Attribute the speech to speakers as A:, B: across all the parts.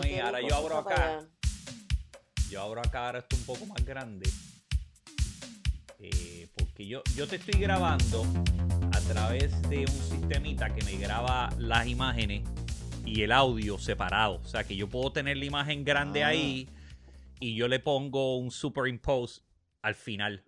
A: déjame, ahora yo abro acá. Yo abro acá ahora esto un poco más grande. Eh, porque yo, yo te estoy grabando a través de un sistemita que me graba las imágenes y el audio separado. O sea que yo puedo tener la imagen grande
B: Ah.
A: ahí y yo le pongo un superimpose al final.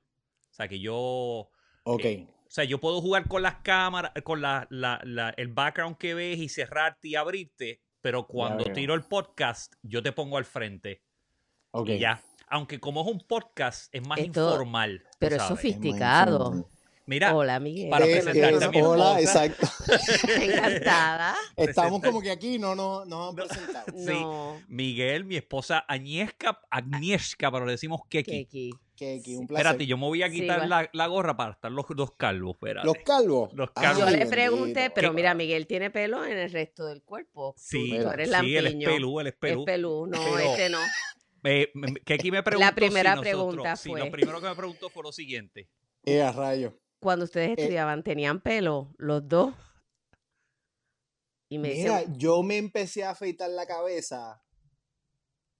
A: O sea que yo.
B: Ok.
A: eh, o sea, yo puedo jugar con las cámaras, con la, la- la- el background que ves y cerrarte y abrirte, pero cuando tiro el podcast, yo te pongo al frente
B: ok.
A: y ya. Aunque como es un podcast, es más
C: Esto-
A: informal.
C: Pero es sofisticado.
A: Mira,
C: Hola, Miguel.
A: para
B: Eh,
A: presentarte
B: eh,
A: a mi
B: Hola, exacto.
C: Encantada.
B: Estamos como que aquí no, no, no han presentado.
A: Sí.
C: No,
A: Miguel, mi esposa Agnieszka, Agnieszka, pero le decimos Keki.
C: Keki.
B: Aquí, un placer.
A: Espérate, yo me voy a
C: Sí,
A: quitar la, la gorra para estar los dos calvos. Espérate.
B: Los calvos.
A: Los
B: Ay,
A: calvos.
C: Yo le
B: bendito.
C: pregunté, pero
A: ¿Qué?
C: mira, Miguel tiene pelo en el resto del cuerpo.
A: Sí,
C: tú eres
A: sí, él es pelú, él es pelú.
C: Es pelú, no,
A: Pero-
C: este no.
A: Eh, me- Keki preguntó
C: La primera
A: si nosotros-
C: pregunta
A: sí,
C: fue-
A: lo primero que me preguntó fue lo siguiente.
B: Eh, a rayo.
C: Cuando ustedes
B: Eh.
C: estudiaban, ¿tenían pelo los dos? Y me
B: Mira,
C: dice,
B: yo me empecé a afeitar la cabeza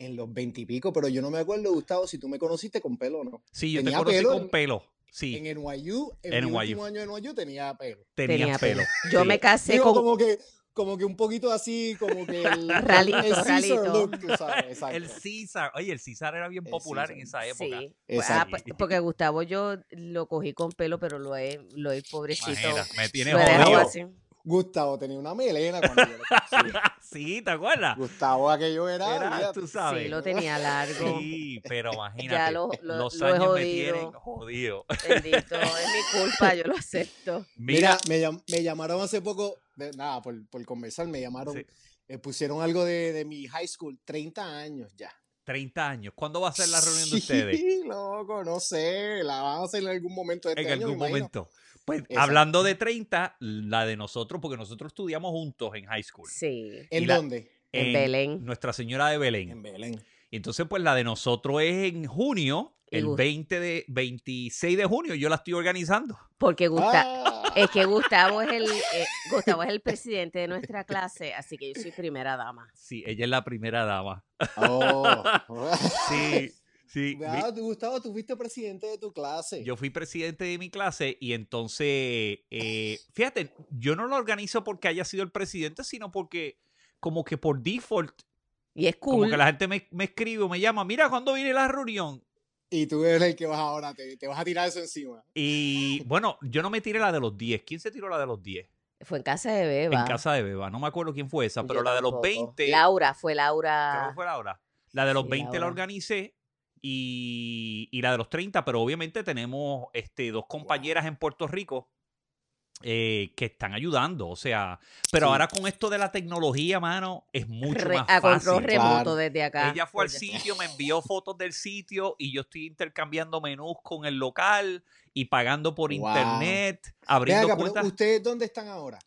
B: en los veintipico, pero yo no me acuerdo, Gustavo, si tú me conociste con pelo o no.
A: Sí, yo te
B: Tenía
A: conocí
B: pelo
A: con
B: en-
A: pelo. Sí,
B: En NYU, en,
A: En
B: mi
A: NYU.
B: último año de NYU tenía pelo.
C: tenía
A: pelo.
C: Yo
A: Sí.
C: me casé
B: Digo,
C: con...
B: como que, como que un poquito así, como que el,
C: Ralito,
B: el Caesar look, tú sabes, exacto.
A: El César, oye, el César era bien
B: El
A: popular en esa época.
C: Sí,
B: Exacto.
C: Ah, pues, porque Gustavo yo lo cogí con pelo, pero lo he, lo he pobrecito.
A: Imagina, me tiene jodido.
C: así.
B: Gustavo tenía una melena cuando yo lo.
A: Sí, ¿te acuerdas?
B: Gustavo aquello era,
A: Era, tú sabes.
C: Sí, lo tenía largo.
A: Sí, pero imagínate,
C: lo- lo-
A: los
C: lo
A: años me
C: jodido.
A: tienen jodido.
C: Bendito, es mi culpa, yo lo acepto.
B: Mira, me, llam- me llamaron hace poco, de- nada, por, por conversar, me llamaron,
A: Sí.
B: eh, pusieron algo de, de mi high school, 30 años ya.
A: 30 años. ¿Cuándo va a ser la reunión de ustedes?
B: Sí, loco, no sé, la van a hacer en algún momento de este
A: En
B: año,
A: algún momento. Pues
B: Exacto.
A: hablando de 30, la de nosotros, porque nosotros estudiamos juntos en high school.
C: Sí,
B: ¿En
A: Y la-
B: dónde?
C: en Belén.
A: Nuestra Señora de Belén.
B: En Belén.
A: Y entonces, pues la de nosotros es en junio, el
C: Gus-
A: 20 de 26 de junio, yo la estoy organizando.
C: Porque Gusta,
B: Ah,
C: es que Gustavo es el eh, Gustavo es el presidente de nuestra clase, así que yo soy primera dama.
A: Sí, ella es la primera dama.
B: oh.
A: Sí, sí. mi-
B: Ah, tú, Gustavo, tú fuiste presidente de tu clase.
A: Yo fui presidente de mi clase y entonces, eh, fíjate, yo no lo organizo porque haya sido el presidente, sino porque como que por default,
C: Y es
A: como
C: cool.
A: que la gente me, me escribe o me llama, mira, ¿cuándo viene la reunión?
B: Y tú eres el que vas ahora, te, te vas a tirar eso encima.
A: Y bueno, yo no me tiré la de los 10. ¿Quién se tiró la de los 10?
C: Fue en casa de Beba.
A: En casa de Beba. No me acuerdo quién fue esa, pero
C: Yo
A: la de los
C: tampoco.
A: 20.
C: Laura, fue
A: creo
C: Laura.
A: que fue Laura. La de los
C: Sí,
A: 20 la organicé y, y la de los 30, pero obviamente tenemos este, dos compañeras en Puerto Rico eh, que están ayudando. O sea, pero
B: Sí.
A: ahora con esto de la tecnología, mano, es mucho
C: Re-
A: más
C: a control
A: fácil.
C: remoto
B: Claro.
C: desde acá.
A: Ella fue al sitio, me envió fotos del sitio y yo estoy intercambiando menús con el local y pagando por
B: Wow.
A: internet, abriendo
B: acá,
A: cuentas.
B: ¿ustedes dónde están ahora?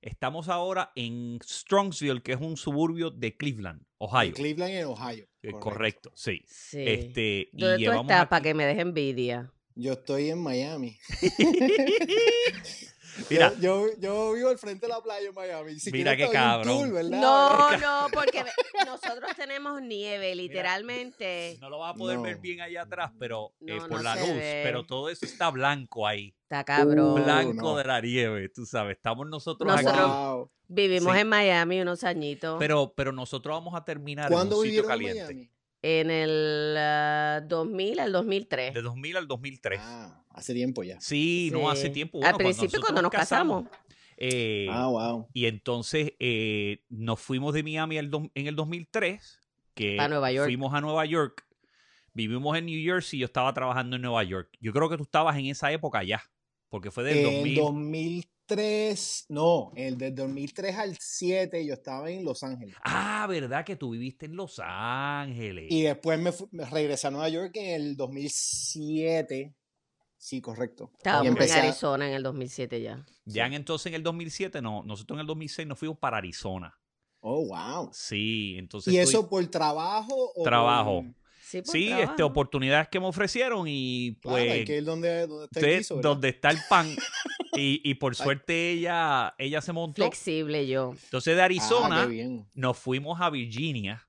A: Estamos ahora en Strongsville, que es un suburbio de Cleveland, Ohio.
B: Cleveland, en Ohio.
A: Eh, Correcto, sí.
C: Sí.
A: Este, y
C: ¿Dónde tú
A: llevamos
C: estás
A: aquí-
C: para que me des envidia?
B: Yo estoy en Miami.
A: Mira,
B: Yo, yo, yo vivo al frente de la playa en Miami. Si
A: Mira qué cabrón.
B: tour, ¿verdad?
C: No, no, porque nosotros tenemos nieve, literalmente.
A: no lo vas a poder
B: No.
A: ver bien allá atrás, pero eh,
C: No,
A: por
C: no
A: la luz,
C: ve.
A: pero todo eso está blanco ahí.
C: Está cabrón.
B: Uh,
A: Blanco
B: no.
A: de la nieve, tú sabes. Estamos nosotros,
C: Nosotros-
A: aquí.
B: Wow.
C: Vivimos
A: Sí.
C: en Miami unos añitos.
A: Pero, pero nosotros vamos a terminar en
B: ¿Cuándo
A: un sitio
B: vivieron en
A: caliente.
B: Miami?
C: En el ah, 2000 al 2003.
A: De 2000 al 2003.
B: Ah, hace tiempo ya.
A: Sí, no hace
C: Sí.
A: tiempo.
C: Al
A: Bueno,
C: principio, cuando nos casamos.
A: eh,
B: Ah, wow.
A: Y entonces eh, nos fuimos de Miami el do- en el 2003, que
C: A Nueva York.
A: fuimos a Nueva York, vivimos en New Jersey, yo estaba trabajando en Nueva York. Yo creo que tú estabas en esa época ya, porque fue del
B: En
A: 2000.
B: 2003, no, el del 2003 al 7 yo estaba en Los Ángeles.
A: Ah, ¿verdad que tú viviste en Los Ángeles?
B: Y después me, me regresé a Nueva York en el 2007. Sí, correcto.
C: Estábamos en
B: a-
C: Arizona en el 2007 ya.
A: Ya en entonces en el 2007, no, nosotros en el 2006 nos fuimos para Arizona.
B: Oh, wow.
A: Sí, entonces...
B: ¿Y
A: estoy-
B: eso por trabajo o
A: Trabajo.
B: por-
C: Sí,
A: este, oportunidades que me ofrecieron y
B: Claro,
A: pues...
B: hay que ir donde, donde está el ¿verdad?
A: donde está el pan. Y, y por suerte ella, ella se montó.
C: Flexible yo.
A: Entonces de
B: Ah,
A: Arizona nos fuimos a Virginia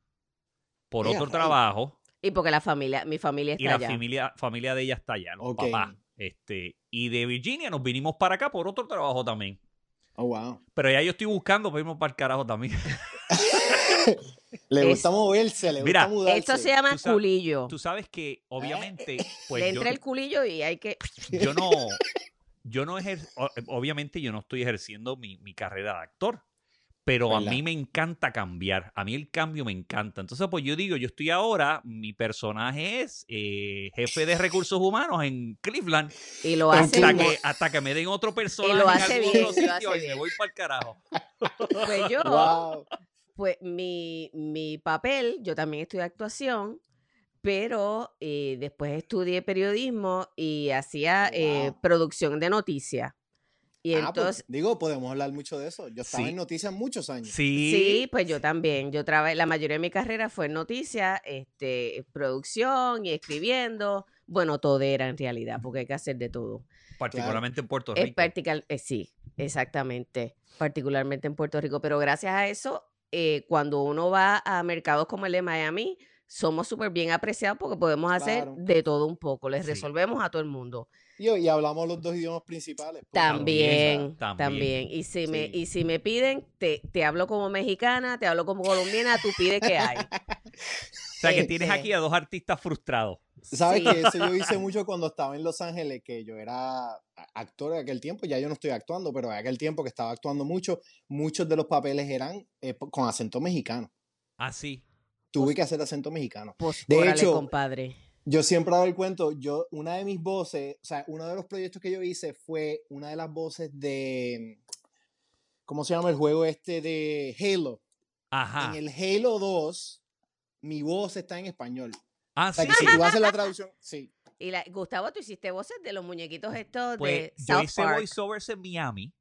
A: por otro trabajo
C: Y porque la familia, mi familia
A: y
C: está
A: la
C: allá.
A: familia, familia de ella está allá, los
B: Ok.
A: papás. Este, y de Virginia nos vinimos para acá por otro trabajo también.
B: Oh, wow.
A: Pero ya yo estoy buscando para irnos para el carajo también.
B: Le
C: Es-
B: gusta moverse, le
A: Mira,
B: gusta mudarse.
C: Esto se llama
A: Tú sabes-
C: culillo.
A: Tú sabes que, obviamente, pues
C: Le
A: yo,
C: entra el culillo y hay que...
A: yo no, yo no ejer, o- obviamente yo no estoy ejerciendo mi, mi carrera de actor, pero a mí me encanta cambiar, a mí el cambio me encanta. Entonces, pues yo digo, yo estoy ahora, mi personaje es eh, jefe de recursos humanos en Cleveland,
C: Y lo
B: En
C: hace...
A: hasta que, hasta que me den otro personaje
C: lo
A: en
C: hace
A: algún
C: bien,
A: otro
C: lo hace
A: y me
C: bien.
A: voy para el carajo.
C: Pues yo,
B: Wow.
C: Pues mi, mi papel, yo también estudié actuación, pero eh, después estudié periodismo y hacía eh, producción de noticias. Y
B: Ah, pues,
C: entonces,
B: digo, podemos hablar mucho de eso. Yo estaba
A: Sí.
B: en noticias muchos años.
A: Sí,
C: sí, pues yo también. Yo trabajé, la mayoría de mi carrera fue en noticias, este, producción y escribiendo. Bueno, todo era en realidad, porque hay que hacer de todo.
A: particularmente en Puerto
C: Es
A: Rico.
C: practical, eh, sí, exactamente, particularmente en Puerto Rico, pero gracias a eso, eh, cuando uno va a mercados como el de Miami, somos súper bien apreciados porque podemos hacer
B: Claro.
C: de todo un poco, les
A: Sí.
C: resolvemos a todo el mundo.
B: Y, y hablamos los dos idiomas principales. pues,
C: También,
A: también.
C: también. Y si me, y si me piden, te, te hablo como mexicana, te hablo como colombiana, tú pides que hay.
A: O sea, que tienes
C: Este,
A: aquí a dos artistas frustrados.
B: ¿Sabes
C: Sí.
B: que Eso yo hice mucho cuando estaba en Los Ángeles, que yo era actor en aquel tiempo, ya yo no estoy actuando, pero en aquel tiempo que estaba actuando mucho, muchos de los papeles eran eh, con acento mexicano.
A: Así.
B: Tuve que hacer acento mexicano.
C: Pues,
B: De
C: órale,
B: hecho,
C: compadre.
B: Yo siempre he dado el cuento, yo, una de mis voces, o sea, uno de los proyectos que yo hice fue una de las voces de, ¿cómo se llama el juego este de Halo?
A: Ajá.
B: En el Halo 2, mi voz está en español.
A: Ah,
B: O sea,
A: sí.
B: que si tú haces la traducción, sí.
C: Y la, Gustavo, tú hiciste voces de los muñequitos estos
A: Pues
C: de
A: yo
C: South
A: hice
C: Park.
A: voiceovers en Miami.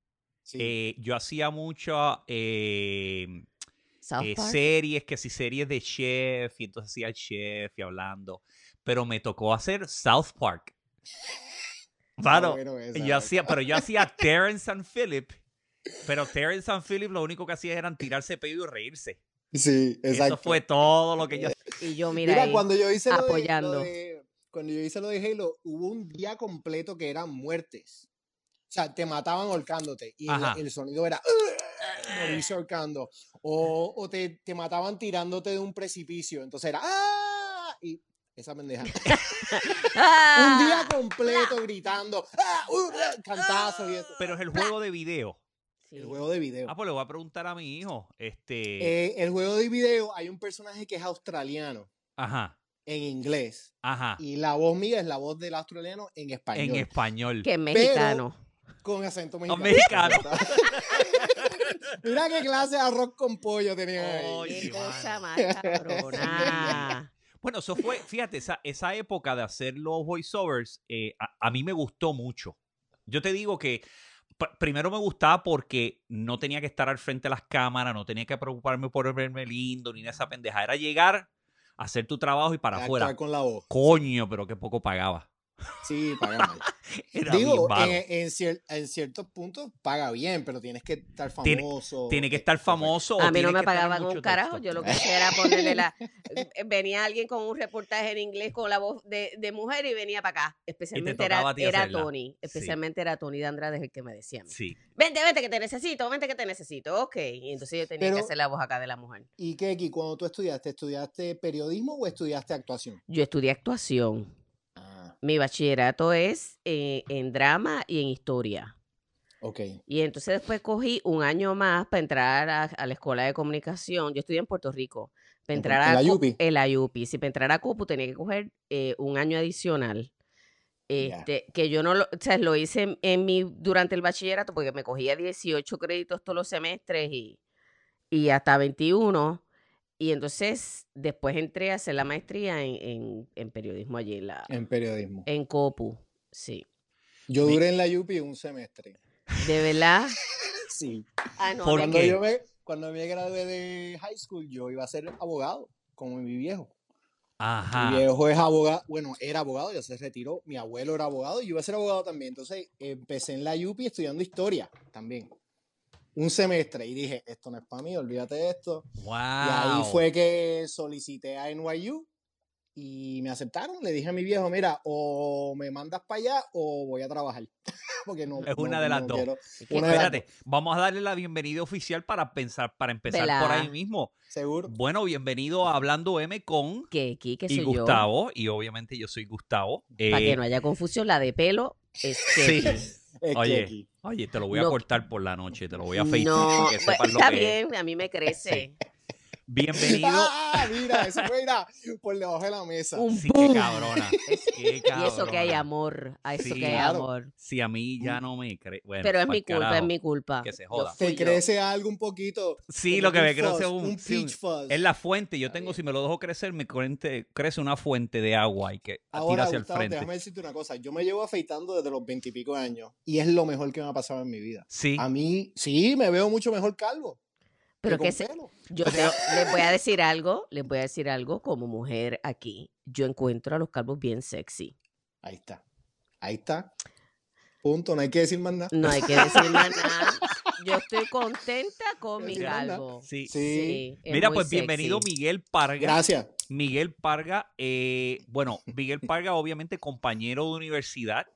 B: sí.
A: Eh, yo hacía mucho eh,
C: South
A: eh,
C: Park.
A: series, que si series de chef, y entonces hacía el chef y hablando. Pero me tocó hacer South Park. Claro,
B: bueno esa,
A: yo hacía, pero yo hacía Terrence and Philip. Pero Terrence and Philip lo único que hacía eran tirarse pedo y reírse.
B: Sí, exacto.
A: Eso fue todo lo que yo
C: Y yo, mira,
B: Mira,
C: ahí,
B: cuando yo hice lo de- lo
C: apoyando.
B: de, cuando yo hice lo de Halo, hubo un día completo que eran muertes. O sea, te mataban ahorcándote y el,
A: Ajá.
B: el sonido era morirse ahorcando. O, o te, te mataban tirándote de un precipicio. Entonces era ¡Ah! Y esa pendeja. un día completo gritando ¡Ah! ¡Uh! Cantazos y eso.
A: Pero es el juego de video.
C: Sí.
B: El juego de video.
A: Ah, pues le voy a preguntar a mi hijo. Este.
B: Eh, el juego de video hay un personaje que es australiano
A: Ajá.
B: en inglés.
A: Ajá.
B: Y la voz mía es la voz del australiano en español.
A: En español.
C: Que es mexicano.
B: Con acento mexicano.
A: mexicano.
B: Mira qué clase de arroz con pollo ahí.
A: Oye,
C: Qué cosa más cabrona.
A: Bueno, eso fue, fíjate, esa, esa época de hacer los voiceovers, eh, a, a mí me gustó mucho. Yo te digo que primero me gustaba porque no tenía que estar al frente de las cámaras, no tenía que preocuparme por verme lindo ni de esa pendeja. Era llegar, hacer tu trabajo y para afuera.
B: con la voz.
A: Coño, pero qué poco pagaba.
B: Sí, paga mal. Digo, en, en cier- en ciertos puntos paga bien, pero tienes que estar famoso.
A: Tiene que
B: eh,
A: estar famoso. o
C: A mí no me pagaban un carajo.
A: texto.
C: Yo lo que hacía era ponerle la. eh, Venía alguien con un reportaje en inglés con la voz de, de mujer y venía para acá. Especialmente era. Tony.
A: Sí.
C: Especialmente era Tony de Andrade el que me decía. a mí,
A: Sí.
C: Vente, vente que te necesito, vente que te necesito. Ok. Y entonces yo tenía que hacer la voz acá de la mujer.
B: ¿Y qué,Eki, cuando tú estudiaste, estudiaste periodismo o estudiaste actuación?
C: Yo estudié actuación. Mi bachillerato es eh, en drama y en historia.
B: ok.
C: Y entonces después cogí un año más para entrar a, a la escuela de comunicación. Yo estudié en Puerto Rico. Para
B: ¿En
C: entrar a
B: la
C: Co-
B: UPI?
C: En la UPI. Si para entrar a CUPU tenía que coger eh, un año adicional. Este, que yo no lo, o sea, lo hice en, en mi, durante el bachillerato porque me cogía 18 créditos todos los semestres y, y hasta 21. Y entonces después entré a hacer la maestría en, en- en periodismo allí en, la,
B: En periodismo.
C: en COPU. Sí.
B: Yo
A: Mi-
B: duré en la UPI un semestre.
C: De verdad.
B: Sí.
C: Ah, no,
A: ¿Por
C: a mí
B: Cuando
A: qué?
B: yo me, cuando me gradué de high school, yo iba a ser abogado, como mi viejo.
A: Ajá.
B: Mi viejo es abogado, bueno, era abogado, ya se retiró. Mi abuelo era abogado y yo iba a ser abogado también. Entonces empecé en la UPI estudiando historia también. Un semestre y dije, esto no es para mí, olvídate de esto.
A: Wow.
B: Y ahí fue que solicité a NYU y me aceptaron. Le dije a mi viejo, mira, o me mandas para allá o voy a trabajar. Porque no.
A: Es una
B: no-
A: de las
B: no
A: dos.
B: quiero. De las
A: Espérate, vamos a darle la bienvenida oficial para pensar, para empezar
C: Vela.
A: por ahí mismo.
B: Seguro.
A: Bueno, bienvenido a Hablando M con
C: Que aquí, que
A: y
C: soy yo.
A: Gustavo. Y obviamente yo soy Gustavo.
C: Para
A: Eh,
C: que no haya confusión, la de pelo es
A: Sí.
B: Es
A: Oye,
B: aquí.
A: oye, te lo voy a
C: No.
A: cortar por la noche, te lo voy a afeitar
C: No,
A: que sepas lo
C: está
A: que es.
C: bien, a mí me crece.
A: Bienvenido.
B: Ah, mira, eso fue mira, por debajo de la mesa.
C: Un
A: Sí, qué cabrona. Qué
C: Y eso que hay
A: cabrona.
C: amor, a eso
A: Sí,
C: que hay
B: claro.
C: amor.
A: Si a mí ya no me cree. Bueno,
C: Pero es mi culpa,
A: carajo.
C: es mi culpa.
A: Que se joda.
B: Te
C: yo.
B: crece algo un poquito.
A: Sí, lo que me crece un,
B: un
A: sí,
B: peach fuzz.
A: es la fuente. Yo tengo, si me lo dejo crecer, me crece, crece una fuente de agua y que tira
B: Ahora,
A: hacia el
B: Gustavo,
A: frente.
B: déjame decirte una cosa. Yo me llevo afeitando desde los veintipico años y es lo mejor que me ha pasado en mi vida.
A: Sí.
B: A mí, sí, me veo mucho mejor calvo.
C: Pero
B: que
C: se, yo te- les voy a decir algo, les voy a decir algo como mujer aquí. Yo encuentro a los calvos bien sexy.
B: Ahí está. Ahí está. Punto. No hay que decir más nada.
C: No hay que decir más nada. Yo estoy contenta con mi calvo.
A: Sí.
B: Sí.
A: Mira, pues bienvenido. Miguel Parga.
B: Gracias.
A: Miguel Parga, eh, bueno, Miguel Parga, obviamente compañero de universidad.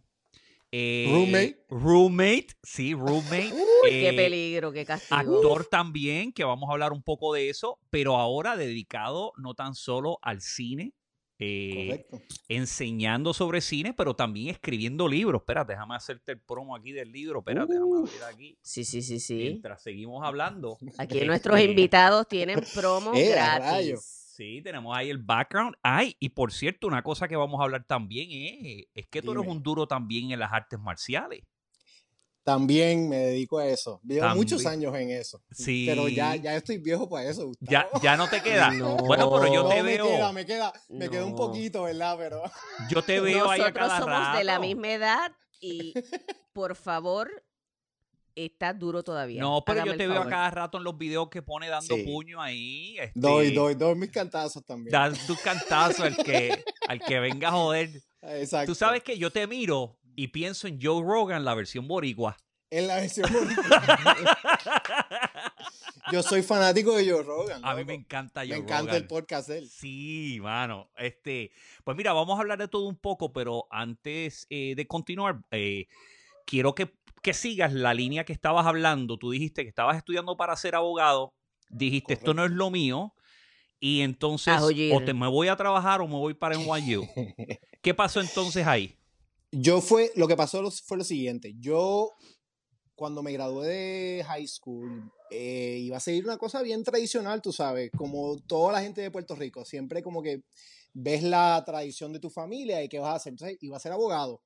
A: Eh,
B: Roommate.
A: Roommate, sí, roommate.
C: Uy, qué
A: eh,
C: peligro, qué castigo.
A: Actor también, que vamos a hablar un poco de eso, pero ahora dedicado no tan solo al cine, eh, enseñando sobre cine, pero también escribiendo libros. Espérate, déjame hacerte el promo aquí del libro. Espérate, déjame
B: Uh.
A: abrir aquí.
C: Sí, sí, sí, sí.
A: Mientras seguimos hablando.
C: Aquí nuestros invitados tienen promo
B: Eh,
C: gratis.
A: Sí, tenemos ahí el background. Ay, y por cierto, una cosa que vamos a hablar también es, es que tú eres un duro también en las artes marciales.
B: También me dedico a eso. Llevo muchos
A: También.
B: años en eso.
A: Sí.
B: Pero ya, ya estoy viejo para eso.
A: Ya,
B: Gustavo.
A: ya no te queda.
C: No.
A: Bueno, pero yo
B: No,
A: te
B: me
A: veo,
B: queda, me queda, me queda un
C: No.
B: poquito, ¿verdad? Pero
A: yo te veo ahí a
C: Nosotros
A: cada
C: somos de la misma edad y por favor, está duro todavía.
A: No, pero
C: Hágame
A: yo te veo a cada rato en los videos que pone dando
B: Sí.
A: puño ahí. este,
B: doy, doy, doy mis cantazos también.
A: Das tu cantazo al que, al que venga a joder.
B: Exacto.
A: Tú sabes que yo te miro y pienso en Joe Rogan, la versión boricua.
B: En la versión boricua. Yo soy fanático de Joe Rogan.
A: A mí me encanta Joe
B: Me encanta
A: Rogan.
B: el podcast él.
A: Sí, mano. Este, pues mira, vamos a hablar de todo un poco, pero antes eh, de continuar, eh, quiero que, que sigas la línea que estabas hablando. Tú dijiste que estabas estudiando para ser abogado. Dijiste, esto no es lo mío. Y entonces,
C: A oír.
A: o te me voy a trabajar o me voy para NYU. ¿Qué pasó entonces ahí?
B: Yo fue, lo que pasó fue lo siguiente. Yo, cuando me gradué de high school, eh, iba a seguir una cosa bien tradicional, tú sabes, como toda la gente de Puerto Rico. Siempre como que ves la tradición de tu familia y qué vas a hacer. Entonces, iba a ser abogado,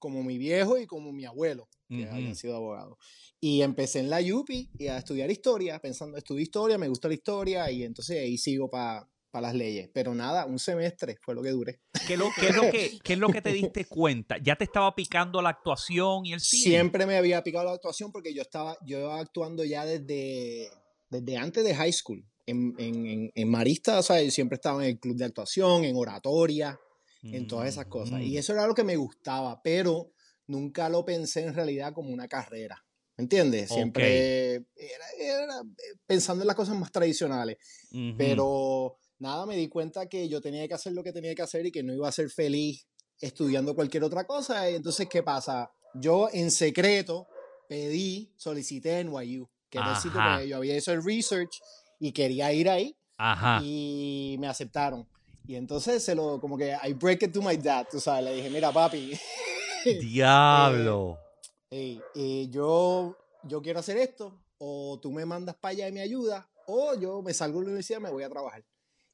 B: como mi viejo y como mi abuelo, que
A: Ujú.
B: habían sido abogados. Y empecé en la UPI y a estudiar historia, pensando, estudié historia, me gusta la historia y entonces ahí sigo para las leyes. Pero nada, un semestre fue lo que duré.
A: ¿Qué, lo- qué es lo que, qué es lo que te diste cuenta? ¿Ya te estaba picando la actuación y el cine?
B: Siempre me había picado la actuación porque yo estaba, yo iba actuando ya desde, desde antes de high school. En, en, en, en Marista, o sea, yo siempre estaba en el club de actuación, en oratoria, en todas esas cosas. Y
A: Mm.
B: eso era lo que me gustaba, pero nunca lo pensé en realidad como una carrera. ¿Me entiendes? Siempre era, era pensando en las cosas más tradicionales.
A: Ujú.
B: Pero nada, me di cuenta que yo tenía que hacer lo que tenía que hacer y que no iba a ser feliz estudiando cualquier otra cosa. Y entonces, ¿qué pasa? Yo en secreto pedí, solicité NYU, que era el sitio que yo había hecho el research y quería ir ahí
A: Ajá.
B: y me aceptaron. Y entonces se lo, como que, I break it to my dad, tú sabes, le dije, mira papi,
A: Diablo.
B: hey, eh, yo, yo quiero hacer esto, o tú me mandas para allá y me ayudas, o yo me salgo de la universidad y me voy a trabajar.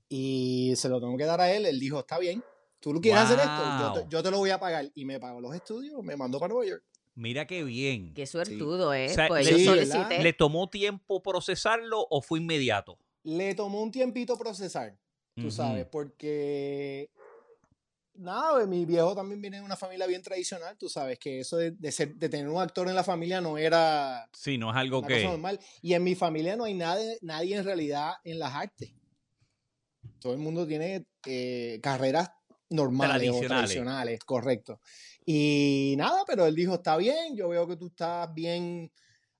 B: Y se lo tengo que dar a él, él dijo, está bien, tú lo quieres hacer esto, yo
A: Wow.
B: te, yo te lo voy a pagar. Y me pagó los estudios, me mandó para Nueva York.
A: Mira qué bien.
C: Qué suertudo, ¿eh?
A: O sea,
C: pues
A: le-
C: yo
B: Sí,
C: solicité.
A: ¿Le tomó tiempo procesarlo o fue inmediato?
B: Le tomó un tiempito procesar, tú sabes, porque nada, mi viejo también viene de una familia bien tradicional, tú sabes que eso de, de ser, de tener un actor en la familia no era
A: Sí, no es algo que.
B: normal. Y en mi familia no hay nadie, nadie en realidad en las artes. Todo el mundo tiene eh, carreras normales o
A: Tradicionales.
B: tradicionales, correcto. Y nada, pero él dijo, está bien, yo veo que tú estás bien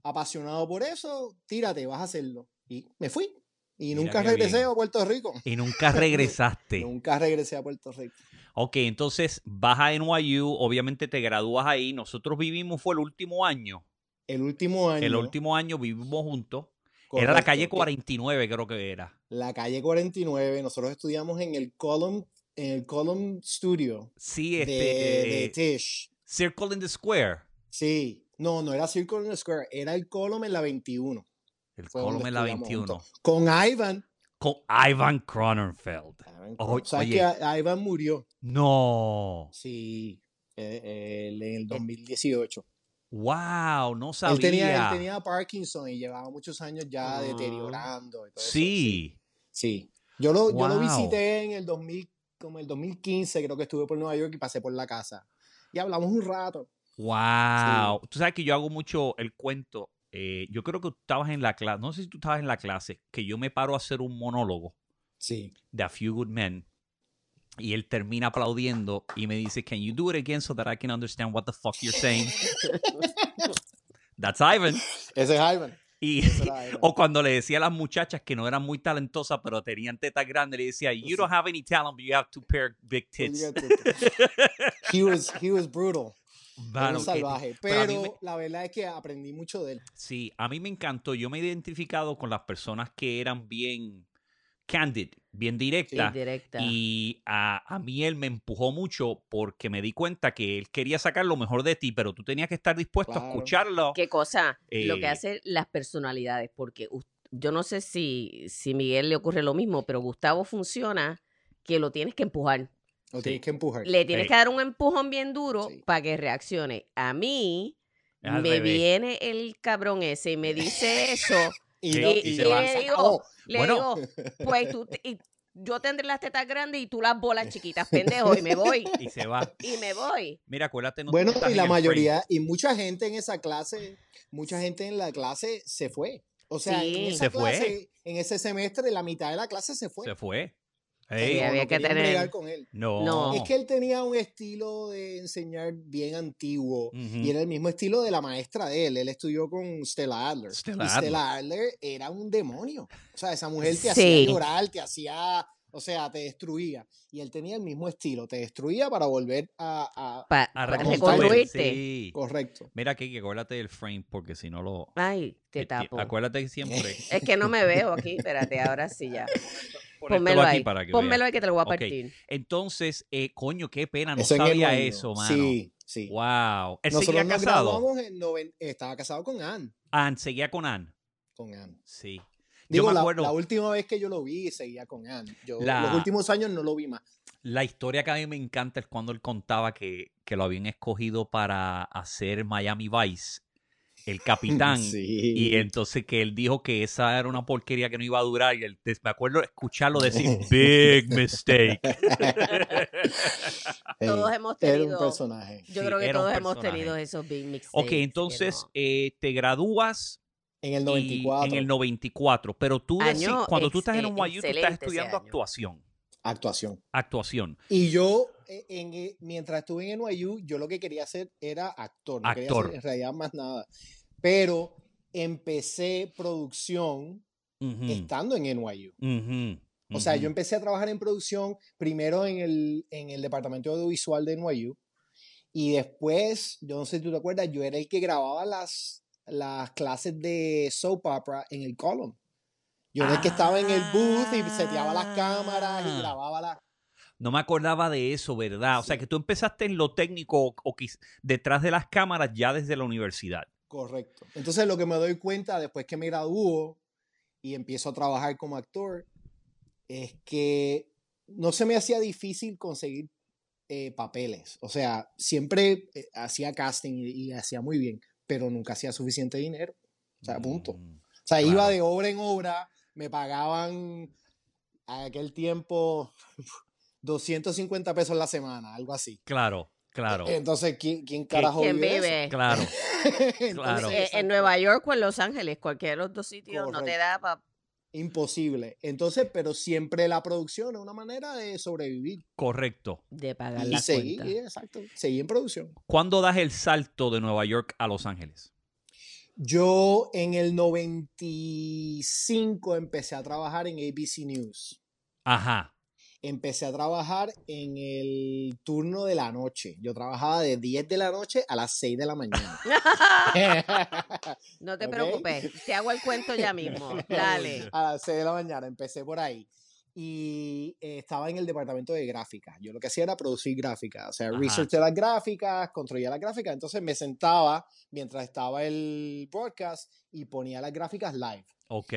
B: apasionado por eso, tírate, vas a hacerlo. Y me fui. Y
A: Mira
B: nunca regresé
A: bien.
B: a Puerto Rico.
A: Y nunca regresaste.
B: Nunca regresé a Puerto Rico.
A: Ok, entonces vas a NYU, obviamente te gradúas ahí. Nosotros vivimos, fue el último año.
B: El último año.
A: El último año vivimos juntos. Era la calle
B: que-
A: 49, creo que era.
B: La calle 49. Nosotros estudiamos en el Column, en el Column Studio
A: Sí,
B: de,
A: este.
B: de
A: eh,
B: Tish.
A: Circle in the Square.
B: Sí. No, no era Circle in the Square, era el Column en la 21.
A: El Column en la
B: estudiamos
A: 21.
B: juntos. Con Ivan.
A: Con Ivan Cronenfeld.
B: Ivan ¿Sabes
A: oye.
B: que Ivan murió?
A: No.
B: Sí. eh, eh, en el 2018.
A: Wow, no sabía.
B: Él tenía, él tenía Parkinson y llevaba muchos años ya
C: Ah.
B: deteriorando. y todo eso,
A: Sí.
B: Sí. Yo lo, yo lo visité en el 2000, como el 2015, creo que estuve por Nueva York y pasé por la casa. Y hablamos un rato.
A: Wow. Tú sabes que yo hago mucho el cuento. Eh, yo creo que tú estabas en la clase, no sé si tú estabas en la clase, que yo me paro a hacer un monólogo
B: Sí.
A: de A Few Good Men y él termina aplaudiendo y me dice, Can you do it again so that I can understand what the fuck you're saying? That's Ivan.
B: Ese es Ivan.
A: Y, o cuando le decía a las muchachas que no eran muy talentosas, pero tenían tetas grandes, le decía, You don't have any talent, but you have two pair of big tits.
B: He was, he was brutal. Un
A: que-
B: salvaje.
A: pero me-
B: la verdad es que aprendí mucho de él.
A: Sí, a mí me encantó. Yo me he identificado con las personas que eran bien candid, bien directas.
C: Indirecta.
A: Y a, a mí él me empujó mucho porque me di cuenta que él quería sacar lo mejor de ti, pero tú tenías que estar dispuesto a escucharlo.
C: ¿Qué cosa? Lo
A: Eh,
C: que hacen las personalidades, porque yo no sé si, si Miguel le ocurre lo mismo, pero Gustavo funciona que lo tienes que empujar.
B: Lo
A: Sí.
B: tienes que empujar.
C: Le tienes
A: Ey.
C: que dar un empujón bien duro
B: Sí.
C: para que reaccione. A mí
A: Es
C: me
A: revés.
C: viene el cabrón ese y me dice eso.
B: Y,
A: Sí,
B: no-
A: y
B: y
A: se
C: Le digo. Le
A: Bueno.
C: digo, pues tú, te- y yo tendré las tetas grandes y tú las bolas chiquitas, pendejo, y me voy.
A: Y se va.
C: Y me voy.
A: Mira, acuérdate, no
B: Bueno, y la
A: el frame.
B: mayoría, y mucha gente en esa clase, mucha gente en la clase se fue. O sea,
C: Sí.
B: en esa
A: Se fue.
B: clase, en ese semestre, la mitad de la clase se fue.
A: Se fue.
B: O sea,
A: Ey,
C: Sí,
B: no-
C: había
B: no
C: que tener-
B: con él.
A: no.
C: No.
B: Es que él tenía un estilo de enseñar bien antiguo
A: Ujú.
B: y era el mismo estilo de la maestra de él. Él estudió con Stella Adler.
A: Stella
B: y Stella Adler era un demonio. O sea, esa mujer te
C: Sí.
B: hacía llorar, te hacía, o sea, te destruía. Y él tenía el mismo estilo, te destruía para volver a... a-
C: Pa-
A: A
C: reconstruirte.
A: Sí.
B: Correcto.
A: Mira, Kiki, acuérdate del frame porque si no lo...
C: Ay, te tapo.
A: Acuérdate que siempre...
C: Es que no me veo aquí, espérate, ahora sí ya. Pónmelo
A: aquí
C: ahí.
A: para que
C: Pónmelo
A: veas.
C: ahí que te lo voy a partir.
A: Entonces, eh, coño, qué pena, no
B: Eso
A: sabía eso, mano.
B: Sí, sí.
A: Wow. Él
B: Nosotros
A: seguía casado.
B: graduamos en noven- Estaba casado con Ann.
A: Ann, seguía con Ann.
B: Con Ann.
A: Sí.
B: Digo,
A: yo me
B: la,
A: acuerdo,
B: la
A: la,
B: última vez que yo lo vi, seguía con Ann. Yo,
A: La-
B: Los últimos años no lo vi más.
A: historia que a mí me encanta es cuando él contaba que, que lo habían escogido para hacer Miami Vice, el capitán.
B: Sí.
A: Y entonces que él dijo que esa era una porquería que no iba a durar. Y él, me acuerdo escucharlo decir, big mistake.
C: Todos hemos
B: Era un
C: tenido.
B: personaje.
C: Yo
A: Sí,
C: creo que todos hemos tenido esos big mixtapes.
A: ok, entonces
C: no-
A: eh, te gradúas
B: En el
A: y-
B: 94.
A: en el 94, pero tú decís,
C: Año
A: cuando tú estás en un YU, tú estás estudiando actuación.
B: Actuación.
A: Actuación.
B: Y yo, en, eh, mientras estuve en NYU, yo lo que quería hacer era actor. No quería
A: Actor.
B: hacer en realidad más nada. Pero empecé producción
A: Ujú,
B: estando en NYU.
A: ujú,
B: O sea, yo empecé a trabajar en producción primero en el, en el departamento audiovisual de NYU y después, yo no sé si tú te acuerdas, yo era el que grababa las, las clases de soap opera en el column. Yo era el que estaba en el booth y seteaba las cámaras
A: Ah.
B: y grababa las...
A: No me acordaba de eso, ¿verdad? O sea, que tú empezaste en lo técnico o, o detrás de las cámaras ya desde la universidad.
B: Correcto. Entonces lo que me doy cuenta después que me gradúo y empiezo a trabajar como actor es que no se me hacía difícil conseguir eh, papeles. O sea, siempre eh, hacía casting y, y hacía muy bien, pero nunca hacía suficiente dinero. O sea, punto. O
A: Mm,
B: sea, iba de obra en obra, me pagaban a aquel tiempo 250 pesos la semana, algo así.
A: Claro, claro,
B: Entonces, ¿quién, quién carajo
C: ¿Quién
B: vive
A: claro.
B: Entonces,
A: Claro.
B: Exacto.
C: en Nueva York o en Los Ángeles, cualquiera de los dos sitios no te da para.
B: Imposible. Entonces, pero siempre la producción es una manera de sobrevivir.
A: Correcto.
C: de pagar
B: Y
C: la
B: seguir,
C: cuenta.
B: exacto, seguir en producción.
A: ¿Cuándo das el salto de Nueva York a Los Ángeles?
B: Yo en el 95 empecé a trabajar en ABC News.
A: Ajá.
B: Empecé a trabajar en el turno de la noche. Yo trabajaba de 10 de la noche a las 6 de la mañana.
C: no te
B: Ok.
C: preocupes, te hago el cuento ya mismo. Dale.
B: A las 6 de la mañana, empecé por ahí. Y eh, estaba en el departamento de gráfica. Yo lo que hacía era producir gráficas, o sea,
A: Ajá.
B: research de las gráficas, construía las gráficas. Entonces me sentaba mientras estaba el broadcast y ponía las gráficas live.
A: Ok.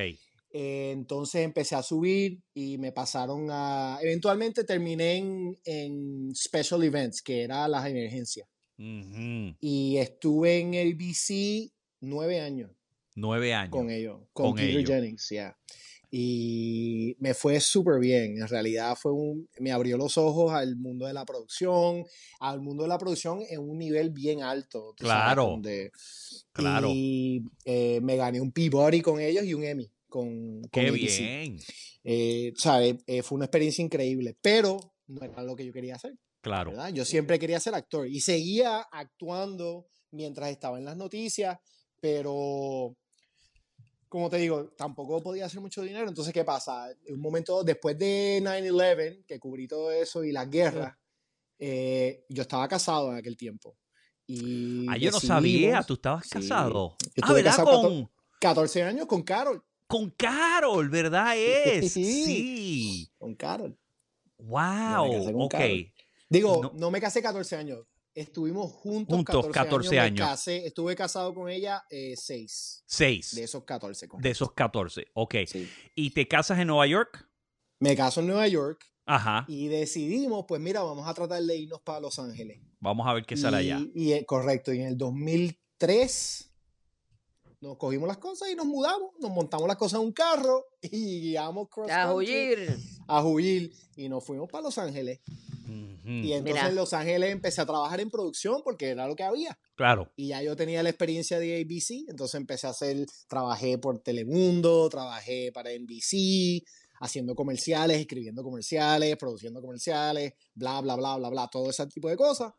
B: Eh, entonces empecé a subir y me pasaron a... Eventualmente terminé en, en special events, que era las emergencias. Y estuve en el BC nueve años
A: Nueve años.
B: con ellos, con,
A: Con
B: Peter
A: ellos.
B: Jennings, ya. Y me fue súper bien. En realidad fue un, me abrió los ojos al mundo de la producción, al mundo de la producción en un nivel bien alto. sabes,
A: Claro.
B: donde-
A: Claro.
B: Y eh, me gané un Peabody con ellos y un Emmy con, con
A: Qué
B: ABC.
A: bien.
B: Eh, ¿sabes? Eh, fue una experiencia increíble, pero no era lo que yo quería hacer.
A: Claro.
B: ¿verdad? Yo siempre quería ser actor y seguía actuando mientras estaba en las noticias, pero como te digo, tampoco podía hacer mucho dinero. Entonces, ¿qué pasa? Un momento después de 9-11, que cubrí todo eso y las guerras, eh, yo estaba casado en aquel tiempo. Y
A: Ah, yo no sabía. Tú estabas
B: Sí.
A: casado.
B: Yo
A: Ah,
B: casado
A: Con,
B: 14 años con Carol.
A: Con Carol, ¿verdad? Es.
B: Sí. Con Carol.
A: Wow.
B: con
A: Ok.
B: Carol. Digo,
A: No.
B: no, me casé 14 años. Estuvimos juntos,
A: Juntos
B: 14,
A: 14
B: años. Me
A: años.
B: casé, estuve casado con ella 6
A: Seis.
B: de esos 14. con-
A: De esos 14. Ok.
B: sí.
A: ¿Y te casas en Nueva York?
B: Me caso en Nueva York
A: Ajá.
B: y decidimos, pues mira, vamos a tratar de irnos para Los Ángeles.
A: Vamos a ver qué sale
B: y,
A: allá.
B: y, eh, correcto, y en el 2003 nos cogimos las cosas y nos mudamos, nos montamos las cosas en un carro y guiamos cross
C: A huir.
B: a huir y nos fuimos para Los Ángeles. Y entonces
C: Mira.
B: en Los Ángeles empecé a trabajar en producción porque era lo que había.
A: Claro.
B: Y ya yo tenía la experiencia de ABC, entonces empecé a hacer, trabajé por Telemundo, trabajé para NBC, haciendo comerciales, escribiendo comerciales, produciendo comerciales, bla, bla, bla, bla, bla, todo ese tipo de cosas.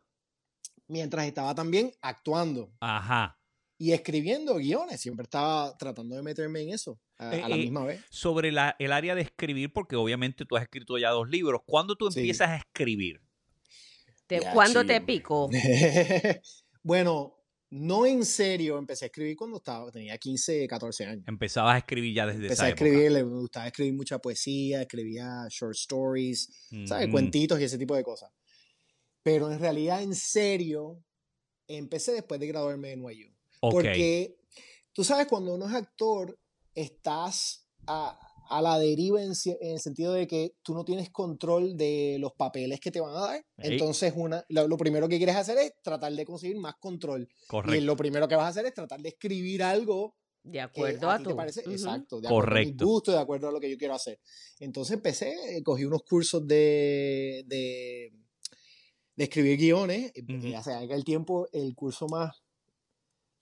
B: Mientras estaba también actuando
A: Ajá.
B: Y escribiendo guiones, siempre estaba tratando de meterme en eso a, a
A: Eh,
B: la
A: eh,
B: misma vez.
A: Sobre la, el área de escribir, porque obviamente tú has escrito ya dos libros. ¿Cuándo tú
B: Sí.
A: empiezas a escribir?
C: Te-
B: Ya,
C: ¿Cuándo te picó?
B: bueno, no en serio, empecé a escribir cuando estaba, tenía 15, 14 años.
A: Empezabas a escribir ya desde
B: Empecé
A: esa
B: a
A: época.
B: escribir, le- gustaba escribir mucha poesía, escribía short stories, ¿sabes?
A: Ujú.
B: Cuentitos y ese tipo de cosas. Pero en realidad, en serio, empecé después de graduarme de NYU. Porque tú sabes, cuando uno es actor, estás a, a la deriva en, el sentido de que tú no tienes control de los papeles que te van a dar. Entonces, una, lo, lo primero que quieres hacer es tratar de conseguir más control. Y
A: Correcto.
B: lo primero que vas a hacer es tratar de escribir algo
C: De
B: que
C: acuerdo
B: a
C: a
B: ti te parece exacto, de acuerdo a
A: Correcto.
B: gustos, de acuerdo a lo que yo quiero hacer. Entonces empecé, eh, cogí unos cursos de, de, de escribir guiones. o sea, en aquel tiempo el curso más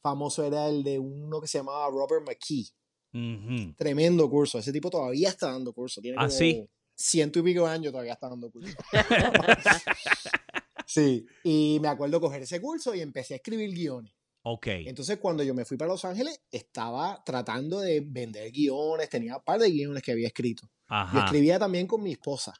B: famoso era el de uno que se llamaba Robert McKee. Tremendo curso. Ese tipo todavía está dando curso. Tiene
A: ¿Ah,
B: como
A: sí?
B: ciento y pico de años todavía está dando curso. sí. Y me acuerdo coger ese curso y empecé a escribir guiones.
A: Ok.
B: Entonces, cuando yo me fui para Los Ángeles, estaba tratando de vender guiones, tenía un par de guiones que había escrito. Yo
A: Ajá.
B: escribía también con mi esposa,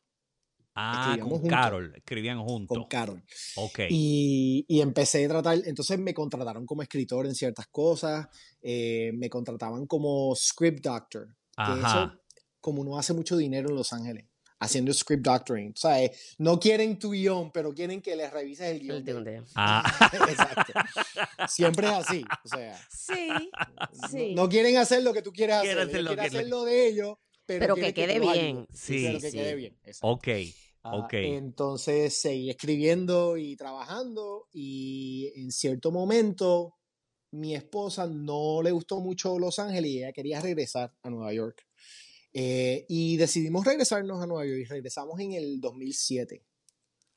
A: Ah, con
B: juntos.
A: Carol. Escribían juntos.
B: con Carol.
A: Ok.
B: Y, y empecé a tratar, entonces me contrataron como escritor en ciertas cosas, eh, me contrataban como script doctor, que
A: Ajá.
B: eso, como uno hace mucho dinero en Los Ángeles, haciendo script doctoring, ¿sabes? No quieren tu guion, pero quieren que les revises el guion.
C: El
B: de.
A: Ah.
B: Exacto. Siempre es así, o sea.
C: Sí,
B: No-
C: sí.
B: No, quieren hacer lo que tú quieres hacer.
A: Quieren hacer lo
B: quieren
A: que-
B: hacer lo de ellos, pero,
C: que quede bien.
A: Sí,
B: pero que
C: sí.
B: quede bien. exacto.
A: ok.
B: Ah,
A: ok.
B: entonces seguí escribiendo y trabajando y en cierto momento mi esposa no le gustó mucho Los Ángeles y ella quería regresar a Nueva York. Eh, y decidimos regresarnos a Nueva York y regresamos en el 2007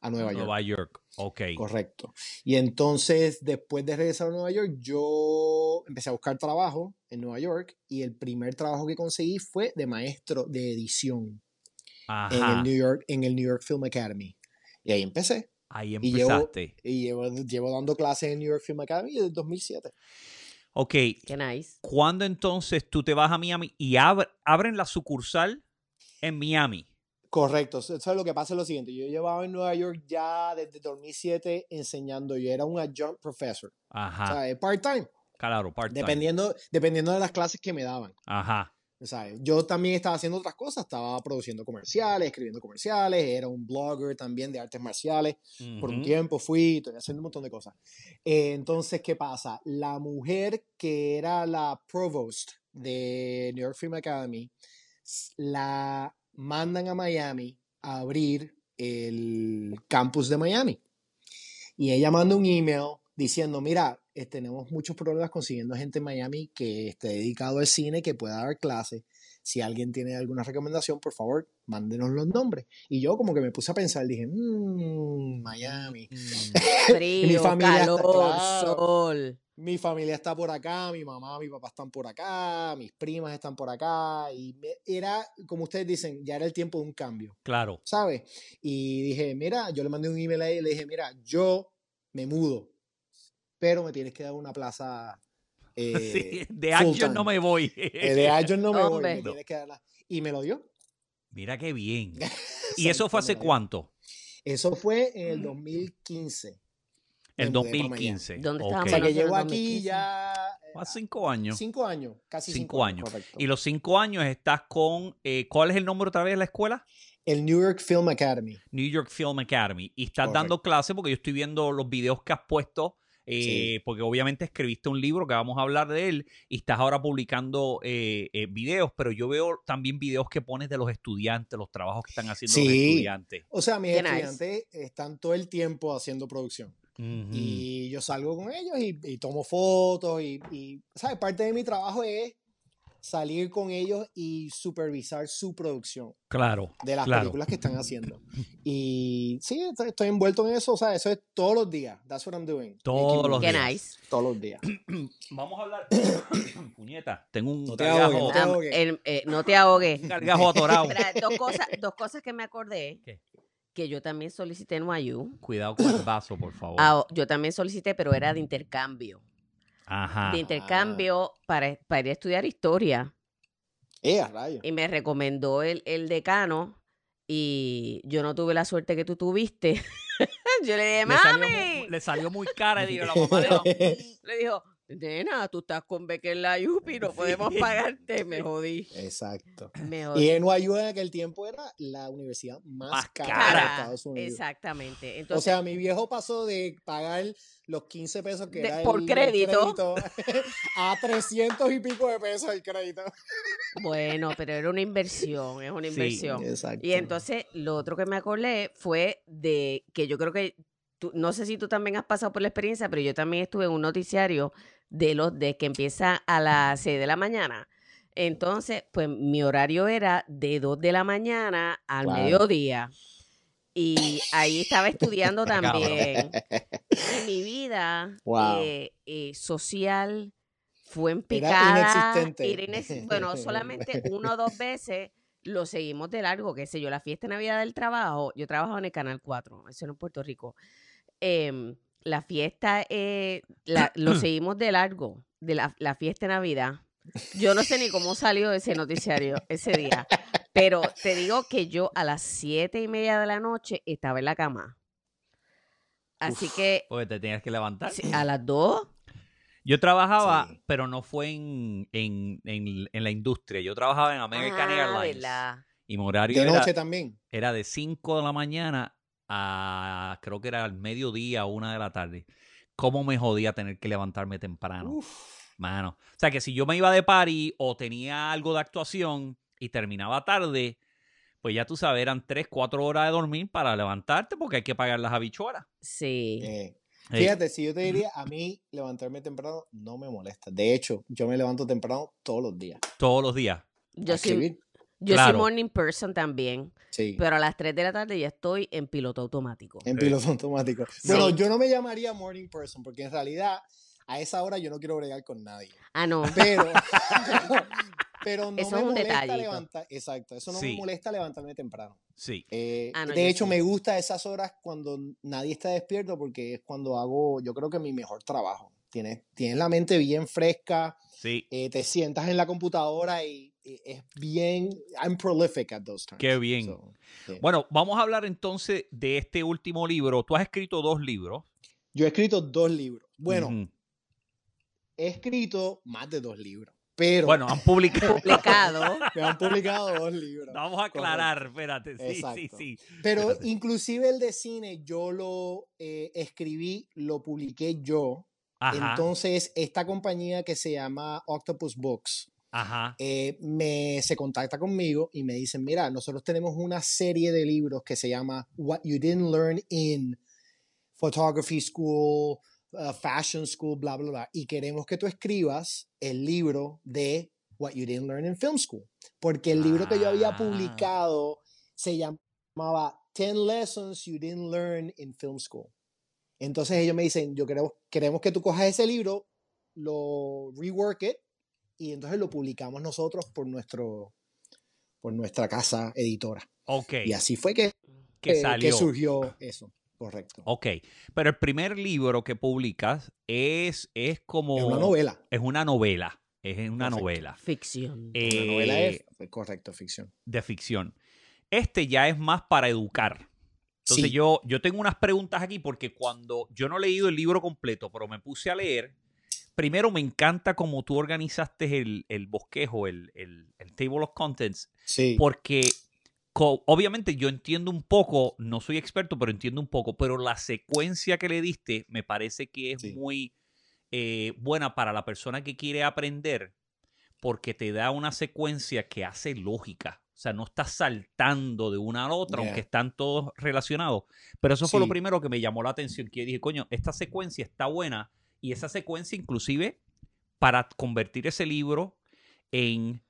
B: a Nueva York.
A: Nueva York. Ok.
B: Correcto. Y entonces, después de regresar a Nueva York, yo empecé a buscar trabajo en Nueva York y el primer trabajo que conseguí fue de maestro de edición en el. New York, en el New York Film Academy. Y ahí empecé.
A: Ahí
B: Y llevo,
A: empezaste.
B: y llevo, llevo dando clases en New York Film Academy desde el 2007.
A: Ok,
C: Qué nice.
A: ¿cuándo entonces tú te vas a Miami y ab- abren la sucursal en Miami?
B: Correcto, eso es lo que pasa es lo siguiente. Yo llevaba en Nueva York ya desde 2007 enseñando. Yo era un adjunct professor, o
A: Ajá,
B: sea, eh, part-time,
A: claro, part-time.
B: dependiendo, dependiendo de las clases que me daban.
A: Ajá,
B: ¿sabes? Yo también estaba haciendo otras cosas, estaba produciendo comerciales, escribiendo comerciales, era un blogger también de artes marciales. Por un tiempo fui, estoy haciendo un montón de cosas. Eh, entonces, ¿qué pasa? La mujer que era la provost de New York Film Academy, la mandan a Miami a abrir el campus de Miami. Y ella manda un email diciendo, mira, eh, tenemos muchos problemas consiguiendo gente en Miami que esté dedicado al cine, que pueda dar clases. Si alguien tiene alguna recomendación, por favor, mándenos los nombres. Y yo como que me puse a pensar, dije, mmm, Miami.
A: mm,
C: Frío,
B: familia está-
C: calor,
B: claro.
C: sol.
B: Mi familia está por acá, mi mamá, mi papá están por acá, mis primas están por acá. Y me- era, como ustedes dicen, ya era el tiempo de un cambio.
A: claro.
B: ¿sabes? Y dije, mira, yo le mandé un email a ella y le dije, mira, yo me mudo, pero me tienes que dar una plaza eh,
A: Sí, de action no
B: time.
A: me voy.
B: Eh, de Action no me voy,
C: Hombre.
B: me tienes que dar la- Y me lo dio.
A: Mira qué bien. ¿Y eso fue hace cuánto?
B: Eso fue en el 2015. Me
A: El
B: mudé pa' Miami.
A: 2015.
C: ¿Dónde
A: ok.
B: O sea que llevo aquí
C: 2015.
B: ya eh,
A: Hace cinco años.
B: cinco años, casi
A: Cinco
B: cinco,
A: años. Y los cinco años estás con, eh, ¿cuál es el nombre otra vez de la escuela?
B: El New York Film Academy.
A: New York Film Academy. Y estás dando clases porque yo estoy viendo los videos que has puesto. Eh,
B: Sí.
A: Porque obviamente escribiste un libro que vamos a hablar de él y estás ahora publicando eh, eh, videos, pero yo veo también videos que pones de los estudiantes, los trabajos que están haciendo los estudiantes.
B: O sea, mis
C: Qué nice.
B: estudiantes están todo el tiempo haciendo producción. Y yo salgo con ellos y, y tomo fotos y, y, ¿sabes? Parte de mi trabajo es salir con ellos y supervisar su producción
A: Claro.
B: de las
A: claro.
B: películas que están haciendo. Y sí, estoy, estoy envuelto en eso, o sea, eso es todos los días. That's what I'm doing.
A: Todos los días.
C: nice.
B: Todos los días.
A: Vamos a hablar. Puñeta, tengo un
B: No te
A: gargajo,
B: ahogues, no te ahogues.
C: el- eh, no te ahogues.
A: un gargajo atorado.
C: Dos, cosas, dos cosas que me acordé.
A: ¿Qué?
C: Que yo también solicité en NYU.
A: Cuidado con el vaso, por favor.
C: Ah, yo también solicité, pero era de intercambio.
A: Ajá.
C: De intercambio para, para ir a estudiar historia.
B: Eh, a rayos.
C: Y me recomendó el, el decano. Y yo no tuve la suerte que tú tuviste. yo le dije,
A: Le salió,
C: mami.
A: muy, le salió muy cara y digo, la mamá le va-
C: Le dijo, nena, tú estás con beca en la UPI, no podemos pagarte. Me jodí.
B: Exacto.
C: Me
B: Y
C: jodí.
B: NYU en aquel tiempo era la universidad más,
A: Más
B: cara,
A: cara.
B: de Estados Unidos.
C: Exactamente.
B: O
C: Entonces,
B: sea, mi viejo pasó de pagar los 15 pesos que
C: De-
B: era
C: por
B: el- el
C: crédito.
B: a 300 y pico de pesos el crédito.
C: bueno, pero era una inversión, es una
A: Sí.
C: inversión.
B: Exacto.
C: Y entonces, lo otro que me acordé fue de que yo creo que, tú, no sé si tú también has pasado por la experiencia, pero yo también estuve en un noticiario de los de que empieza a las 6 de la mañana. Entonces, pues mi horario era de 2 de la mañana al mediodía. Y ahí estaba estudiando también. Y mi vida
B: Wow.
C: eh, eh, social fue en
B: Era
C: picada.
B: inexistente.
C: era inex- bueno, solamente una o dos veces lo seguimos de largo, qué sé yo, la fiesta de Navidad del trabajo, yo trabajo en el Canal 4, eso era en Puerto Rico. Em, la fiesta, eh, la- lo seguimos de largo, de la, la fiesta de Navidad. Yo no sé ni cómo salió ese noticiario ese día, pero te digo que yo a las siete y media de la noche estaba en la cama. Así que
A: Porque te tenías que levantar.
C: a las dos,
A: Yo trabajaba,
B: Sí.
A: pero no fue en, en, en, en la industria. Yo trabajaba en American
C: ah,
A: Airlines.
C: ¿verdad?
A: Y mi horario
B: De
A: era,
B: noche también.
A: era de 5 de la mañana a creo que era al mediodía, una de la tarde. ¿Cómo me jodía tener que levantarme temprano?
B: Uf.
A: Mano. O sea que si yo me iba de party o tenía algo de actuación y terminaba tarde, pues ya tú sabes, eran 3, 4 horas de dormir para levantarte porque hay que pagar las habichuelas.
C: Sí.
B: Eh, Fíjate, si yo te diría, a mí levantarme temprano no me molesta. De hecho, yo me levanto temprano todos los días.
A: todos los días.
C: Yo soy, yo soy morning person también,
B: Sí.
C: pero a las 3 de la tarde ya estoy en piloto automático.
B: En
A: Sí.
B: piloto automático.
C: Sí.
B: Bueno, yo no me llamaría morning person porque en realidad a esa hora yo no quiero bregar con nadie.
C: Ah, no.
B: Pero, pero no
C: Eso
B: me
C: es un
B: molesta levantar. Exacto, eso no
A: Sí.
B: me molesta levantarme temprano.
A: Sí.
B: Eh,
C: Ah, no,
B: de hecho,
C: sí.
B: me gusta esas horas cuando nadie está despierto porque es cuando hago, yo creo que mi mejor trabajo. tienes, tienes la mente bien fresca,
A: Sí.
B: eh, te sientas en la computadora y es bien, I'm prolific at those times.
A: Qué bien.
B: So.
A: Bueno, vamos a hablar entonces de este último libro. Tú has escrito dos libros.
B: Yo he escrito dos libros. Bueno, he escrito más de dos libros, pero
A: Bueno, han publicado.
B: Me han publicado dos libros.
A: Vamos a aclarar, espérate. Sí,
B: Exacto.
A: sí, sí.
B: Pero
A: Espérate.
B: inclusive el de cine yo lo eh, escribí, lo publiqué yo.
A: Ajá.
B: Entonces, esta compañía que se llama Octopus Books
A: ajá.
B: eh, me, se contacta conmigo y me dicen, mira, nosotros tenemos una serie de libros que se llama What You Didn't Learn in Photography School, uh, Fashion School, bla, bla, bla. Y queremos que tú escribas el libro de What You Didn't Learn in Film School. Porque el libro que yo había
A: Ah.
B: publicado se llamaba 10 Lessons You Didn't Learn in Film School. Entonces ellos me dicen, yo queremos, queremos que tú cojas ese libro, lo rework it, y entonces lo publicamos nosotros por, nuestro, por nuestra casa editora.
A: Ok.
B: Y así fue que,
A: Que salió.
B: que surgió eso, correcto.
A: Ok. Pero el primer libro que publicas es, es como.
B: Es una novela.
A: Es una novela. Es una
B: Perfecto.
A: novela.
C: Ficción.
B: Una novela
A: eh,
B: es correcto, ficción.
A: de ficción. Este ya es más para educar. Entonces
B: Sí.
A: yo, yo tengo unas preguntas aquí porque cuando yo no he leído el libro completo, pero me puse a leer, primero me encanta cómo tú organizaste el, el bosquejo, el, el, el table of contents,
B: Sí.
A: porque obviamente yo entiendo un poco, no soy experto, pero entiendo un poco, pero la secuencia que le diste me parece que es
B: Sí.
A: muy eh, buena para la persona que quiere aprender porque te da una secuencia que hace lógica. O sea, no estás saltando de una a la otra,
B: Yeah.
A: aunque están todos relacionados. Pero eso fue lo primero que me llamó la atención, que dije, coño, esta secuencia está buena y esa secuencia inclusive para convertir ese libro en,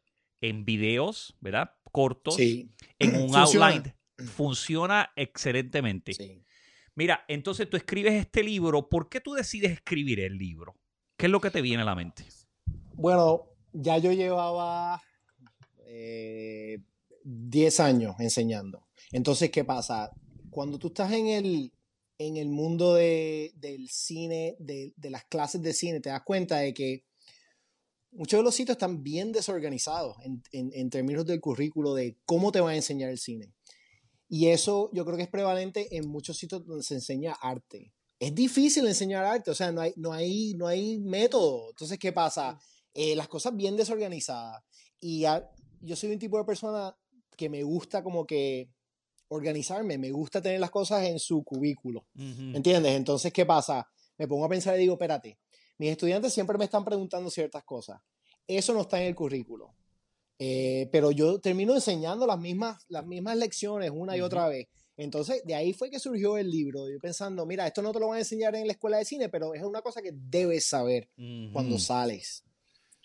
A: en videos, ¿verdad? Cortos,
B: Sí.
A: en un
B: Funciona.
A: outline, funciona excelentemente.
B: Sí.
A: Mira, entonces tú escribes este libro, ¿por qué tú decides escribir el libro? ¿Qué es lo que te viene a la mente?
B: Bueno, ya yo llevaba eh, 10 años enseñando. Entonces, ¿qué pasa? Cuando tú estás en el, en el mundo de- del cine, de, de las clases de cine, te das cuenta de que muchos de los sitios están bien desorganizados en, en- en términos del currículo de cómo te van a enseñar el cine. Y eso yo creo que es prevalente en muchos sitios donde se enseña arte. Es difícil enseñar arte, o sea, no hay, no hay, no hay método. Entonces, ¿qué pasa? Eh, las cosas bien desorganizadas. Y a- yo soy un tipo de persona que me gusta como que organizarme, me gusta tener las cosas en su cubículo. ¿Me ¿Entiendes? Entonces, ¿qué pasa? Me pongo a pensar y digo, espérate, mis estudiantes siempre me están preguntando ciertas cosas. Eso no está en el currículo. Eh, pero yo termino enseñando las mismas, las mismas lecciones una y otra vez. Entonces, de ahí fue que surgió el libro. Yo pensando, mira, esto no te lo van a enseñar en la escuela de cine, pero es una cosa que debes saber cuando sales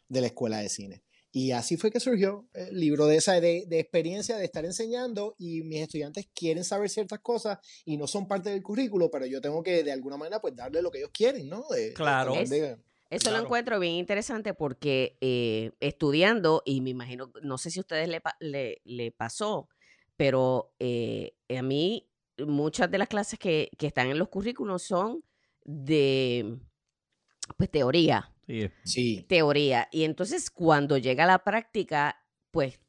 B: de la escuela de cine. Y así fue que surgió el libro de esa de, de experiencia de estar enseñando y mis estudiantes quieren saber ciertas cosas y no son parte del currículo, pero yo tengo que de alguna manera pues darle lo que ellos quieren, ¿no? De-
A: Claro.
B: de-
C: Eso
A: Claro.
C: lo encuentro bien interesante porque eh, estudiando, y me imagino, no sé si a ustedes le, le, le pasó, pero eh, a mí muchas de las clases que, que están en los currículos son de pues teoría,
A: Sí,
B: Sí,
C: teoría. Y entonces cuando llega la práctica, pues,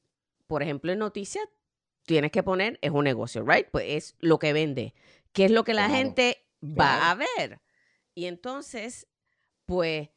C: por ejemplo, en noticias, tienes que poner, es un negocio, ¿right? Pues es lo que vende. ¿Qué es lo que la
B: Claro,
C: gente va
B: claro.
C: a ver? Y entonces, pues,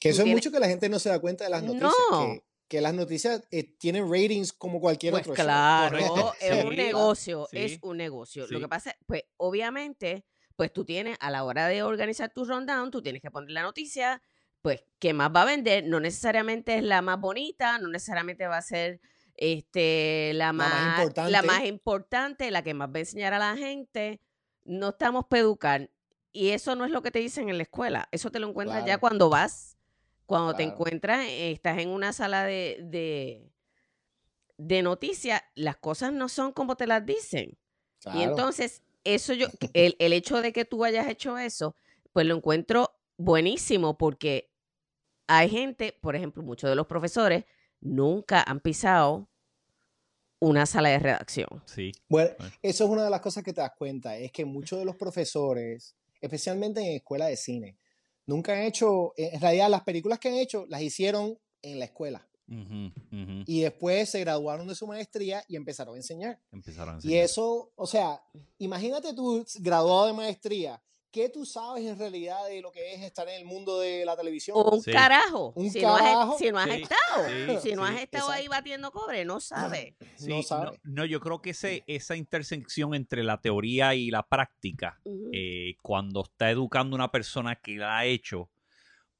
B: que eso es mucho que la gente no se da cuenta de las noticias,
C: No.
B: que, que las noticias eh, tienen ratings como cualquier
C: Pues
B: otro show.
C: claro, es un negocio,
A: sí,
C: es un negocio. Lo que pasa, pues obviamente, pues tú tienes a la hora de organizar tu rundown, tú tienes que poner la noticia, pues que más va a vender, no necesariamente es la más bonita, no necesariamente va a ser este la
B: más
C: más, la
B: importante.
C: más importante, la que más va a enseñar a la gente. No estamos para educar y eso no es lo que te dicen en la escuela, eso te lo encuentras ya cuando vas, cuando te encuentras, eh, estás en una sala de, de de noticias, las cosas no son como te las dicen. Y entonces, eso yo, el, el hecho de que tú hayas hecho eso, pues lo encuentro buenísimo porque hay gente, por ejemplo, muchos de los profesores nunca han pisado una sala de redacción.
A: sí.
B: Bueno, eso es una de las cosas que te das cuenta, es que muchos de los profesores, especialmente en escuela de cine, nunca han hecho, en realidad las películas que han hecho las hicieron en la escuela. Y después se graduaron de su maestría y empezaron a enseñar.
A: Empezaron a
B: Y
A: enseñar.
B: eso, o sea, imagínate tú graduado de maestría, ¿qué tú sabes en realidad de lo que es estar en el mundo de la televisión?
C: Un
A: Sí.
C: carajo.
B: Un
C: si, No has, si no has
A: Sí,
C: estado.
A: sí,
C: si no has estado ahí batiendo cobre, no sabes.
A: Sí,
B: no sabe.
A: no, yo creo que ese, esa intersección entre la teoría y la práctica, eh, cuando está educando una persona que la ha hecho,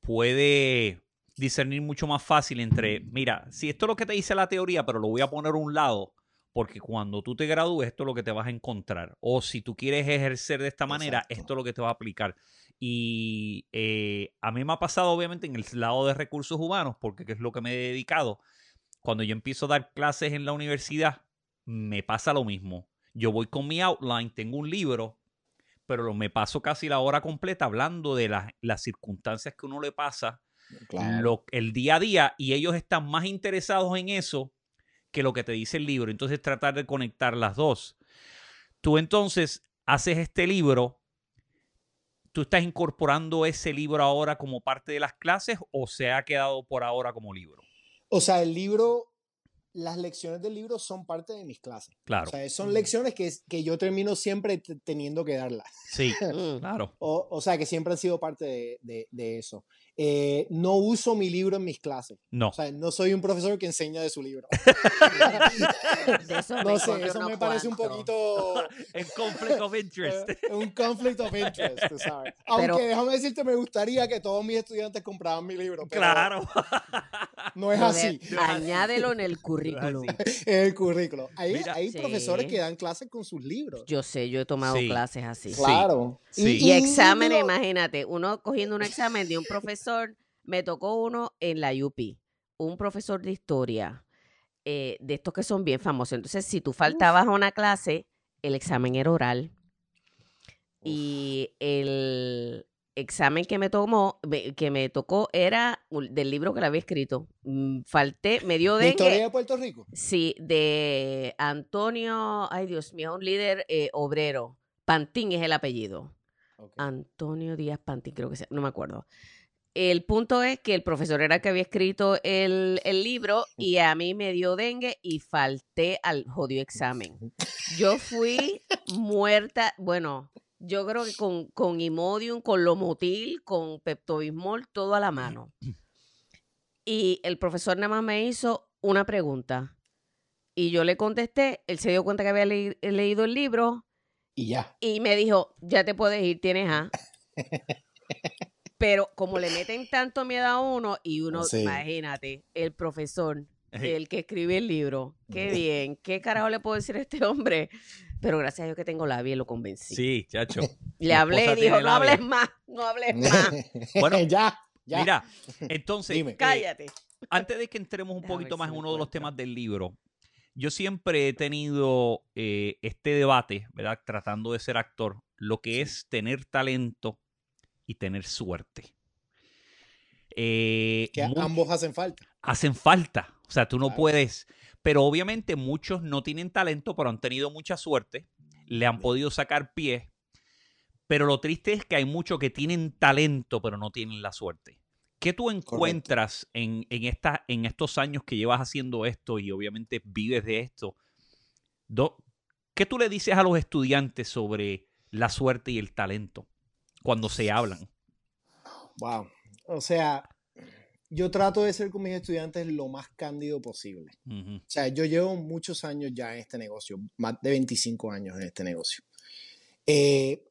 A: puede discernir mucho más fácil entre, mira, si esto es lo que te dice la teoría, pero lo voy a poner a un lado, porque cuando tú te gradúes, esto es lo que te vas a encontrar. O si tú quieres ejercer de esta manera,
B: Exacto.
A: esto es lo que te va a aplicar. Y eh, a mí me ha pasado, obviamente, en el lado de recursos humanos, porque es lo que me he dedicado. Cuando yo empiezo a dar clases en la universidad, me pasa lo mismo. Yo voy con mi outline, tengo un libro, pero me paso casi la hora completa hablando de las, las circunstancias que uno le pasa,
B: Claro.
A: lo- el día a día, y ellos están más interesados en eso que lo que te dice el libro. Entonces tratar de conectar las dos. Tú entonces haces este libro, tú estás incorporando ese libro ahora como parte de las clases o se ha quedado por ahora como libro.
B: O sea, el libro, las lecciones del libro son parte de mis clases.
A: Claro.
B: O sea, son lecciones que, que yo termino siempre teniendo que darlas.
A: Sí,
C: Mm.
A: claro.
B: O, o sea, que siempre han sido parte de, de- de eso. Eh, no uso mi libro en mis clases.
A: No.
B: O sea, no soy un profesor que enseña de su libro.
C: De eso me
B: No sé, eso me parece un poquito
A: En conflict of interest.
B: eh, un conflict of interest, tú sabes. Aunque
C: Pero-
B: déjame decirte, me gustaría que todos mis estudiantes compraran mi libro. pero
A: Claro.
B: No es así.
C: de- Añádelo en el currículum.
B: En el currículo. Hay,
A: Mira.
B: hay
C: Sí.
B: profesores que dan clases con sus libros.
C: Yo sé, yo he tomado
A: Sí.
C: clases así.
A: Sí.
B: Claro.
A: Sí.
C: Y exámenes, imagínate, uno cogiendo un examen de un profesor, me tocó uno en la UP, un profesor de historia, eh, de estos que son bien famosos. Entonces, si tú faltabas a una clase, el examen era oral. Y el examen que me tomó, que me tocó era del libro que le había escrito. Mm, Falté, me dio
B: ¿De historia
C: dengue.
B: de Puerto Rico?
C: Sí, de Antonio, ay Dios mío, un líder eh, obrero. Pantín es el apellido. Antonio Díaz Pantín, creo que sea, no me acuerdo. El punto es que el profesor era el que había escrito el, el libro y a mí me dio dengue y falté al jodido examen. Yo fui muerta, bueno, yo creo que con, con Imodium, con Lomotil, con Peptobismol, todo a la mano. Y el profesor nada más me hizo una pregunta. Y yo le contesté, él se dio cuenta que había leí- leído el libro
B: Y ya.
C: y me dijo, ya te puedes ir, tienes A. Pero como le meten tanto miedo a uno y uno,
B: Sí.
C: imagínate, el profesor, el que escribe el libro, qué bien, qué carajo le puedo decir a este hombre. Pero gracias a Dios que tengo labia y lo convencí.
A: Sí, chacho.
C: Le hablé y dijo, no hables
A: labia".
C: más, no hables más,
A: Bueno,
B: ya, ya.
A: Mira, entonces,
B: Dime.
A: eh,
C: cállate.
A: antes de que entremos un
C: Déjame
A: poquito más en uno de los temas del libro, yo siempre he tenido eh, este debate, ¿verdad? Tratando de ser actor, lo que
B: Sí.
A: es tener talento y tener suerte. Eh,
B: Que ambos hacen falta.
A: hacen falta, o sea, tú no
B: Claro.
A: puedes, pero obviamente muchos no tienen talento, pero han tenido mucha suerte, le han podido sacar pie, pero lo triste es que hay muchos que tienen talento, pero no tienen la suerte. ¿Qué tú encuentras en, en, esta, en estos años que llevas haciendo esto y obviamente vives de esto? Do- ¿Qué tú le dices a los estudiantes sobre la suerte y el talento cuando se hablan?
B: Wow. O sea, yo trato de ser con mis estudiantes lo más cándido posible.
A: Ujú,
B: O sea, yo llevo muchos años ya en este negocio, más de 25 años en este negocio. Eh,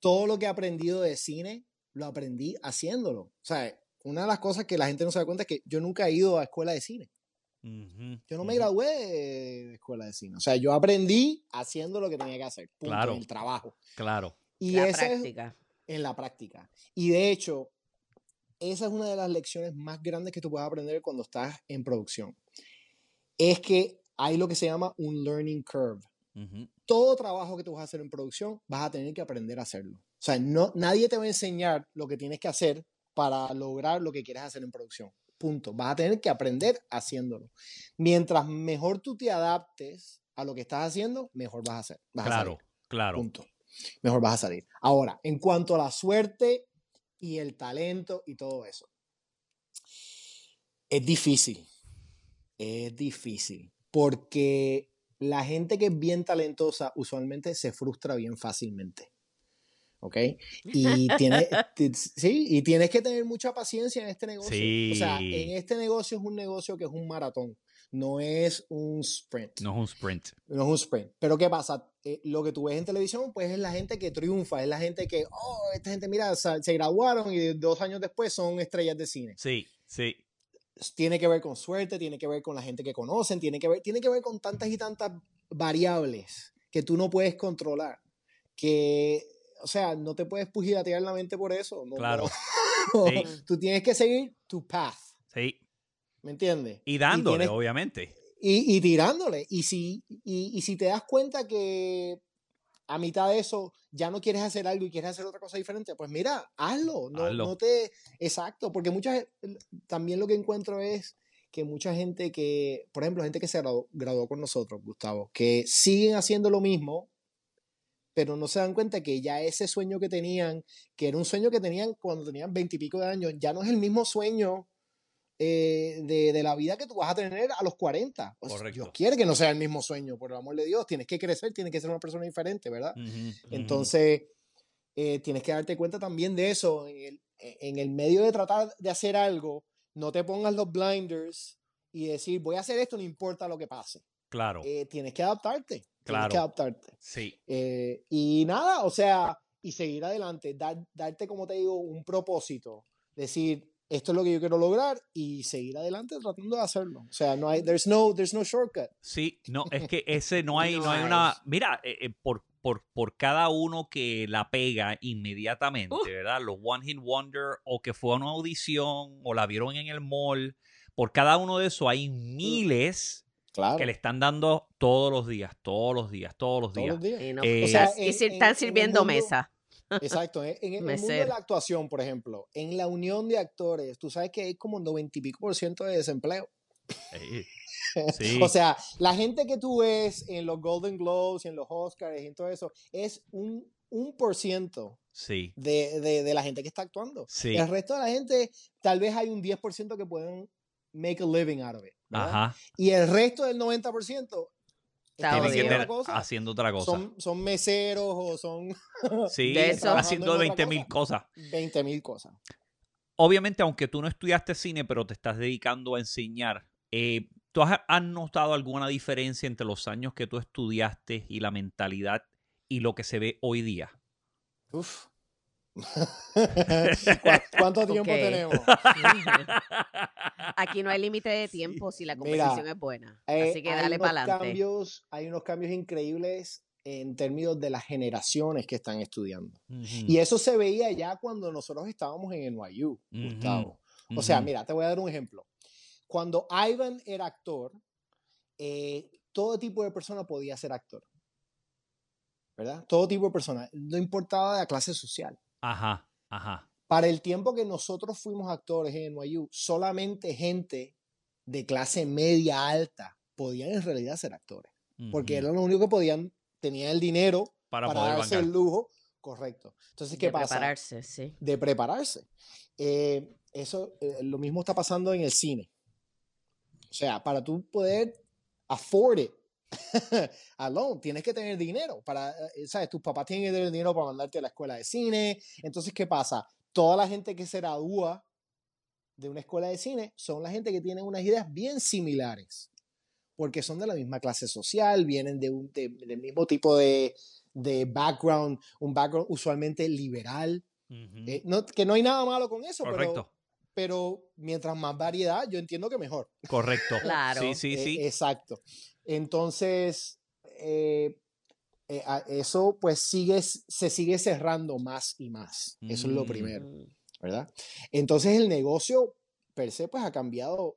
B: todo lo que he aprendido de cine, lo aprendí haciéndolo. O sea, una de las cosas que la gente no se da cuenta es que yo nunca he ido a escuela de cine.
A: ujú,
B: Yo no me
A: ujú.
B: gradué de, de escuela de cine. O sea, yo aprendí haciendo lo que tenía que hacer. Punto,
A: Claro.
B: en el trabajo.
A: Claro.
B: Y
C: La
B: esa es
C: práctica.
B: En la práctica. Y de hecho, esa es una de las lecciones más grandes que tú puedes aprender cuando estás en producción. Es que hay lo que se llama un learning curve. Todo trabajo que tú vas a hacer en producción, vas a tener que aprender a hacerlo. O sea, no, nadie te va a enseñar lo que tienes que hacer para lograr lo que quieres hacer en producción. Punto. Vas a tener que aprender haciéndolo. Mientras mejor tú te adaptes a lo que estás haciendo, mejor vas a hacer. vas
A: Claro, claro.
B: Punto. Mejor vas a salir. Ahora, en cuanto a la suerte, y el talento y todo eso. Es difícil, es difícil, porque la gente que es bien talentosa usualmente se frustra bien fácilmente. ¿Ok? Y, tiene, sí, y tienes que tener mucha paciencia en este negocio. O sea, en este negocio es un negocio que es un maratón, no es un sprint.
A: No es un sprint.
B: No es un sprint. Pero ¿qué pasa? Eh, lo que tú ves en televisión, pues es la gente que triunfa, es la gente que, oh, esta gente, mira, se graduaron y dos años después son estrellas de cine.
A: Sí, sí
B: tiene que ver con suerte, tiene que ver con la gente que conocen, tiene que ver, tiene que ver con tantas y tantas variables que tú no puedes controlar. Que, o sea, no te puedes pugilatear la mente por eso. claro. Tú tienes que seguir tu path.
A: Sí.
B: ¿Me entiendes?
A: Y dándole, obviamente.
B: Y, y, tirándole. Y si, y, y si te das cuenta que a mitad de eso ya no quieres hacer algo y quieres hacer otra cosa diferente, pues mira, hazlo. No, no te. Exacto, porque muchas. También lo que encuentro es que mucha gente que, por ejemplo, gente que se graduó, con nosotros, Gustavo, que siguen haciendo lo mismo, pero no se dan cuenta que ya ese sueño que tenían, que era un sueño que tenían cuando tenían veintipico de años, ya no es el mismo sueño eh, de, de, la vida que tú vas a tener a los 40. Dios quiere que no sea el mismo sueño, por el amor de Dios. Tienes que crecer, tienes que ser una persona diferente, ¿verdad? Entonces, eh, tienes que darte cuenta también de eso. En el, en el medio de tratar de hacer algo, no te pongas los blinders y decir, voy a hacer esto, no importa lo que pase.
A: Claro.
B: Eh, tienes que adaptarte. Claro. Tienes que adaptarte.
A: Sí.
B: y nada, o sea, y seguir adelante, dar, darte, como te digo, un propósito. Decir, esto es lo que yo quiero lograr y seguir adelante tratando de hacerlo. O sea, no hay, there's no, there's no shortcut.
A: Sí, no, es que ese no hay, no, hay una, mira, eh, eh, por, por, por, cada uno que la pega inmediatamente, ¿verdad? Los One Hit Wonder o que fue a una audición o la vieron en el mall, por cada uno de esos hay miles que le están dando todos los días, todos los días, todos los días.
C: Eh, o sea, y están sirviendo mesa.
B: Exacto. En, el mundo de la actuación, por ejemplo, en la unión de actores, tú sabes que hay como 90 y pico por ciento de desempleo. o sea, la gente que tú ves en los Golden Globes y en los Oscars y en todo eso es un, un por ciento
A: sí.
B: de, de, la gente que está actuando. El resto de la gente, tal vez hay un 10% que pueden make a living out of it. Y el resto del 90%
A: haciendo otra cosa.
B: Son, meseros o son...
A: sí, están haciendo 20 mil cosas.
B: 20 mil cosas.
A: Obviamente, aunque tú no estudiaste cine, pero te estás dedicando a enseñar, eh, ¿tú has, has, notado alguna diferencia entre los años que tú estudiaste y la mentalidad y lo que se ve hoy día?
B: Uf, ¿Cuánto tiempo tenemos?
C: Aquí no hay límite de tiempo si la conversación es buena. Eh, Así que dale para adelante.
B: hay unos cambios increíbles en términos de las generaciones que están estudiando. Y eso se veía ya cuando nosotros estábamos en NYU, Gustavo. O sea, mira, te voy a dar un ejemplo. Cuando Ivan era actor, eh, todo tipo de persona podía ser actor. ¿Verdad? Todo tipo de persona. No importaba de la clase social.
A: Ajá, ajá.
B: Para el tiempo que nosotros fuimos actores en NYU, solamente gente de clase media alta podían en realidad ser actores. Porque eran los únicos que podían, tenían el dinero para, para darse el lujo. Correcto. Entonces, ¿qué pasa?
C: De prepararse, sí.
B: De prepararse. Eh, eso, eh, lo mismo está pasando en el cine. O sea, para tú poder afford it, alone, tienes que tener dinero para, eh, ¿sabes? Tus papás tienen que tener dinero para mandarte a la escuela de cine. Entonces, ¿qué pasa? Toda la gente que se gradúa de una escuela de cine son la gente que tiene unas ideas bien similares, porque son de la misma clase social, vienen de un, del mismo tipo de, de, background, un background usualmente liberal. Eh, no, que no hay nada malo con eso, pero pero mientras más variedad, yo entiendo que mejor.
A: Correcto.
C: claro.
A: Sí, sí, sí.
B: exacto. Entonces, eh, eh, eso pues sigue, se sigue cerrando más y más. Eso es lo primero, mm. ¿verdad? Entonces el negocio per se pues ha cambiado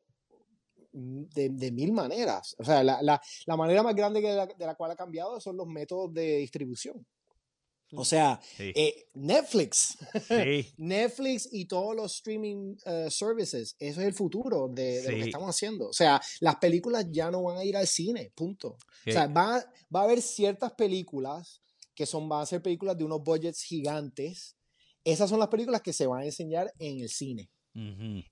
B: de, de mil maneras. O sea, la, la, la manera más grande de la, de la cual ha cambiado son los métodos de distribución. O sea, eh, Netflix, Netflix y todos los streaming uh, services, eso es el futuro de, lo que estamos haciendo. O sea, las películas ya no van a ir al cine, punto. O sea, va, va a haber ciertas películas que son, van a ser películas de unos budgets gigantes. Esas son las películas que se van a enseñar en el cine.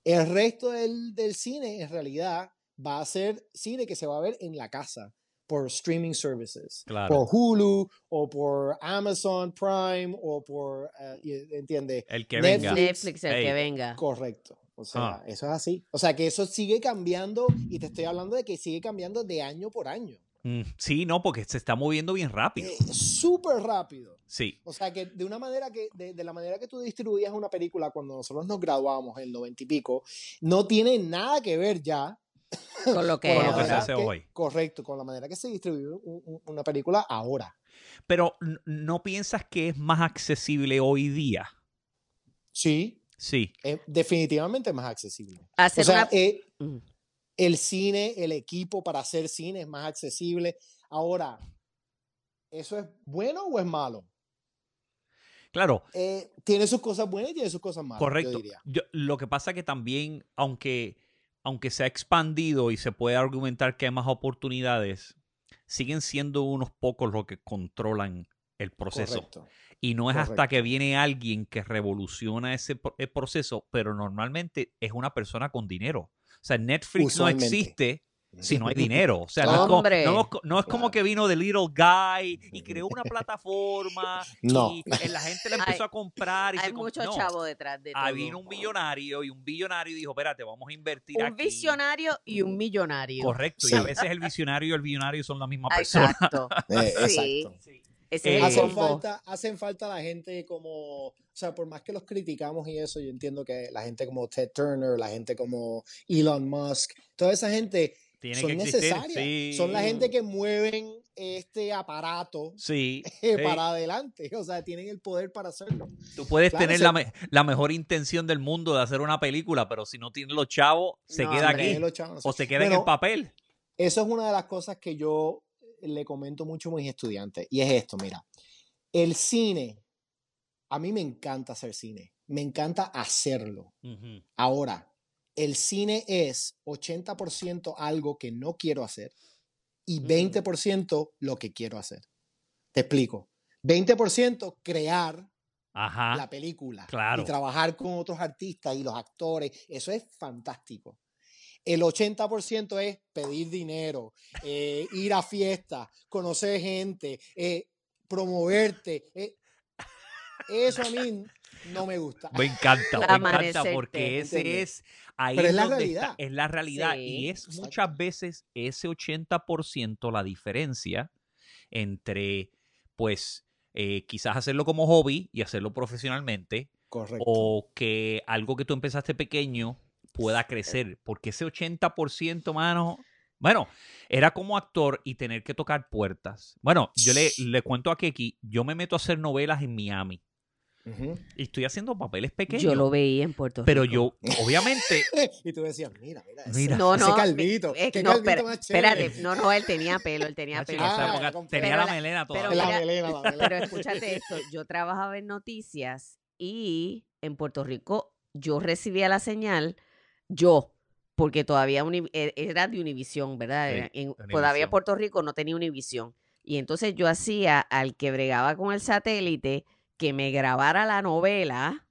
B: El resto del, del cine, en realidad, va a ser cine que se va a ver en la casa por streaming services,
A: Claro.
B: por Hulu o por Amazon Prime o por, y- ¿entiendes?
A: El que
B: Netflix.
A: venga.
C: Netflix, el que venga.
B: Correcto. O sea,
A: Ah.
B: eso es así. O sea, que eso sigue cambiando y te estoy hablando de que sigue cambiando de año por año.
A: Mm, Sí, no, porque se está moviendo bien rápido.
B: Eh, Súper rápido.
A: Sí.
B: O sea, que de una manera que, de, de la manera que tú distribuías una película cuando nosotros nos graduamos en el noventa y pico, no tiene nada que ver ya
C: Con lo que
A: Con
C: es
A: lo que se hace hoy.
B: Correcto, con la manera que se distribuye un- un- una película ahora.
A: Pero ¿no piensas que es más accesible hoy día?
B: Sí,
A: Sí.
B: es definitivamente más accesible. O
C: Hacer
B: sea,
C: una...
B: eh,
C: Mm.
B: el cine, el equipo para hacer cine es más accesible. Ahora, ¿eso es bueno o es malo?
A: Claro,
B: Eh, tiene sus cosas buenas y tiene sus cosas malas. yo
A: correcto.
B: diría.
A: Yo- lo que pasa que también, aunque, aunque se ha expandido y se puede argumentar que hay más oportunidades, siguen siendo unos pocos los que controlan el proceso.
B: Correcto.
A: Y no es hasta que viene alguien que revoluciona ese proceso, pero normalmente es una persona con dinero. O sea, Netflix no existe si no hay dinero. O sea, no es, como,
C: Hombre.
A: no es co- no es como
B: Claro.
A: que vino The Little Guy y creó una plataforma
B: No.
A: y la gente la empezó
C: Hay-
A: a comprar. Y
C: Hay
A: se com-
C: mucho
A: no.
C: chavo detrás de todo.
A: Vino un millonario y un billonario dijo, espérate, vamos a invertir
C: Un
A: aquí.
C: visionario y un millonario.
A: Correcto. Y a veces el visionario y el billonario son la misma persona.
C: Exacto.
B: Eh,
C: Sí.
B: Exacto.
A: Eh,
B: hacen falta, hacen falta la gente como, o sea, por más que los criticamos y eso, yo entiendo que la gente como Ted Turner, la gente como Elon Musk, toda esa gente
A: Tiene
B: son
A: que existir.
B: necesarias.
A: Sí.
B: Son la gente que mueven este aparato
A: Sí.
B: eh,
A: sí.
B: para adelante, o sea, tienen el poder para hacerlo.
A: Tú puedes
B: Claro,
A: tener la, me- la mejor intención del mundo de hacer una película, pero si no tienes los chavos, se
C: No,
A: queda
C: hombre.
A: aquí.
B: Los chavos,
A: O se queda en el papel.
B: Eso es una de las cosas que yo le comento mucho a mis estudiantes y es esto, mira, el cine, a mí me encanta hacer cine, me encanta hacerlo. Ahora, el cine es 80% algo que no quiero hacer y
C: Ujú.
B: 20% lo que quiero hacer. Te explico. 20% crear
A: Ajá.
B: la película
A: claro.
B: y trabajar con otros artistas y los actores. Eso es fantástico. El 80% es pedir dinero, eh, ir a fiestas, conocer gente, eh, promoverte. eh. Eso a mí no me gusta.
A: Me encanta, me encanta porque ese
B: ¿entiendes?
A: es ahí
B: Pero es la
A: donde está-
B: realidad.
A: es la realidad
C: Sí.
A: y es
B: Exacto.
A: muchas veces ese 80% la diferencia entre pues eh, quizás hacerlo como hobby y hacerlo profesionalmente
B: Correcto.
A: o que algo que tú empezaste pequeño pueda crecer, porque ese 80%, mano, bueno, era como actor y tener que tocar puertas. Bueno, yo le, le cuento a Keki, yo me meto a hacer novelas en Miami Y estoy haciendo papeles pequeños.
C: Yo lo veía en Puerto Rico.
A: pero yo, obviamente,
B: Y tú decías, mira, mira, ese,
A: Mira.
C: No,
B: ese
C: no.
B: calvito.
C: es que
B: qué
C: no,
B: calvito
C: espera-
B: más chévere.
C: espérate. No, no, él tenía pelo, él tenía
A: Ah,
C: pelo.
B: Ah,
A: tenía
C: pero
A: la
C: la-
A: melena
C: pero
A: todavía.
B: la
C: mira,
B: melena, la melena.
C: Pero escúchate esto, yo trabajaba en noticias y en Puerto Rico yo recibía la señal, yo, porque todavía uni- e- era de Univisión, ¿verdad?
A: Sí,
C: en- todavía Puerto Rico no tenía Univisión. Y entonces yo hacía al que bregaba con el satélite que me grabara la novela.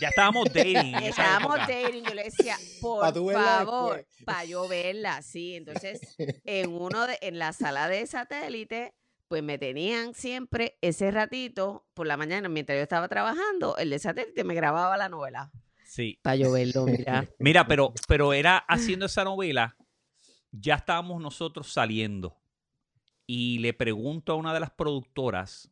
A: ya estábamos dating.
C: Estábamos
A: época.
C: dating, yo le decía, por
B: Pa'
C: favor, para yo verla, sí. Entonces, en uno de, en la sala de satélite, pues me tenían siempre ese ratito por la mañana mientras yo estaba trabajando, el de satélite me grababa la novela.
A: Sí.
C: Para yo verlo, mira.
A: Mira, pero, pero era haciendo esa novela, ya estábamos nosotros saliendo. Y le pregunto a una de las productoras,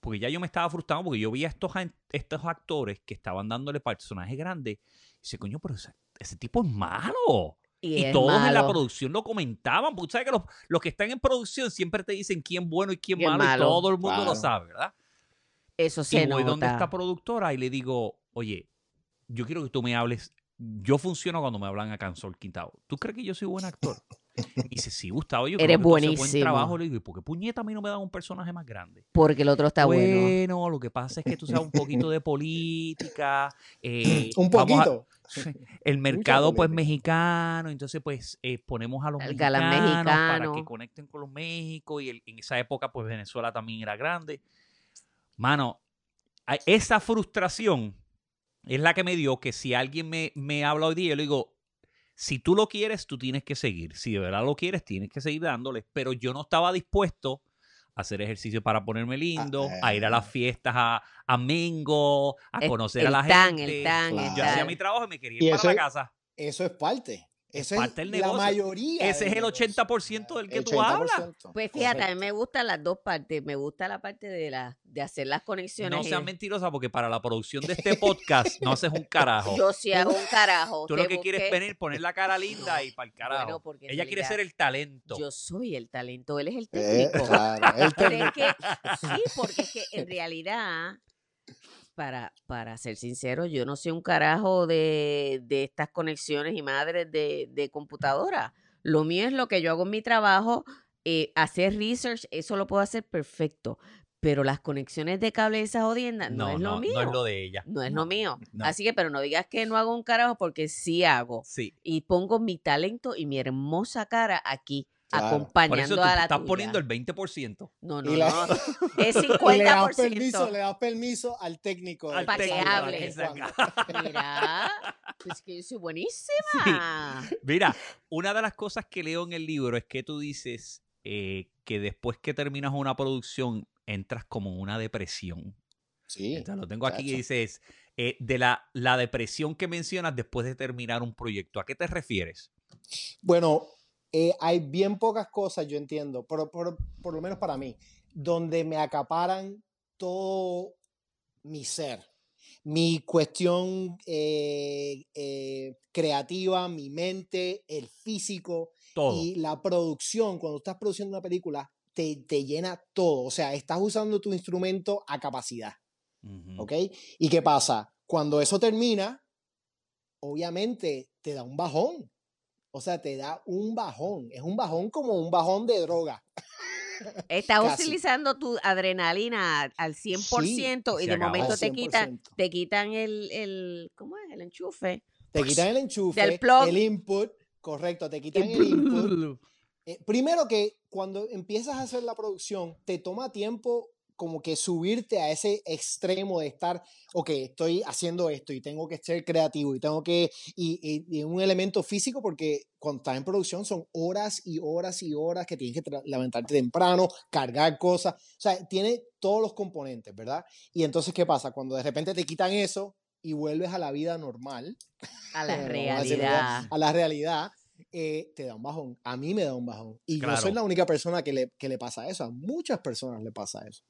A: porque ya yo me estaba frustrando, porque yo vi a estos, estos actores que estaban dándole personajes grandes. Y dice, coño, pero ese, ese tipo es malo. Y, todos en la producción lo comentaban. Porque sabes que los, los que están en producción siempre te dicen quién bueno y quién,
C: Quién
A: malo,
C: malo.
A: Y todo el mundo lo sabe, ¿verdad?
C: Eso
A: Y
C: se
A: voy donde
C: nota.
A: esta productora y le digo, oye, yo quiero que tú me hables. Yo funciono cuando me hablan a Cansol Quintado. ¿Tú crees que yo soy buen actor? Y dice, sí, Gustavo, yo creo
C: Eres
A: que tú haces buen
C: buenísimo.
A: trabajo. Le digo, ¿y por qué puñeta a mí no me dan un personaje más grande?
C: Porque el otro está bueno.
A: bueno, lo que pasa es que tú sabes un poquito de política. eh,
B: Un
A: a-
B: poquito.
A: el mercado pues mexicano, entonces pues eh, ponemos a los
C: El
A: mexicanos para que conecten con los México y el- en esa época pues Venezuela también era grande. Mano, esa frustración es la que me dio que si alguien me, me habla hoy día, yo le digo, si tú lo quieres, tú tienes que seguir. Si de verdad lo quieres, tienes que seguir dándole. Pero yo no estaba dispuesto a hacer ejercicio para ponerme lindo, a ir a las
B: eh.
A: fiestas a, a Mingo, a
C: El-
A: conocer a la
C: tan,
A: gente.
C: el tan,
B: el
A: Yo hacía mi trabajo y me quería ir para
B: eso
A: la casa.
B: Eso es parte.
A: Es parte del
B: la
A: negocio.
B: mayoría.
A: Ese es el
B: negocio.
A: 80% del que tú hablas.
B: 80%,
C: Pues fíjate, a mí me gustan las dos partes. Me gusta la parte de la, de hacer las conexiones.
A: No seas
C: de-
A: mentirosa porque para la producción de este podcast no haces un carajo.
C: Yo sí hago un carajo.
A: Tú lo que quieres es
C: busqué-
A: venir, poner la cara linda y para el carajo.
C: Bueno,
A: Ella quiere ser el talento.
C: Yo soy el talento, él es el
B: Eh,
C: técnico.
B: claro, el
C: Pero
B: técnico.
C: es que, sí, porque es que en realidad, para, para ser sincero, yo no soy un carajo de, de estas conexiones y madres de, de computadora. Lo mío es lo que yo hago en mi trabajo, eh, hacer research, eso lo puedo hacer perfecto. Pero las conexiones de cable de esas jodiendas no, es lo mío.
A: no es lo de ella.
C: No es lo mío.
A: no.
C: Así que, pero no digas que no hago un carajo porque sí hago.
A: Sí.
C: Y pongo mi talento y mi hermosa cara aquí,
B: Claro.
A: Por eso
C: acompañando
A: tú
C: a la
A: estás
C: tuya.
A: poniendo el 20%.
C: No, no,
B: la-
C: no. Es
B: Y le das
C: 50%.
B: permiso, le das permiso al técnico.
A: Al
B: de
C: Pa' que hable. Mira, pues que yo soy buenísima.
A: Mira, una de las cosas que leo en el libro es que tú dices eh, que después que terminas una producción entras como en una depresión.
B: Sí.
A: Entonces, lo tengo aquí que dices eh, de la, la depresión que mencionas después de terminar un proyecto. ¿A qué te refieres?
B: Bueno, eh, hay bien pocas cosas, yo entiendo, por, por lo menos para mí, donde me acaparan todo mi ser, mi cuestión eh, eh, creativa, mi mente, el físico
A: Todo.
B: y la producción. Cuando estás produciendo una película, te, te llena todo. O sea, estás usando tu instrumento a capacidad. ¿Ok? ¿Y qué pasa? Cuando eso termina, obviamente te da un bajón. O sea, te da un bajón. Es un bajón como un bajón de droga.
C: Estás
B: Casi.
C: utilizando tu adrenalina al 100%
A: se
C: y de momento te quitan,
B: 100%.
C: te quitan el, el, ¿cómo es? El enchufe.
B: Te quitan el enchufe,
C: Del plug.
B: el input. Correcto, te quitan el input. Eh, primero que cuando empiezas a hacer la producción, te toma tiempo como que subirte a ese extremo de estar, ok, estoy haciendo esto y tengo que ser creativo y tengo que, y, y- y un elemento físico porque cuando estás en producción son horas y horas y horas que tienes que levantarte temprano, cargar cosas, o sea, tiene todos los componentes, ¿verdad? Y entonces, ¿qué pasa? Cuando de repente te quitan eso y vuelves a la vida normal,
C: A la realidad.
B: a la realidad, eh, te da un bajón. A mí me da un bajón. Y no soy
A: Claro.
B: la única persona que le, que le pasa eso. A muchas personas le pasa eso.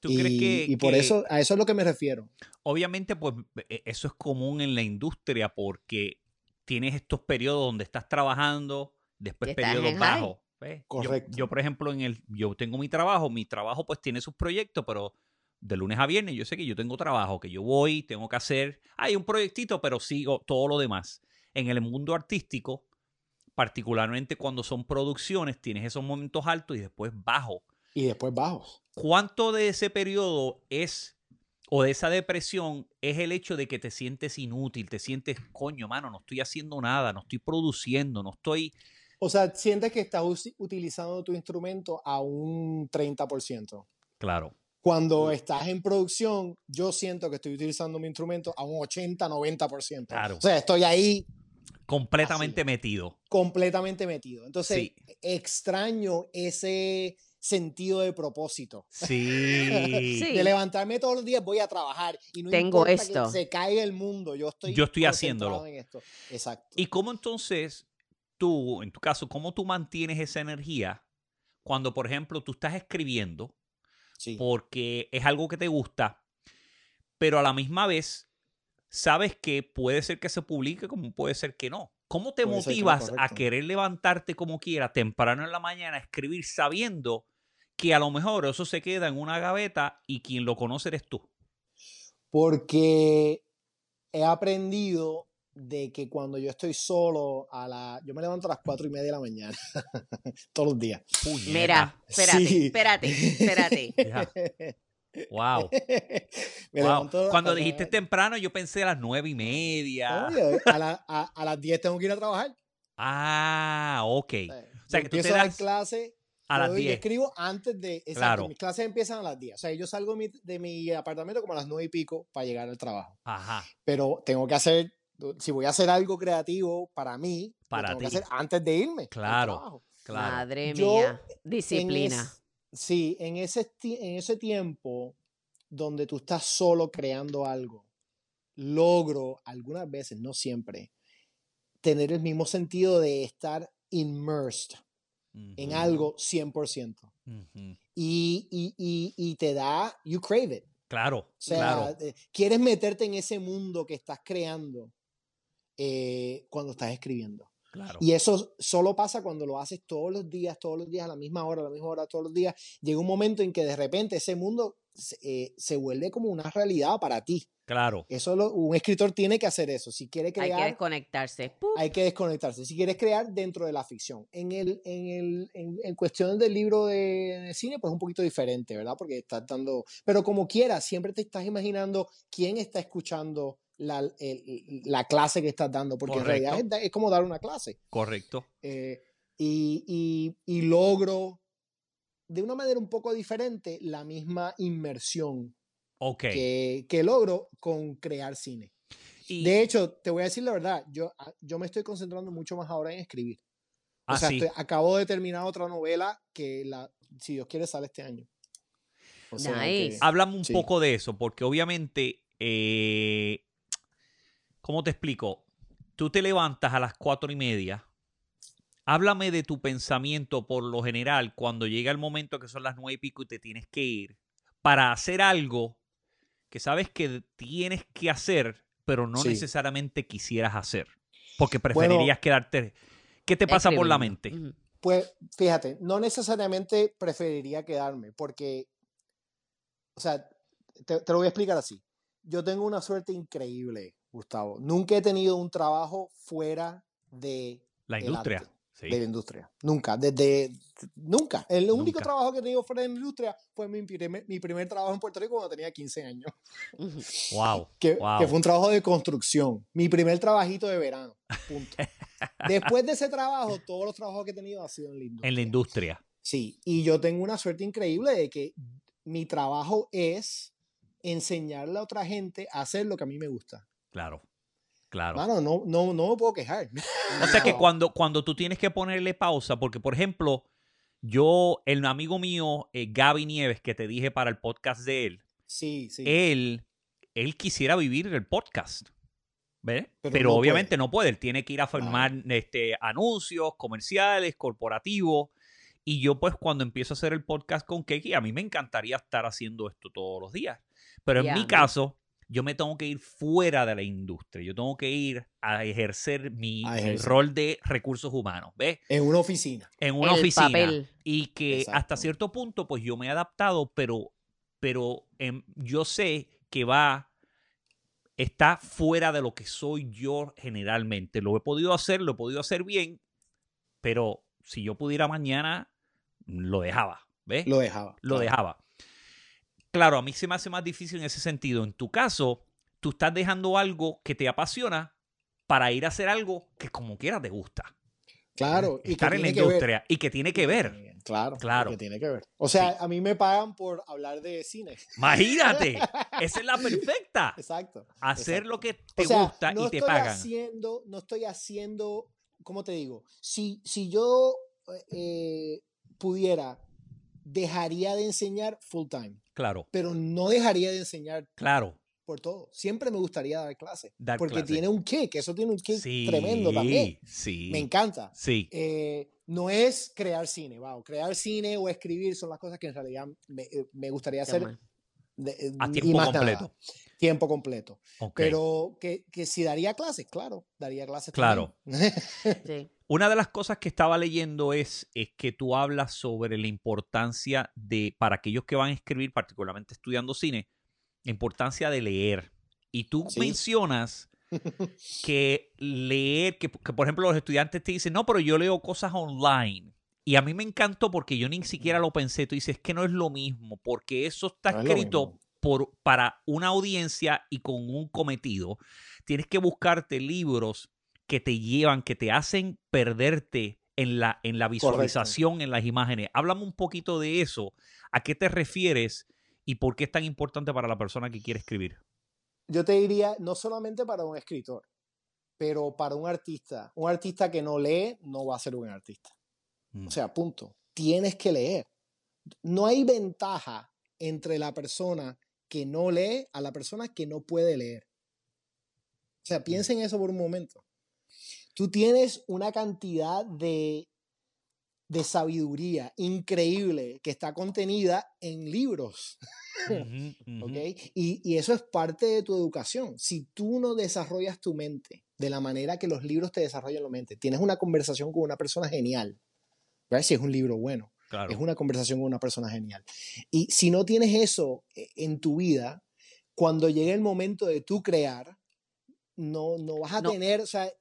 A: ¿Tú
B: y,
A: crees que,
B: y por
A: que-
B: eso, a eso es lo que me refiero.
A: obviamente, pues e- eso es común en la industria porque tienes estos periodos donde estás trabajando, después periodos bajos. ¿ves? Yo-
B: Correcto.
A: Yo, por ejemplo, en el, yo tengo mi trabajo, mi trabajo pues tiene sus proyectos, pero de lunes a viernes yo sé que yo tengo trabajo, que yo voy, tengo que hacer, hay un proyectito, pero sigo todo lo demás. En el mundo artístico, particularmente cuando son producciones, tienes esos momentos altos y después bajos.
B: Y después bajos.
A: ¿Cuánto de ese periodo es, o de esa depresión, es el hecho de que te sientes inútil, te sientes, coño, mano, no estoy haciendo nada, no estoy produciendo, no estoy...
B: O sea, sientes que estás utilizando tu instrumento a un 30%.
A: Claro.
B: Cuando estás en producción, yo siento que estoy utilizando mi instrumento a un 80, 90%.
A: Claro.
B: O sea, estoy ahí
A: Completamente metido.
B: completamente metido. Entonces,
A: Sí.
B: extraño ese sentido de propósito.
A: Sí.
C: Sí.
B: De levantarme todos los días, voy a trabajar y no
C: Tengo
B: importa
C: esto.
B: que se caiga el mundo, yo estoy
A: Yo estoy haciéndolo.
B: en esto. Exacto.
A: ¿Y cómo entonces tú, en tu caso, cómo tú mantienes esa energía cuando, por ejemplo, tú estás escribiendo
B: Sí.
A: porque es algo que te gusta, pero a la misma vez sabes que puede ser que se publique como puede ser que no? ¿Cómo te
B: Puede
A: motivas a querer levantarte como quiera temprano en la mañana a escribir sabiendo que a lo mejor eso se queda en una gaveta y quien lo conoce eres tú?
B: Porque he aprendido de que cuando yo estoy solo a la... Yo me levanto a las cuatro y media de la mañana. todos los días.
C: Mira, espérate,
B: Sí.
C: espérate, espérate.
A: Ya. Wow.
B: Me
A: wow.
B: levanto
A: Cuando dijiste temprano, yo pensé a las nueve y media.
B: Obvio, a, la- a- a las 10 tengo que ir a trabajar.
A: Ah, ok.
B: O sea, yo
A: que tú te das-
B: clase
A: A las
B: Yo
A: 10.
B: escribo antes de. Exacto,
A: Claro.
B: mis clases empiezan a las 10. O sea, yo salgo de mi, de mi apartamento como a las 9 y pico para llegar al trabajo.
A: Ajá.
B: Pero tengo que hacer. Si voy a hacer algo creativo para mí, lo tengo
A: ti.
B: que hacer antes de irme. al
A: Claro.
B: trabajo.
A: Claro.
C: Madre
B: Yo,
C: mía.
B: En
C: Disciplina.
B: es- sí, en ese, en ese tiempo donde tú estás solo creando algo, logro algunas veces, no siempre, tener el mismo sentido de estar immersed en algo 100%.
A: ujú.
B: Y, y, y, y te da, you crave it.
A: Claro,
B: O sea,
A: claro.
B: eh, quieres meterte en ese mundo que estás creando eh, cuando estás escribiendo.
A: Claro.
B: Y eso solo pasa cuando lo haces todos los días, todos los días, a la misma hora, a la misma hora, todos los días. Llega un momento en que de repente ese mundo se, eh, se vuelve como una realidad para ti.
A: Claro.
B: Eso lo- un escritor tiene que hacer eso. Si quiere
C: Hay que
B: crear,
C: desconectarse. ¡Pup!
B: hay que desconectarse. Si quieres crear dentro de la ficción. En, el, en, el, en, en cuestión del libro de, de cine, pues es un poquito diferente, ¿verdad? Porque estás dando. Pero como quieras, siempre te estás imaginando quién está escuchando la, el- la clase que estás dando. Porque en realidad es, como dar una clase.
A: Correcto.
B: Eh, y, y- y logro de una manera un poco diferente la misma inmersión
A: Ok.
B: que, que logro con crear cine.
A: Y
B: De hecho, te voy a decir la verdad, yo, yo me estoy concentrando mucho más ahora en escribir. O sea, estoy- acabo de terminar otra novela que, la, si Dios quiere, sale este año. O sea que-.
A: Háblame un
B: sí.
A: poco de eso, porque obviamente, eh, ¿cómo te explico? Tú te levantas a las cuatro y media. Háblame de tu pensamiento por lo general cuando llega el momento que son las nueve y pico y te tienes que ir para hacer algo que sabes que tienes que hacer, pero no
B: Sí.
A: necesariamente quisieras hacer. Porque
B: Bueno,
A: preferirías quedarte. ¿Qué te pasa por la mente?
B: Pues fíjate, no necesariamente preferiría quedarme, porque, o sea, te, te lo voy a explicar así. Yo tengo una suerte increíble, Gustavo. Nunca he tenido un trabajo fuera de
A: La industria.
B: arte,
A: Sí.
B: de la industria. Nunca, desde, nunca. El único trabajo que he tenido fuera de la industria fue mi primer, mi primer trabajo en Puerto Rico cuando tenía 15 años.
A: Wow.
B: que,
A: wow.
B: que fue un trabajo de construcción. Mi primer trabajito de verano, punto. Después de ese trabajo, todos los trabajos que he tenido han sido en la industria.
A: En la industria.
B: Sí, y yo tengo una suerte increíble de que mi trabajo es enseñarle a otra gente a hacer lo que a mí me gusta.
A: Claro. Claro.
B: Mano, no, no, no me puedo quejar.
A: O sea que cuando, cuando tú tienes que ponerle pausa, porque por ejemplo, yo, el amigo mío, eh, Gaby Nieves, que te dije para el podcast de él,
B: Sí, sí.
A: él, él quisiera vivir el podcast. ¿Ves? Pero,
B: Pero no
A: obviamente
B: puede.
A: no puede. Él tiene que ir a firmar este, anuncios comerciales, corporativos. Y yo, pues, cuando empiezo a hacer el podcast con Keki, a mí me encantaría estar haciendo esto todos los días. Pero en mi caso, yo me tengo que ir fuera de la industria. Yo tengo que ir a ejercer mi
B: A
A: mi
B: ejercer.
A: rol de recursos humanos. ¿Ves?
B: En una oficina.
A: En una
C: El
A: oficina.
C: papel.
A: Y que hasta
B: Exacto.
A: cierto punto, pues yo me he adaptado, pero, pero em, yo sé que va, está fuera de lo que soy yo generalmente. Lo he podido hacer, lo he podido hacer bien, pero si yo pudiera mañana, lo dejaba. ¿Ves?
B: Lo dejaba.
A: lo
B: claro.
A: dejaba. Claro, a mí se me hace más difícil en ese sentido. En tu caso, tú estás dejando algo que te apasiona para ir a hacer algo que como quiera te gusta.
B: Claro. y que
A: Estar en la industria y que tiene que ver.
B: Eh, Claro,
A: Claro.
B: Que tiene que ver. O sea, a mí me pagan por hablar de cine.
A: Imagínate, esa es la perfecta.
B: Exacto.
A: Hacer
B: exacto.
A: lo que te
B: O sea,
A: gusta
B: no
A: y te
B: estoy
A: pagan.
B: Haciendo, no estoy haciendo, ¿cómo te digo? Si, si yo eh, pudiera, dejaría de enseñar full time,
A: Claro,
B: pero no dejaría de enseñar
A: claro.
B: por todo. Siempre me gustaría dar clases.
A: Dar
B: porque tiene un kick, eso tiene un kick
A: Sí,
B: tremendo también.
A: Sí.
B: Me encanta.
A: Sí,
B: Eh, no es crear cine, wow. Crear cine o escribir son las cosas que en realidad me, eh, me gustaría hacer de- eh, y
A: tiempo
B: nada,
A: completo.
B: tiempo completo. Pero que, que si daría clases, claro, daría clases.
A: Claro.
B: también.
C: Sí.
A: Una de las cosas que estaba leyendo es, es que tú hablas sobre la importancia de, para aquellos que van a escribir, particularmente estudiando cine, la importancia de leer. Y tú
B: Sí.
A: mencionas que leer, que, que, por ejemplo los estudiantes te dicen, no, pero yo leo cosas online. Y a mí me encantó porque yo ni siquiera lo pensé. Tú dices, es que no es lo mismo, porque eso está
B: No
A: escrito por, para una audiencia y con un cometido. Tienes que buscarte libros que te llevan, que te hacen perderte en la, en la visualización, en las imágenes. Háblame un poquito de eso. ¿A qué te refieres y por qué es tan importante para la persona que quiere escribir?
B: Yo te diría, no solamente para un escritor, pero para un artista. Un artista que no lee no va a ser un artista.
A: Mm.
B: O sea, punto. Tienes que leer. No hay ventaja entre la persona que no lee a la persona que no puede leer. O sea, piensa en eso por un momento. Tú tienes una cantidad de, de sabiduría increíble que está contenida en libros.
A: Ujú.
B: Y, y eso es parte de tu educación. Si tú no desarrollas tu mente de la manera que los libros te desarrollan la mente, tienes una conversación con una persona genial, ¿verdad? Si es un libro bueno,
A: Claro.
B: es una conversación con una persona genial. Y si no tienes eso eh, en tu vida, cuando llegue el momento de tú crear, no, no vas a
C: No.
B: tener, o sea,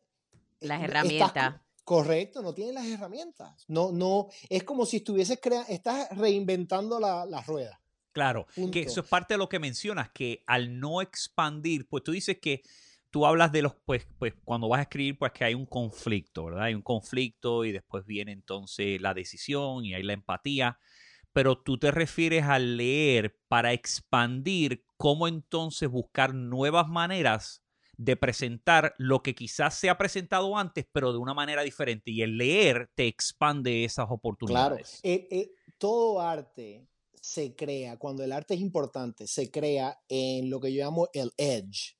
C: Las
B: estás co-
C: herramientas.
B: Correcto, no tienes las herramientas. No, no, es como si estuvieses crea estás reinventando la, la rueda.
A: Claro, que eso es parte de lo que mencionas, que al no expandir, pues tú dices que tú hablas de los, pues, pues cuando vas a escribir, pues que hay un conflicto, ¿verdad? Hay un conflicto y después viene entonces la decisión y hay la empatía, pero tú te refieres al leer para expandir cómo entonces buscar nuevas maneras de presentar lo que quizás se ha presentado antes, pero de una manera diferente. Y el leer te expande esas
B: Claro,
A: oportunidades.
B: eh, eh, todo arte se crea, cuando el arte es importante, se crea en lo que yo llamo el edge.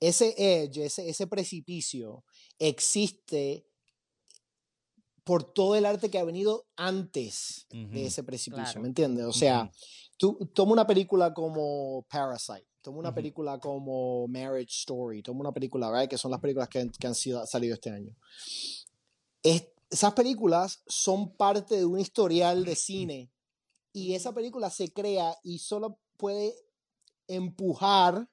B: Ese edge, ese, ese precipicio, existe por todo el arte que ha venido antes
A: Ujú.
B: de ese precipicio,
C: Claro.
B: ¿me entiendes? O sea,
A: Ujú.
B: tú toma una película como Parasite, toma una
A: Ujú.
B: película como Marriage Story, toma una película, ¿verdad? Que son las películas que han, que han sido, salido este año. Es- esas películas son parte de un historial de cine y esa película se crea y solo puede empujar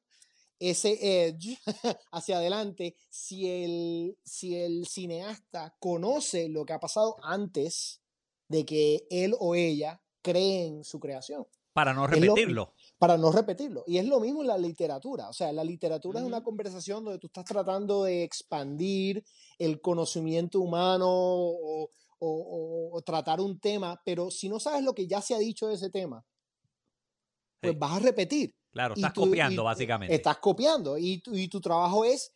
B: ese edge hacia adelante si el, si el cineasta conoce lo que ha pasado antes de que él o ella creen su creación
A: Para no repetirlo.
B: Para no repetirlo. Y es lo mismo en la literatura. O sea, la literatura es una conversación donde tú estás tratando de expandir el conocimiento humano o, o- o- o tratar un tema, pero si no sabes lo que ya se ha dicho de ese tema, pues
A: Sí.
B: vas a repetir.
A: Claro,
B: Y
A: estás
B: tú-
A: copiando básicamente.
B: Estás copiando y tu, y tu trabajo es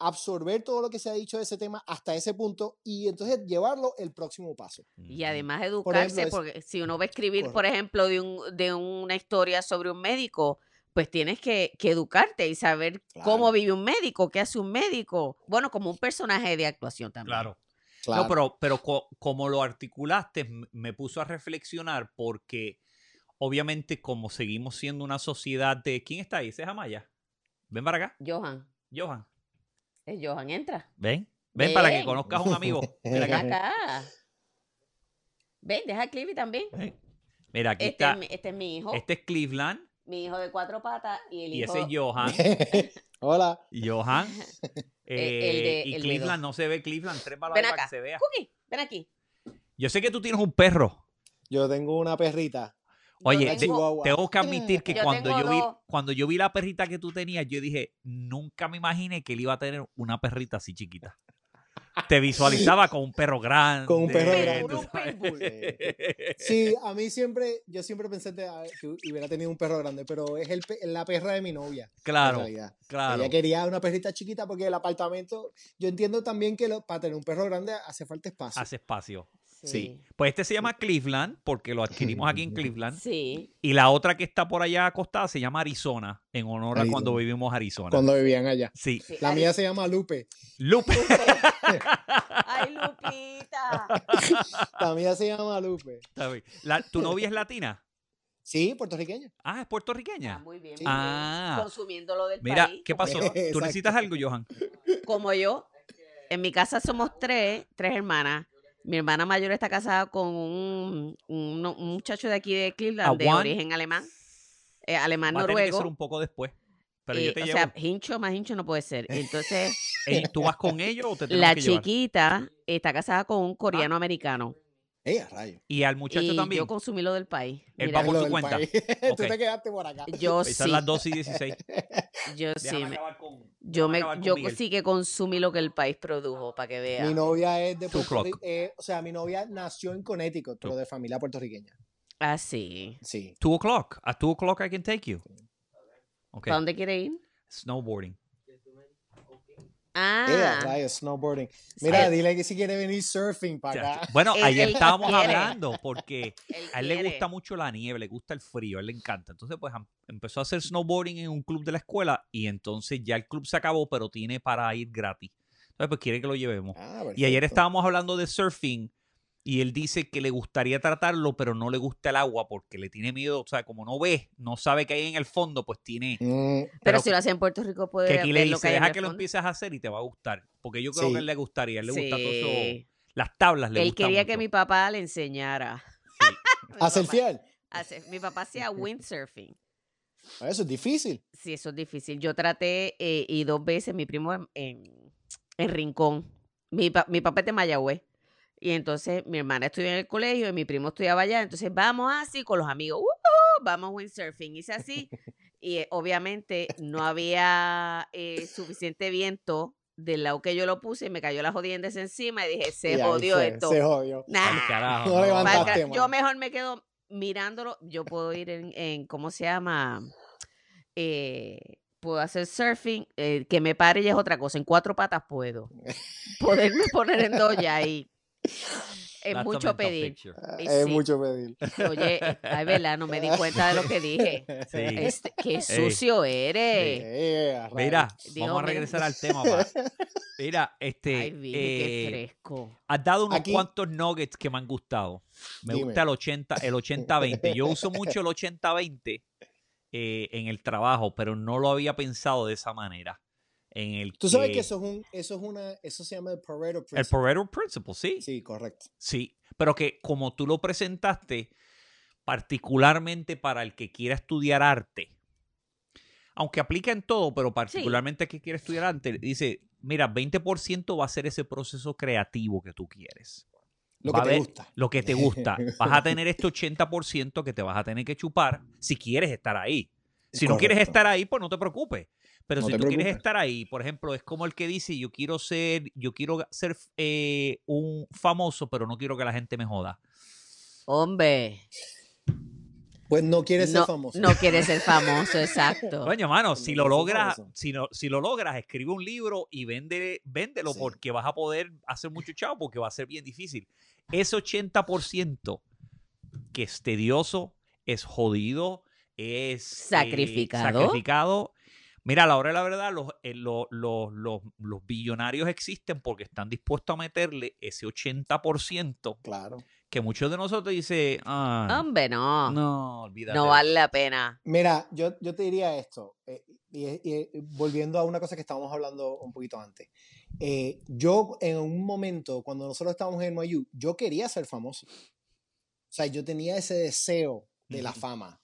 B: absorber todo lo que se ha dicho de ese tema hasta ese punto y entonces llevarlo el próximo paso.
C: Y además
B: ejemplo,
C: educarse,
B: es-
C: porque si uno va a escribir, por ejemplo, de, un, de una historia sobre un médico, pues tienes que, que educarte y saber cómo vive un médico, qué hace un médico. Bueno, como un personaje de actuación también.
A: Claro.
B: Claro.
A: No, pero, pero co- como lo articulaste, me puso a reflexionar porque obviamente como seguimos siendo una sociedad de... ¿Quién está ahí? ¿Ese es Amaya? Ven para acá,
C: Johan,
A: Johan.
C: Es Johan, entra.
A: Ven. Ven para que conozcas a un amigo. Ven acá.
C: acá. Ven, deja a Cliffy también.
A: Ven. Mira, aquí
C: Este
A: está.
C: es, mi, este es mi hijo,
A: Este es Cleveland
C: mi hijo de cuatro patas y el
A: y
C: hijo...
A: ese es Johan.
B: Hola.
A: Johan.
C: el de-
A: eh, y
C: el de
A: Cleveland,
C: dos.
A: no se ve Cleveland. Tres
C: Ven
A: para que
C: acá.
A: se vea.
C: Cookie, ven aquí.
A: Yo sé que tú tienes un perro.
B: Yo tengo una perrita.
A: Oye,
C: tengo-
A: que admitir que
C: Yo
A: cuando yo vi
C: dos.
A: cuando yo vi la perrita que tú tenías, yo dije, nunca me imaginé que él iba a tener una perrita así chiquita. Te visualizaba con un perro grande.
B: Con un perro grande. Sí, a mí siempre, yo siempre pensé que hubiera tenido un perro grande, pero es el, la perra de mi novia.
A: Claro, claro.
B: Ella quería una perrita chiquita porque el apartamento, yo entiendo también que lo- para tener un perro grande hace falta espacio.
A: Hace espacio. Sí.
C: Sí.
A: Pues este se llama Cleveland porque lo adquirimos aquí en Cleveland.
C: Sí.
A: Y la otra que está por allá acostada se llama Arizona, en honor a cuando vivimos Arizona.
B: Cuando vivían allá.
A: Sí.
C: sí.
B: La mía se llama Lupe.
A: Lupe.
C: Ay, Lupita.
B: La mía se llama Lupe.
A: Está bien. La- ¿Tu novia es latina?
B: Sí, puertorriqueña.
A: Ah, es
C: Ah,
A: puertorriqueña.
C: muy bien.
B: Sí.
C: muy bien.
A: Ah.
C: Consumiendo lo del
A: Mira,
C: país.
A: ¿qué pasó? ¿Tú necesitas algo, Johan?
C: Como yo. En mi casa somos tres, tres hermanas. Mi hermana mayor está casada con un, un- un muchacho de aquí de Cleveland, de origen alemán. eh, alemán
A: Va a tener que ser
C: noruego.
A: un poco después. Pero
C: eh,
A: yo te
C: o
A: llevo.
C: sea, hincho más hincho no puede ser. Entonces,
A: ¿Tú vas con ellos o te
C: la
A: que llevar?
C: chiquita está casada con un coreano americano.
B: ¡Ey, a rayo!
A: Y al muchacho
C: y
A: también.
C: yo consumí lo del país.
A: Él tu
B: del
A: cuenta.
B: país.
A: Ok.
B: Tú te quedaste por acá.
C: yo
A: Esas
C: sí,
A: son las 12 y 16.
C: yo sí,
A: Déjame con-
C: Yo,
A: a
C: me, yo sí que consumí lo que el país produjo, para que vea.
B: Mi novia es de Puerto. Rico. eh, o sea, mi novia nació en Connecticut, pero de familia puertorriqueña.
C: Ah, sí.
B: Sí.
A: Two o'clock. At two o'clock I can take you. Okay.
C: ¿Para dónde quiere ir?
A: Snowboarding.
C: Ah,
B: Ella, rayos, snowboarding. Mira,
C: Sí.
B: dile que si quiere venir surfing para acá.
A: Bueno,
C: Él-
A: ayer
C: él
A: estábamos
C: quiere.
A: hablando porque
C: él
A: a él le gusta mucho la nieve, le gusta el frío, a él le encanta. Entonces, pues empezó a hacer snowboarding en un club de la escuela y entonces ya el club se acabó, pero tiene para ir gratis. Entonces, pues quiere que lo llevemos.
B: Ah,
A: Y ayer estábamos hablando de surfing y él dice que le gustaría tratarlo, pero no le gusta el agua porque le tiene miedo. O sea, como no ve, no sabe qué hay en el fondo, pues tiene.
B: Mm,
C: Pero,
A: pero
C: si lo hace en Puerto Rico, puede
A: Que aquí le
C: lo
A: dice,
C: que
A: deja que lo
C: fondo".
A: empieces a hacer y te va a gustar. Porque yo creo
B: Sí.
A: que a él le gustaría, a él le gusta todo eso.
C: Sí.
A: Las tablas le
C: Él
A: gusta
C: quería que mi papá le enseñara.
A: Sí.
B: ¿A ser fiel?
C: mi papá hacía windsurfing.
B: Eso es difícil.
C: Sí, eso es difícil. Yo traté eh, y dos veces mi primo en, en- en Rincón. Mi, pa- mi papá es de Mayagüez. Y entonces mi hermana estudió en el colegio y mi primo estudiaba allá. Entonces vamos así con los amigos. ¡Uh! vamos windsurfing. Hice así. Y eh, obviamente no había eh, suficiente viento del lado que yo lo puse y me cayó la jodienda encima y dije, se
B: Y
C: jodió
B: fue,
C: esto.
B: Se jodió.
C: Nah.
A: Al carajo,
B: No levantaste,
C: yo mejor me quedo mirándolo. Yo puedo ir en, en ¿cómo se llama? Eh, puedo hacer surfing. eh, que me pare ya es otra cosa. En cuatro patas puedo. Poderme poner en dos ya ahí. Es
A: That's
C: mucho pedir.
A: picture.
C: Y
B: Es
C: sí.
B: mucho pedir.
C: Oye, ay, verdad, no me di cuenta de lo que dije.
A: Sí.
C: Este, qué sucio eres.
B: Eh, a
A: Mira, vamos a regresar al tema. pa. Mira, este.
C: Ay, Vini, qué
A: eh,
C: fresco.
A: has dado unos
B: Aquí-
A: cuantos nuggets que me han gustado. Me
B: Dime.
A: gusta el 80, el 80-20. Yo uso mucho el 80-20 eh, en el trabajo, pero no lo había pensado de esa manera. En el
B: Tú sabes
A: que-
B: que eso es un, eso es una, eso se llama el Pareto
A: El
B: Principle.
A: Pareto Principle, sí.
B: Sí, correcto.
A: Sí, pero que como tú lo presentaste, particularmente para el que quiera estudiar arte, aunque aplica en todo, pero particularmente el que quiera estudiar arte, dice, mira, 20% va a ser ese proceso creativo que tú quieres.
B: Lo
A: Va
B: que te gusta.
A: Lo que te gusta. Vas a tener este 80% que te vas a tener que chupar si quieres estar ahí. Si no quieres estar ahí, pues no te preocupes. Pero
B: No
A: si tú quieres estar ahí, por ejemplo, es como el que dice, yo quiero ser, yo quiero ser eh, un famoso, pero no quiero que la gente me joda.
C: Hombre,
B: Pues no quieres
C: no,
B: ser famoso.
C: no quieres ser famoso, exacto.
A: Coño, mano, si lo logras, si, no, si lo logras, escribe un libro y vende, véndelo
B: Sí.
A: porque vas a poder hacer mucho chavo porque va a ser bien difícil. Ese 80% que es tedioso, es jodido, es eh,
C: Sacrificado.
A: sacrificado. Mira, a la hora de la verdad, los, eh, lo- lo- los- los billonarios existen porque están dispuestos a meterle ese 80%
B: Claro.
A: que muchos de nosotros dicen, ah,
C: Hombre, no. No,
A: no, olvídate. de
C: vale
A: eso".
C: la pena.
B: Mira, yo, yo te diría esto, eh, y, volviendo a una cosa que estábamos hablando un poquito antes. Eh, yo en un momento, cuando nosotros estábamos en NYU, yo quería ser famoso. O sea, yo tenía ese deseo de la fama.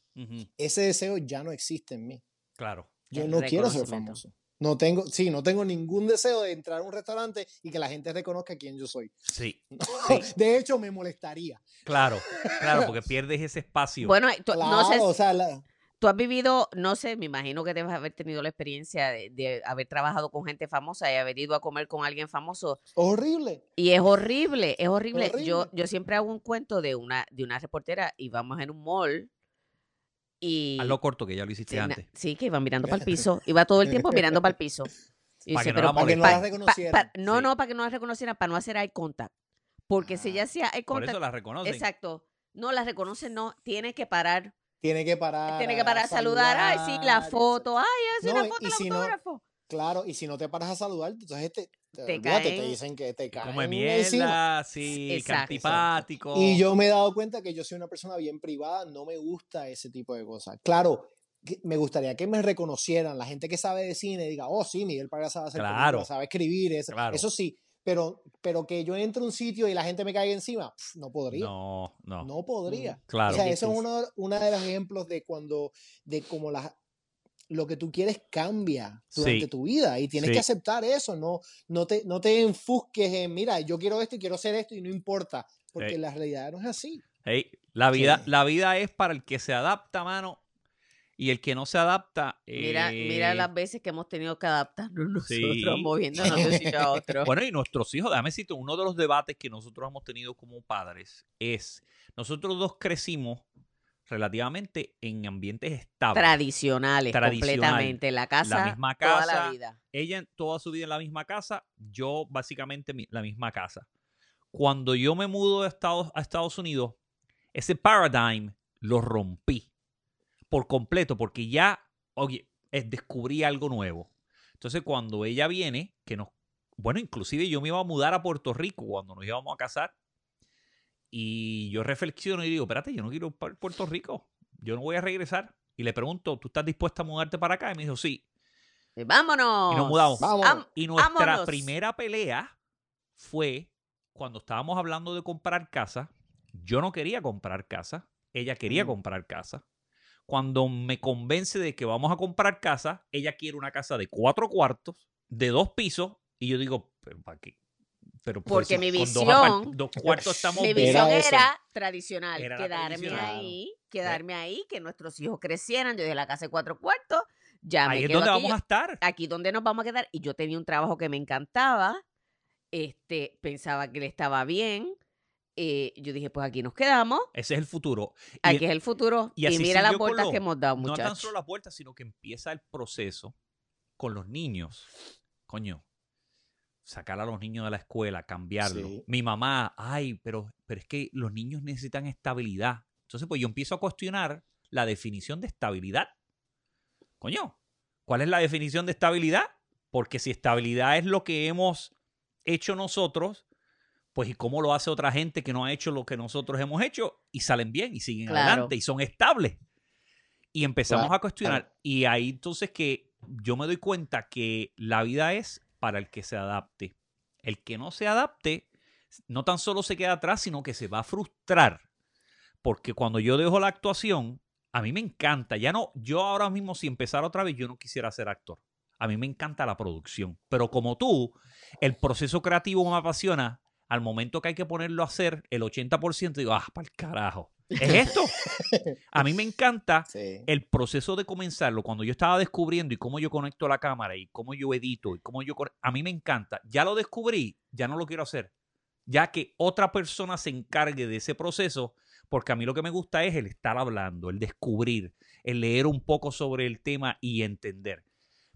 B: Ese deseo ya no existe en mí.
A: claro.
B: Yo no quiero ser famoso. No tengo, sí, no tengo ningún deseo de entrar a un restaurante y que la gente reconozca quién yo soy.
A: Sí,
B: De hecho, me molestaría.
A: claro, claro, porque pierdes ese espacio.
C: Bueno, tú-
B: Claro,
C: no sé,
B: o sea, la-
C: tú has vivido, no sé, me imagino que debes haber tenido la experiencia de, de haber trabajado con gente famosa y haber ido a comer con alguien famoso.
B: horrible.
C: Y es horrible, es horrible. Yo,
B: Horrible.
C: yo siempre hago un cuento de una, de una reportera y vamos en un mall y...
A: Hazlo corto, que ya lo hiciste antes.
C: Sí, que iba mirando para el piso. Iba todo el tiempo mirando para el piso. Y
A: Pa'
C: dice,
A: que no
C: pero
A: la
C: pa-
B: Para que no
C: pa-
B: la
C: pa-
B: reconocieran.
C: pa- no,
A: Sí.
C: no, para que no la reconocieran, para no hacer eye contact. Porque si ella hacía eye
A: Por
C: contact,
A: eso la reconocen.
C: exacto, no la reconocen, no, tiene que parar.
B: Tiene que parar.
C: Tiene que parar a saludar. Ay, sí, la foto. Ay, hace
B: No,
C: una foto
B: y
C: el
B: si no-
C: autógrafo.
B: Claro, y si no te paras a saludar, entonces te, te,
C: Te
B: olvídate, te
C: caen-
B: dicen que te caen
A: Come
B: encima.
A: mierda, sí, antipático.
B: Y yo me he dado cuenta que yo soy una persona bien privada, no me gusta ese tipo de cosas. Claro, me gustaría que me reconocieran, la gente que sabe de cine diga, oh sí, Miguel Parga sabe hacer
A: Claro.
B: películas, sabe escribir, eso,
A: Claro.
B: eso sí, pero, pero que yo entre a un sitio y la gente me caiga encima, no podría.
A: No, no.
B: No podría.
A: Claro.
B: O sea,
C: Es
B: eso es uno, uno de los ejemplos de cuando, de cómo las lo que tú quieres cambia durante
A: Sí.
B: tu vida y tienes
A: Sí.
B: que aceptar eso, no, no, te, no te enfusques en, mira, yo quiero esto y quiero hacer esto y no importa, porque
A: Ey.
B: la realidad no es así.
A: Hey, la, vida,
B: Sí.
A: la vida es para el que se adapta, mano. Y el que no se adapta.
C: Mira, mira
A: eh,
C: las veces que hemos tenido que adaptarnos nosotros,
A: Sí.
C: moviéndonos de un sitio a otro.
A: Bueno, y nuestros hijos, déjame decirte, uno de los debates que nosotros hemos tenido como padres es, nosotros dos crecimos relativamente en ambientes estables.
C: Tradicionales,
A: Tradicional.
C: completamente. La casa,
A: misma
C: toda la
A: casa,
C: vida.
A: Ella toda su vida en la misma casa, yo básicamente la misma casa. Cuando yo me mudo de Estados, a Estados Unidos, ese paradigm lo rompí por completo porque ya, oye, eh, descubrí algo nuevo. Entonces cuando ella viene, que nos, bueno, inclusive yo me iba a mudar a Puerto Rico cuando nos íbamos a casar y yo reflexiono y digo, espérate, yo no quiero ir para Puerto Rico, yo no voy a regresar. Y le pregunto, ¿tú estás dispuesta a mudarte para acá? Y me dijo, sí.
C: ¡Vámonos!
A: Y nos mudamos. Y nuestra
C: Vámonos.
A: primera pelea fue cuando estábamos hablando de comprar casa. Yo no quería comprar casa. Ella quería
B: Mm.
A: comprar casa. Cuando me convence de que vamos a comprar casa, ella quiere una casa de cuatro cuartos, de dos pisos. Y yo digo, ¿pero para qué? Pero pues,
C: Porque mi
A: dos
C: visión-
A: dos, cuartos estamos
C: Mi visión
B: Era
C: tradicional,
A: Era
C: quedarme
A: tradicional.
C: ahí, quedarme ahí, que nuestros hijos crecieran. Yo dije la casa de cuatro cuartos, ya me
A: Ahí es
C: quedo
A: donde
C: aquí,
A: vamos a estar.
C: aquí donde nos vamos a quedar. Y yo tenía un trabajo que me encantaba, este, pensaba que le estaba bien. eh, yo dije, pues aquí nos quedamos,
A: Ese es el futuro. Y-
C: aquí es el futuro.
A: y
C: mira las vueltas
A: lo-
C: que hemos dado,
A: no tan
C: muchachos.
A: solo las vueltas, sino que empieza el proceso con los niños. Coño, sacar a los niños de la escuela, cambiarlo.
B: Sí.
A: Mi mamá, ay, pero, pero es que los niños necesitan estabilidad. Entonces, pues yo empiezo a cuestionar la definición de estabilidad. Coño, ¿cuál es la definición de estabilidad? Porque si estabilidad es lo que hemos hecho nosotros, pues ¿y cómo lo hace otra gente que no ha hecho lo que nosotros hemos hecho y salen bien y siguen
C: Claro.
A: adelante y son estables? Y empezamos
B: Claro,
A: a cuestionar. Y ahí entonces que yo me doy cuenta que la vida es para el que se adapte. El que no se adapte, no tan solo se queda atrás, sino que se va a frustrar. Porque cuando yo dejo la actuación, a mí me encanta. Ya no, yo ahora mismo, si empezara otra vez, yo no quisiera ser actor. A mí me encanta la producción. Pero como tú, el proceso creativo me apasiona. Al momento que hay que ponerlo a hacer, el 80% digo, ah, para el carajo. ¿Es esto? A mí me encanta
B: Sí.
A: el proceso de comenzarlo, cuando yo estaba descubriendo y cómo yo conecto la cámara y cómo yo edito y cómo yo... A mí me encanta. Ya lo descubrí, ya no lo quiero hacer. Ya que otra persona se encargue de ese proceso, porque a mí lo que me gusta es el estar hablando, el descubrir, el leer un poco sobre el tema y entender.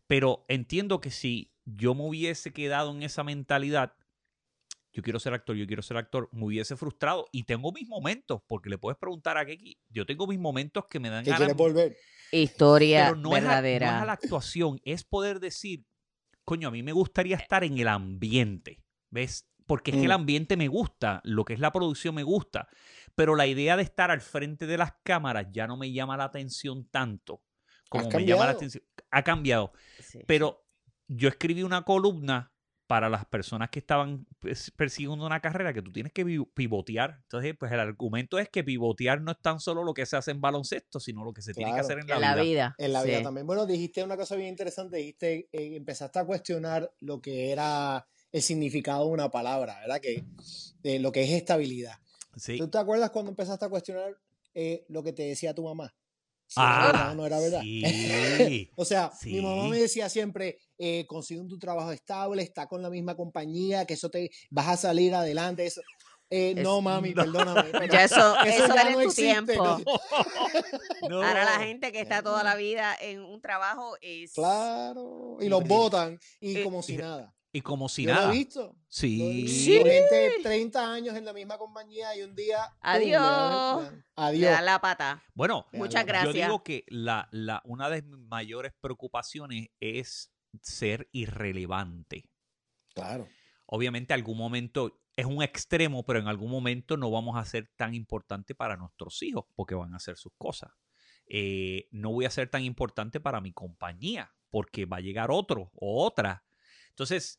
A: Pero entiendo que si yo me hubiese quedado en esa mentalidad, yo quiero ser actor, yo quiero ser actor, me hubiese frustrado. Y tengo mis momentos, porque le puedes preguntar a Keki, yo tengo mis momentos que me dan
B: ¿Qué
A: ganas
B: quieres volver?
C: Historia
A: pero no es, a, no
C: verdadera.
A: es a la actuación, es poder decir, coño, a mí me gustaría estar en el ambiente, ¿ves? Porque es que el
B: Mm.
A: ambiente me gusta, lo que es la producción me gusta, pero la idea de estar al frente de las cámaras ya no me llama la atención tanto como me llama la
B: cambiado.
A: atención. Ha cambiado,
C: Sí.
A: pero yo escribí una columna para las personas que estaban persiguiendo una carrera que tú tienes que pivotear. Entonces, pues el argumento es que pivotear no es tan solo lo que se hace en baloncesto, sino lo que se tiene que hacer en la,
C: en la
A: vida.
C: vida.
B: En la vida también. Bueno, dijiste una cosa bien interesante, dijiste, eh, empezaste a cuestionar lo que era el significado de una palabra, ¿verdad? Que eh, lo que es estabilidad.
A: Sí.
B: ¿Tú te acuerdas cuando empezaste a cuestionar eh, lo que te decía tu mamá? Si
A: Ah,
B: era verdad o no era verdad.
A: Sí.
B: O sea, mi mamá me decía siempre, eh, consigue un tu trabajo estable, está con la misma compañía, que eso te vas a salir adelante. Eso. Eh,
C: Es-
B: no, mami,
A: no.
B: perdóname.
C: Ya eso, eso,
B: ya
C: era en
B: no
C: tu
B: existe,
C: tiempo.
B: ¿no?
A: No.
C: Ahora la gente que está toda la vida en un trabajo es...
B: Claro, y los
A: sí.
B: votan y
C: Eh,
B: como si nada.
A: Y como si
B: Yo
A: nada.
B: lo he visto.
A: Sí.
B: Gente 30 años en la misma compañía y un día.
C: Adiós.
B: Adiós.
C: da la pata.
A: Bueno,
C: Muchas
B: Yo
A: yo
C: gracias.
A: digo que la, la, una de mis mayores preocupaciones es ser irrelevante.
B: Claro.
A: Obviamente, algún momento es un extremo, pero en algún momento no vamos a ser tan importante para nuestros hijos porque van a hacer sus cosas. Eh, no voy a ser tan importante para mi compañía porque va a llegar otro o otra. Entonces,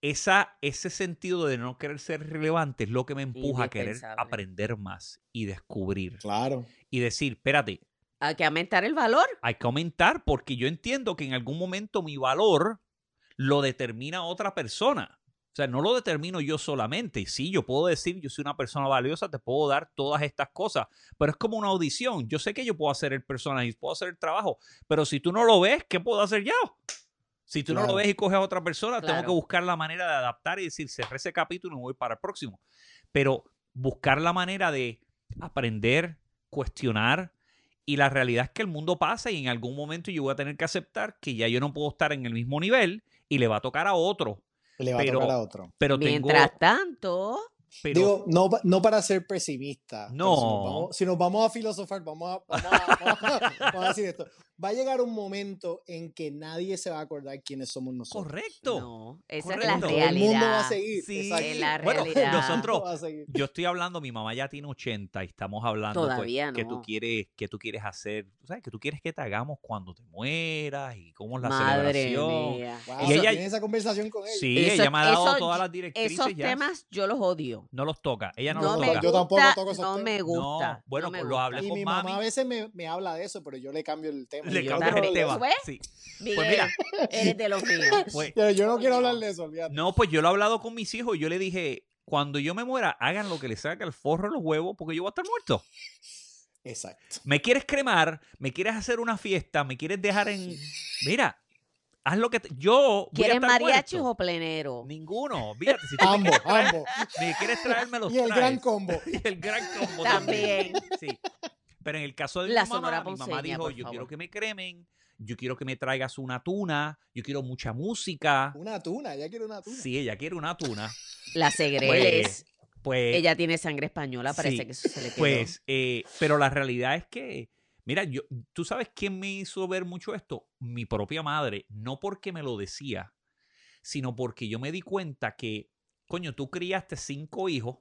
A: esa, ese sentido de no querer ser relevante es lo que me empuja a querer aprender más y descubrir
B: Claro.
A: y decir, espérate,
C: Hay que aumentar el valor.
A: hay que aumentar porque yo entiendo que en algún momento mi valor lo determina otra persona. O sea, no lo determino yo solamente. Y sí, yo puedo decir, yo soy una persona valiosa, te puedo dar todas estas cosas, pero es como una audición. Yo sé que yo puedo hacer el personaje, puedo hacer el trabajo, pero si tú no lo ves, ¿qué puedo hacer yo? Si tú no lo ves y coges a otra persona, tengo que buscar la manera de adaptar y decir, cerré ese capítulo y me voy para el próximo. Pero buscar la manera de aprender, cuestionar. Y la realidad es que el mundo pasa y en algún momento yo voy a tener que aceptar que ya yo no puedo estar en el mismo nivel y le va a tocar a otro.
B: Le va
A: Pero-
B: a tocar a otro.
A: Pero tengo.
C: Mientras tanto,
A: pero-
B: Digo, no, no para ser pesimista.
A: No.
B: Si nos, vamos, si nos vamos a filosofar, vamos a, vamos a- vamos a- vamos a decir esto. Va a llegar un momento en que nadie se va a acordar quiénes somos nosotros.
A: correcto.
C: no, esa
A: Correcto.
C: es la realidad.
B: el mundo va a seguir.
A: Sí,
C: la
A: bueno,
C: realidad.
A: nosotros,
B: a seguir.
A: yo estoy hablando, mi mamá ya tiene 80 y estamos hablando pues,
C: Todavía
A: que tú quieres, que tú quieres hacer, sabes, que tú quieres que te hagamos cuando te mueras y cómo es la
C: Madre
A: celebración.
C: mía.
B: Wow,
A: Y
B: o sea,
A: ella-
B: tiene esa conversación con ella.
A: Sí,
C: Eso-
A: ella me ha dado
C: eso-
A: todas las directrices
C: Esos
A: ya.
C: temas yo los odio.
A: No los toca, ella no,
C: No,
A: los toca.
C: gusta,
B: Yo tampoco toco esos
C: no
B: temas.
C: me gusta.
A: No, bueno,
C: no me
A: pues lo
C: gusta.
A: hablé
B: Y
A: con
B: mi
A: mami.
B: mamá a veces me, me habla de eso, pero yo le cambio el tema.
A: Le el
C: también.
A: tema. Sí.
C: Miguel,
A: Pues mira,
C: eres de los míos.
A: pues,
B: Pero yo no quiero hablar de eso, olvídate.
A: no, pues yo lo he hablado con mis hijos y yo le dije, cuando yo me muera, hagan lo que les saque el forro los huevos porque yo voy a estar muerto.
B: Exacto.
A: me quieres cremar, me quieres hacer una fiesta, me quieres dejar en... Mira, haz lo que... te- Yo... voy
C: ¿Quieres mariachis o plenero?
A: Ninguno. Fíjate, si tú me
B: Ambos, ambos.
A: me quieres traerme los
B: Y el gran
A: traes.
B: combo.
A: Y el gran combo
C: También.
A: Sí. Pero en el caso de
C: La
A: mi mamá,
C: Sonora
A: mi mamá
C: Ponceña,
A: dijo, yo
C: favor.
A: quiero que me cremen, yo quiero que me traigas una tuna, yo quiero mucha música.
B: Una tuna, ya quiero una tuna.
A: Sí, ella quiere una tuna.
C: La Segreles.
A: Pues,
C: Ella tiene sangre española, parece
A: sí,
C: que eso se le quedó.
A: Pues, eh, pero la realidad es que, mira, yo, ¿tú sabes quién me hizo ver mucho esto? Mi propia madre, no porque me lo decía, sino porque yo me di cuenta que, coño, tú criaste cinco hijos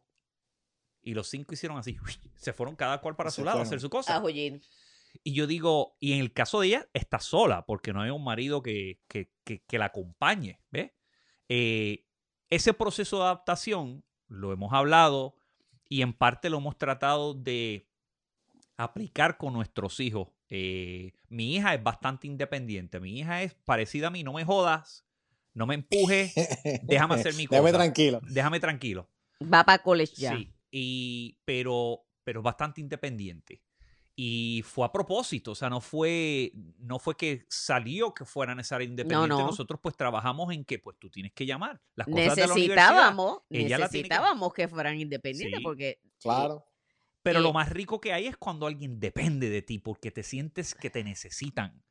A: y los cinco hicieron así, se fueron cada cual para
B: Se
A: su lado a hacer su cosa. Y yo digo, y en el caso de ella, está sola, porque no hay un marido que, que, que- que la acompañe, ¿ves? Eh, ese proceso de adaptación lo hemos hablado y en parte lo hemos tratado de aplicar con nuestros hijos. Eh, mi hija es bastante independiente, mi hija es parecida a mí, no me jodas, no me empujes, déjame hacer mi
B: Déjame
A: cosa.
B: tranquilo.
A: déjame tranquilo.
C: Va para college ya.
A: Sí, y, pero, pero bastante independiente. Y fue a propósito, o sea, no fue, no fue que salió que fuera necesario independiente.
C: no.
A: Nosotros pues trabajamos en que pues tú tienes que llamar. Las cosas de la universidad.
C: Necesitábamos,
A: ella la tiene que-
C: necesitábamos que... fueran independientes
A: Sí.
C: porque
B: Claro.
A: Pero
C: Eh,
A: lo más rico que hay es cuando alguien depende de ti porque te sientes que te necesitan.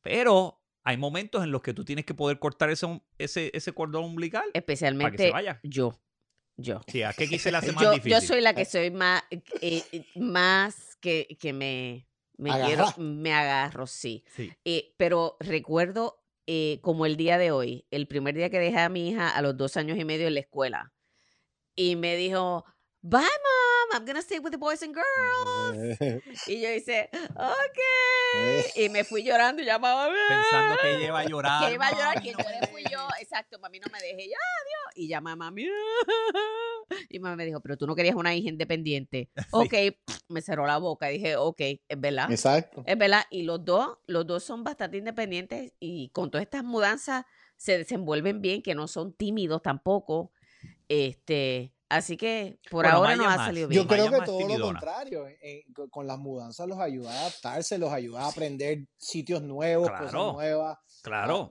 A: Pero hay momentos en los que tú tienes que poder cortar ese, ese, ese cordón umbilical para que se
C: especialmente
A: vaya.
C: yo, yo.
A: Sí, ¿a qué aquí se le hace más
C: Yo,
A: difícil?
C: yo soy la que soy más, eh, eh, más que, que me, me quiero, me agarro, sí.
A: Sí.
C: Eh, pero recuerdo eh, como el día de hoy, el primer día que dejé a mi hija a los dos años y medio en la escuela. Y me dijo, mom, I'm gonna stay with the boys and girls. Y yo hice, ok. Y me fui llorando y llamaba
A: Pensando que ella iba a llorar.
C: que iba a llorar,
A: me
C: lloré fui yo, exacto, mami no me deje, ya, Dios. Y llama a mami. Y mami me dijo, pero tú no querías una hija independiente. Ok, me cerró la boca y dije, ok, es verdad.
B: Exacto.
C: Es verdad, y los dos, los dos son bastante independientes y con todas estas mudanzas se desenvuelven bien, que no son tímidos tampoco. Este, así que por
A: Bueno,
C: ahora no ha salido
B: Yo
C: bien.
A: Maya
B: creo que todo lo contrario. eh, con- con las mudanzas los ayuda a adaptarse, los ayuda a aprender sitios nuevos,
A: Claro.
B: cosas nuevas.
A: Claro.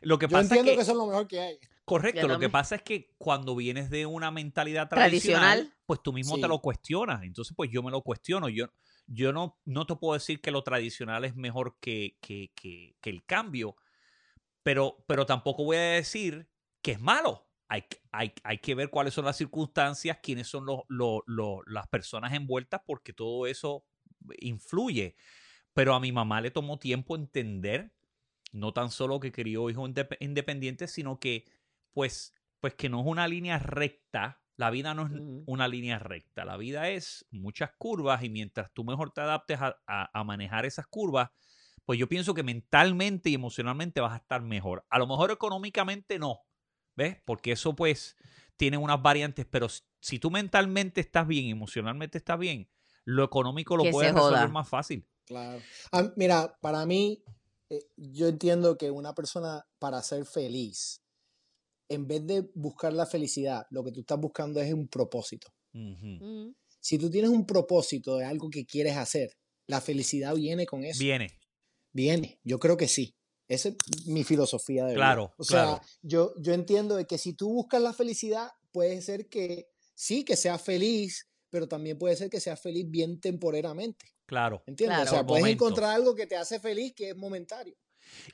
A: Lo que
B: Yo
A: pasa
B: entiendo
A: es
B: que
A: que,
B: eso es lo mejor que hay.
A: correcto,
C: Yo
A: lo que pasa es que cuando vienes de una mentalidad tradicional,
C: Tradicional.
A: pues tú mismo
B: Sí.
A: te lo cuestionas. Entonces, pues yo me lo cuestiono. Yo, yo no, no te puedo decir que lo tradicional es mejor que, que, que- que el cambio, pero, pero tampoco voy a decir que es malo. Hay, que- hay, hay que ver cuáles son las circunstancias, quiénes son los, los- los- las personas envueltas, porque todo eso influye. Pero a mi mamá le tomó tiempo entender, no tan solo que crió hijos indep- independientes, sino que, pues, pues que no es una línea recta. La vida no es una línea recta. La vida es muchas curvas y mientras tú mejor te adaptes a, a- a manejar esas curvas, pues yo pienso que mentalmente y emocionalmente vas a estar mejor. A lo mejor económicamente no, ¿ves? Porque eso pues tiene unas variantes, pero si tú mentalmente estás bien y emocionalmente estás bien, lo económico lo puedes resolver
C: joda.
A: más fácil.
B: Claro. Ah, mira, para mí, eh, yo entiendo que una persona para ser feliz en vez de buscar la felicidad, lo que tú estás buscando es un propósito.
C: Mm.
B: Si tú tienes un propósito de algo que quieres hacer, la felicidad viene con eso.
A: Viene.
B: Viene, yo creo que sí. Esa es mi filosofía de vida.
A: Claro,
B: O sea, yo, yo entiendo de que si tú buscas la felicidad, puede ser que sí, que seas feliz, pero también puede ser que seas feliz bien temporalmente.
A: Claro.
B: ¿Entiendes?
C: Claro.
B: O sea, puedes encontrar algo que te hace feliz que es momentario.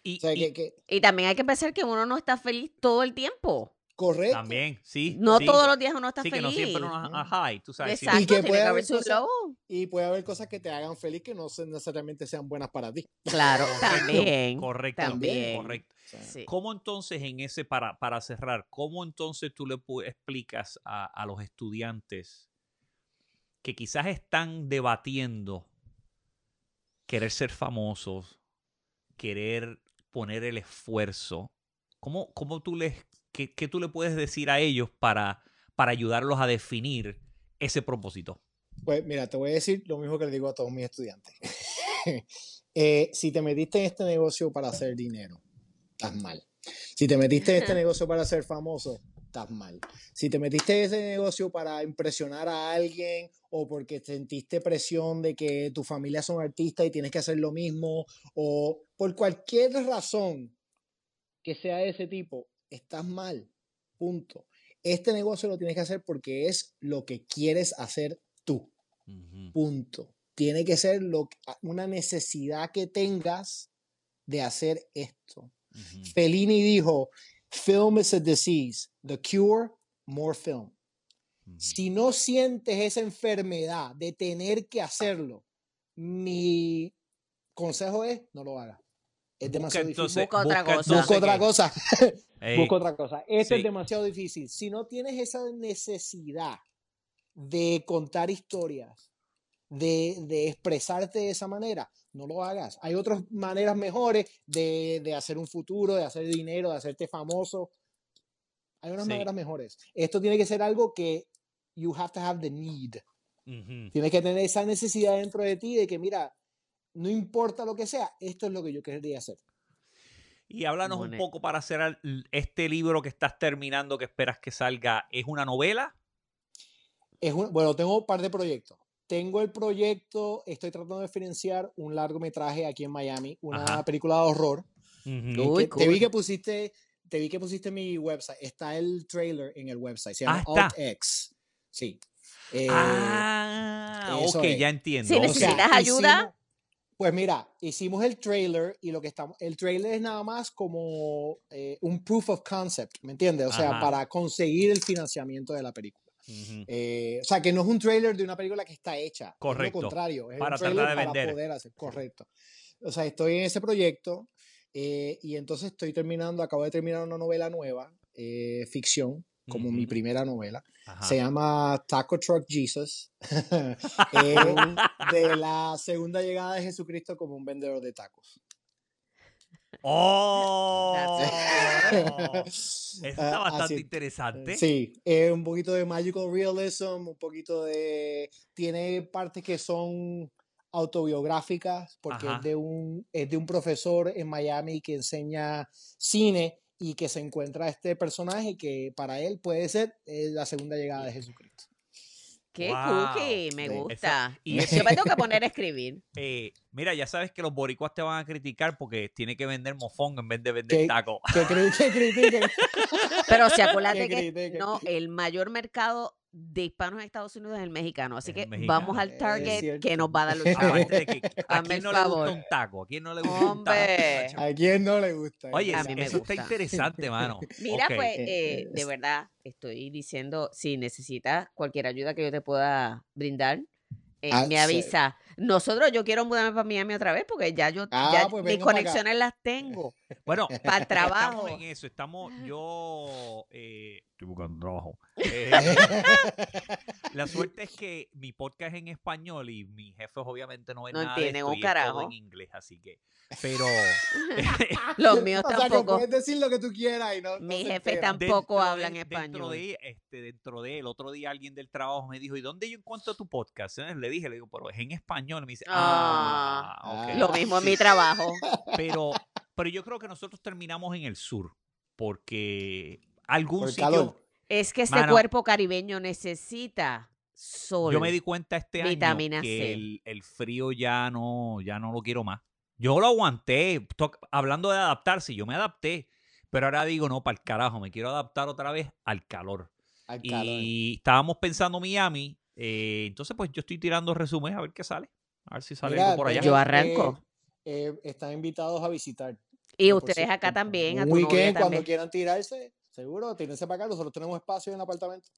A: Y,
B: O sea,
A: y
B: que, que-
C: Y también hay que pensar que uno no está feliz todo el tiempo.
B: Correcto.
A: también, sí.
C: No
A: sí.
C: todos los días uno está
A: Sí, que
C: feliz.
A: no siempre uno high, tú sabes. sí.
C: Exacto,
B: Y que puede haber cosas-. Y puede haber cosas que te hagan feliz que no necesariamente sean buenas para ti.
C: Claro, también.
A: Correcto,
C: También.
A: correcto.
C: Sí.
A: ¿Cómo entonces en ese, para, para cerrar, cómo entonces tú le explicas a, a los estudiantes que quizás están debatiendo querer ser famosos, querer poner el esfuerzo? ¿Cómo, cómo tú les, qué, qué tú le puedes decir a ellos para, para ayudarlos a definir ese propósito?
B: Pues mira, te voy a decir lo mismo que le digo a todos mis estudiantes. Eh, si te metiste en este negocio para hacer dinero, estás mal. Si te metiste en este negocio para ser famoso, estás mal. Si te metiste en ese negocio para impresionar a alguien o porque sentiste presión de que tu familia son artistas y tienes que hacer lo mismo o por cualquier razón que sea de ese tipo, estás mal. Punto. Este negocio lo tienes que hacer porque es lo que quieres hacer tú. Punto. Tiene que ser lo, que- una necesidad que tengas de hacer esto.
A: ujú,
B: Fellini dijo, film is a disease, the cure, more film. Si no sientes esa enfermedad de tener que hacerlo, mi consejo es, no lo hagas. Es demasiado
A: entonces-
B: difícil.
C: Busca otra cosa.
B: Busca otra cosa. Busca otra cosa. Esto
A: sí.
B: es demasiado difícil. Si no tienes esa necesidad de contar historias, de, de expresarte de esa manera, no lo hagas. Hay otras maneras mejores de, de hacer un futuro, de hacer dinero, de hacerte famoso. Hay unas
A: Sí.
B: maneras mejores. Esto tiene que ser algo que you have to have the need.
A: ujú.
B: Tienes que tener esa necesidad dentro de ti de que, mira, no importa lo que sea, esto es lo que yo querría hacer.
A: Y háblanos un poco para hacer este libro que estás terminando, que esperas que salga. ¿Es una novela?
B: Es un- bueno, tengo un par de proyectos. Tengo el proyecto, estoy tratando de financiar un largometraje aquí en Miami, una
A: Ajá.
B: película de horror.
C: Uy,
B: que te vi
C: cool.
B: que pusiste, te vi que pusiste mi website. Está el trailer en el website. Se
A: Ah,
B: llama
A: está.
B: AltX. Sí. Eh,
A: ah, ok,
B: es.
A: ya entiendo.
C: Sí,
A: ok.
C: necesitas ayuda.
B: hicimos- pues mira, hicimos el trailer y lo que estamos, el trailer es nada más como eh, un proof of concept, ¿me entiendes? O sea,
A: Ajá.
B: para conseguir el financiamiento de la película. Eh, o sea, que no es un trailer de una película que está hecha.
A: Correcto.
B: Es lo contrario. Es
A: Para
B: un trailer
A: de
B: para
A: vender.
B: poder hacer. Correcto. O sea, estoy en ese proyecto eh, y entonces estoy terminando, acabo de terminar una novela nueva, ficción, como mi primera novela.
A: Ajá.
B: Se llama Taco Truck Jesus. De la segunda llegada de Jesucristo como un vendedor de tacos.
A: ¡Oh! Eso está
B: Ah,
A: bastante
B: así-
A: interesante.
B: Sí, eh, un poquito de magical realism, un poquito de... Tiene partes que son autobiográficas, porque
A: Ajá.
B: es de, un, es de un profesor en Miami que enseña cine y que se encuentra este personaje que para él puede ser eh, la segunda llegada de Jesucristo.
C: Qué
A: Wow.
C: cookie, me gusta.
A: y-
C: Yo me tengo que poner a escribir.
A: Eh, mira, ya sabes que los boricuas te van a criticar porque tiene que vender mofón en vez de vender
B: ¿Qué?
A: taco.
B: Que, cri- que critiquen.
C: Pero si acuérdate
B: Que
C: que no, el mayor mercado de hispanos en Estados Unidos es el mexicano. Así que
A: mexicano.
C: vamos al Target que nos va a dar los chavos.
A: Aparte de que a
C: Hazme
A: quién
C: el
A: no le gusta un taco, a quién no le gusta un
C: Hombre.
A: taco.
B: ¿A quién no le gusta?
A: Oye,
C: A
A: eso,
C: mí me
A: eso está
C: gusta.
A: interesante, mano.
C: Mira, pues,
B: Eh,
C: eh, de
B: es-
C: verdad, estoy diciendo, si necesitas cualquier ayuda que yo te pueda brindar, eh,
B: Ah,
C: me avisa. Nosotros, yo quiero mudarme para Miami otra vez porque ya yo,
B: Ah,
C: ya
B: pues
C: mis conexiones las tengo.
A: Bueno,
C: Para el trabajo.
A: estamos en eso. Estamos, yo eh, estoy buscando trabajo. Eh, la suerte es que mi podcast es en español y mis jefes obviamente no ven
C: No
A: nada de
C: entienden
A: esto
C: un
A: y es todo
C: carajo.
A: en inglés, así que, pero
C: Los míos
B: o sea, que
C: tampoco.
B: puedes decir lo que tú quieras y no, no
C: Mi
B: se
C: jefe
B: enteran.
C: tampoco hablan
A: de-
C: español.
A: Dentro de, este, dentro de el otro día alguien del trabajo me dijo, ¿y dónde yo encuentro tu podcast? Eh, Le dije, le digo, pero es en español. Y me dice, ah,
B: Ah.
A: ok.
C: Lo mismo en mi trabajo.
A: Pero, pero yo creo que nosotros terminamos en el sur, porque algún sitio.
B: calor.
C: Es que este
A: Mano.
C: cuerpo caribeño necesita sol.
A: Yo me di cuenta este
C: Vitamina
A: año que
C: C.
A: el, el frío ya no, ya no lo quiero más. Yo lo aguanté. hablando de adaptarse, yo me adapté. Pero ahora digo, no, para el carajo, me quiero adaptar otra vez al calor.
B: Al calor.
A: Y estábamos pensando Miami. eh, entonces, pues yo estoy tirando resúmenes a ver qué sale. A ver si sale
B: Mira,
A: algo por allá.
C: Yo arranco.
B: eh, eh, están invitados a visitar.
C: y ustedes acá también, a
B: Un
C: novia
B: weekend, cuando
C: también.
B: quieran tirarse, seguro, tírense para acá. Nosotros tenemos espacio en el apartamento.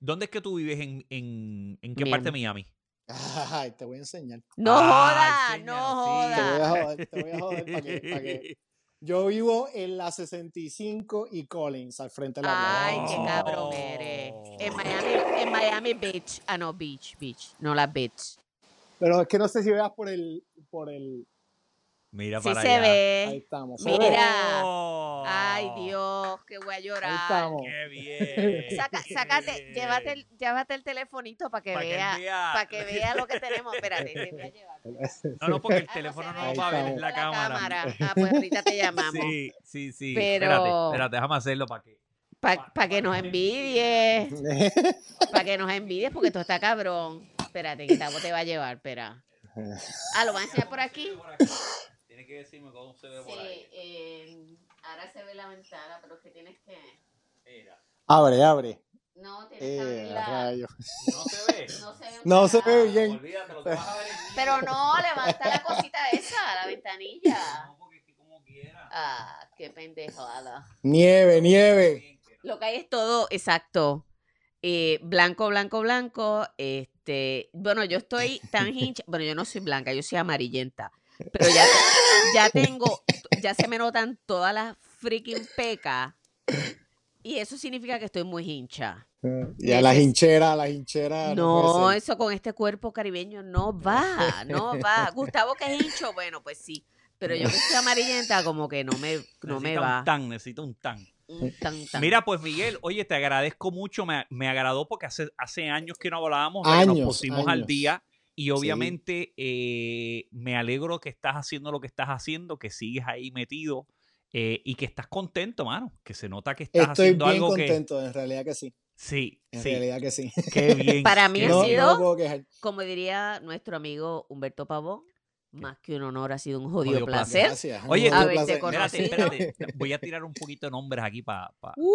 A: ¿Dónde es que tú vives? ¿En, en, en qué parte de Miami?
B: Ay, te voy a enseñar.
C: No
A: Ah,
C: joda, no
A: sí.
B: Te voy a joder, te voy a joder para que, para que- Yo vivo en la 65 y Collins, al frente de la
C: Ay, qué
A: Oh.
C: cabrón eres. En Miami, en Miami Beach. Ah, no, Beach, Beach. No la Beach.
B: Pero es que no sé si veas por el, por el,
A: Mira
C: Sí
A: para
C: se
A: allá.
B: ahí
C: ve.
B: estamos. ¿se
C: Mira.
B: ve?
A: Oh.
C: Ay, Dios, que voy a
B: Ahí
C: llorar.
B: estamos.
A: Qué bien.
C: Saca,
A: qué
C: sácate,
A: bien.
C: llévate el, llévate el telefonito para que
A: Pa'
C: vea, para que vea lo que tenemos. Espérate, te voy a llevar.
A: No, no, porque el
C: Ah,
A: teléfono no
B: Ahí
A: va a ver,
B: estamos.
A: es la cámara.
C: Ah, pues ahorita te llamamos.
A: Sí, sí, sí.
C: Pero-
A: Espérate, espérate, déjame hacerlo para que.
C: Para que nos envidies. Para que nos envidies, porque esto está cabrón. Espérate, que Tavo te va a llevar, espera. Ah, ¿lo van a enseñar por aquí?
A: Tienes que decirme cómo se ve
C: Sí, eh, ahora se ve la ventana, pero que tienes que...
A: Mira,
B: Abre, abre.
C: No, tienes que
B: Eh,
C: abrirla.
A: no se ve.
C: No se ve, un
B: No se ve
C: carajo.
B: bien.
A: Olvídate, lo que vas a ver
C: Pero no, levanta la cosita esa, la ventanilla.
A: No, porque es que como quiera.
C: Ah, qué pendejada.
B: Nieve, nieve.
C: Lo que hay es todo, exacto. eh, blanco, blanco, blanco. Este, bueno, yo estoy tan hincha. Bueno, yo no soy blanca, yo soy amarillenta. Pero ya, ya tengo, ya se me notan todas las freaking pecas. Y eso significa que estoy muy hincha.
B: Ya las hincheras, las hincheras.
C: No, eso con este cuerpo caribeño no va, no va. Gustavo que es hincho, bueno, pues sí. Pero yo que soy amarillenta, como que no me, no me va.
A: un tan, necesita un tan.
C: Un tan, tan.
A: Mira, pues Miguel, oye, te agradezco mucho, me, me agradó porque hace, hace años que no hablábamos, que nos
B: Años,
A: pusimos al
B: años.
A: día y obviamente eh, me alegro que estás haciendo lo que estás haciendo, que sigues ahí metido eh, y que estás contento, mano, que se nota que estás
B: Estoy
A: haciendo
B: bien
A: algo
B: contento, en realidad que sí.
A: que... Sí,
B: En
A: sí,
B: realidad que sí.
A: qué bien.
C: Para mí ha sido-
B: no.
C: Como diría nuestro amigo Humberto Pavón, más que un honor ha sido un jodido,
A: Jodido placer.
C: placer.
B: Gracias.
A: Oye,
B: placer.
A: Espérate, espérate, voy a tirar un poquito de nombres aquí para...
C: Uh,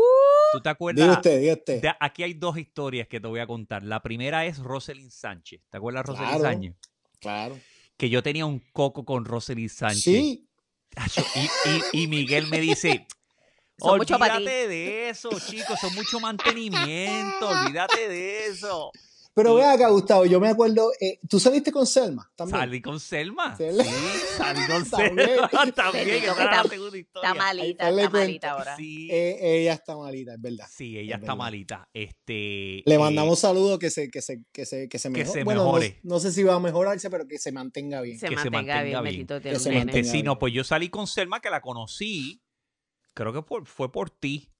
A: ¿Tú te acuerdas?
B: Diga usted, diga usted.
A: De- aquí hay dos historias que te voy a contar. La primera es Roselyn Sánchez. ¿Te acuerdas de Roselyn
B: Claro.
A: Sánchez?
B: Claro.
A: Que yo tenía un coco con Roselyn Sánchez.
B: Sí.
A: Y, y- y Miguel me dice,
C: Son mucho pa' ti".
A: olvídate de eso, chicos, son mucho mantenimiento, olvídate de eso.
B: Pero ve acá, Gustavo, yo me acuerdo, eh, ¿tú saliste con Selma también?
A: Salí con Selma. Sí, salí con. Selma también.
C: Que
A: era la
C: está- está malita,
B: Ahí
C: está malita ahora.
A: Sí,
B: Eh, ella está malita, es verdad.
A: sí, ella
B: es
A: está
B: verdad.
A: malita. Este,
B: Le
A: eh,
B: mandamos saludos que se, que se, que se, que se,
A: que
B: mejore.
A: se
B: bueno, no-
A: mejore.
B: No, sé si va a mejorarse, pero que se mantenga bien.
C: Se
A: que se
C: mantenga, bien,
A: bien.
B: Que se.
A: Este,
B: mantenga
A: sí,
B: bien.
A: no, pues yo salí con Selma que la conocí, creo que por- fue por ti.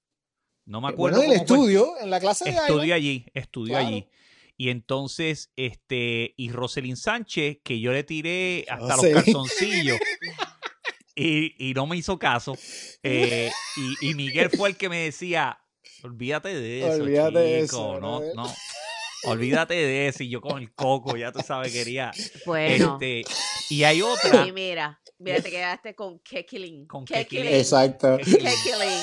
A: No me acuerdo.
B: Eh, bueno, el
A: fue.
B: estudio, en la clase de
A: Estudió
B: baile.
A: allí, estudió
B: Claro.
A: allí. Y entonces, este, y Roselyn Sánchez, que yo le tiré hasta
B: Roselyn.
A: los calzoncillos. Y, y no me hizo caso. Eh, y, y Miguel fue el que me decía, olvídate de eso,
B: Olvídate de eso,
A: no,
B: brother".
A: no. Olvídate de eso. Y yo con el coco, ya tú sabes, quería.
C: Bueno,
A: Este, y hay otra.
C: y mira, mira, te quedaste con Kekilin.
A: Con
C: Kekilin.
B: Exacto.
C: Kekilin.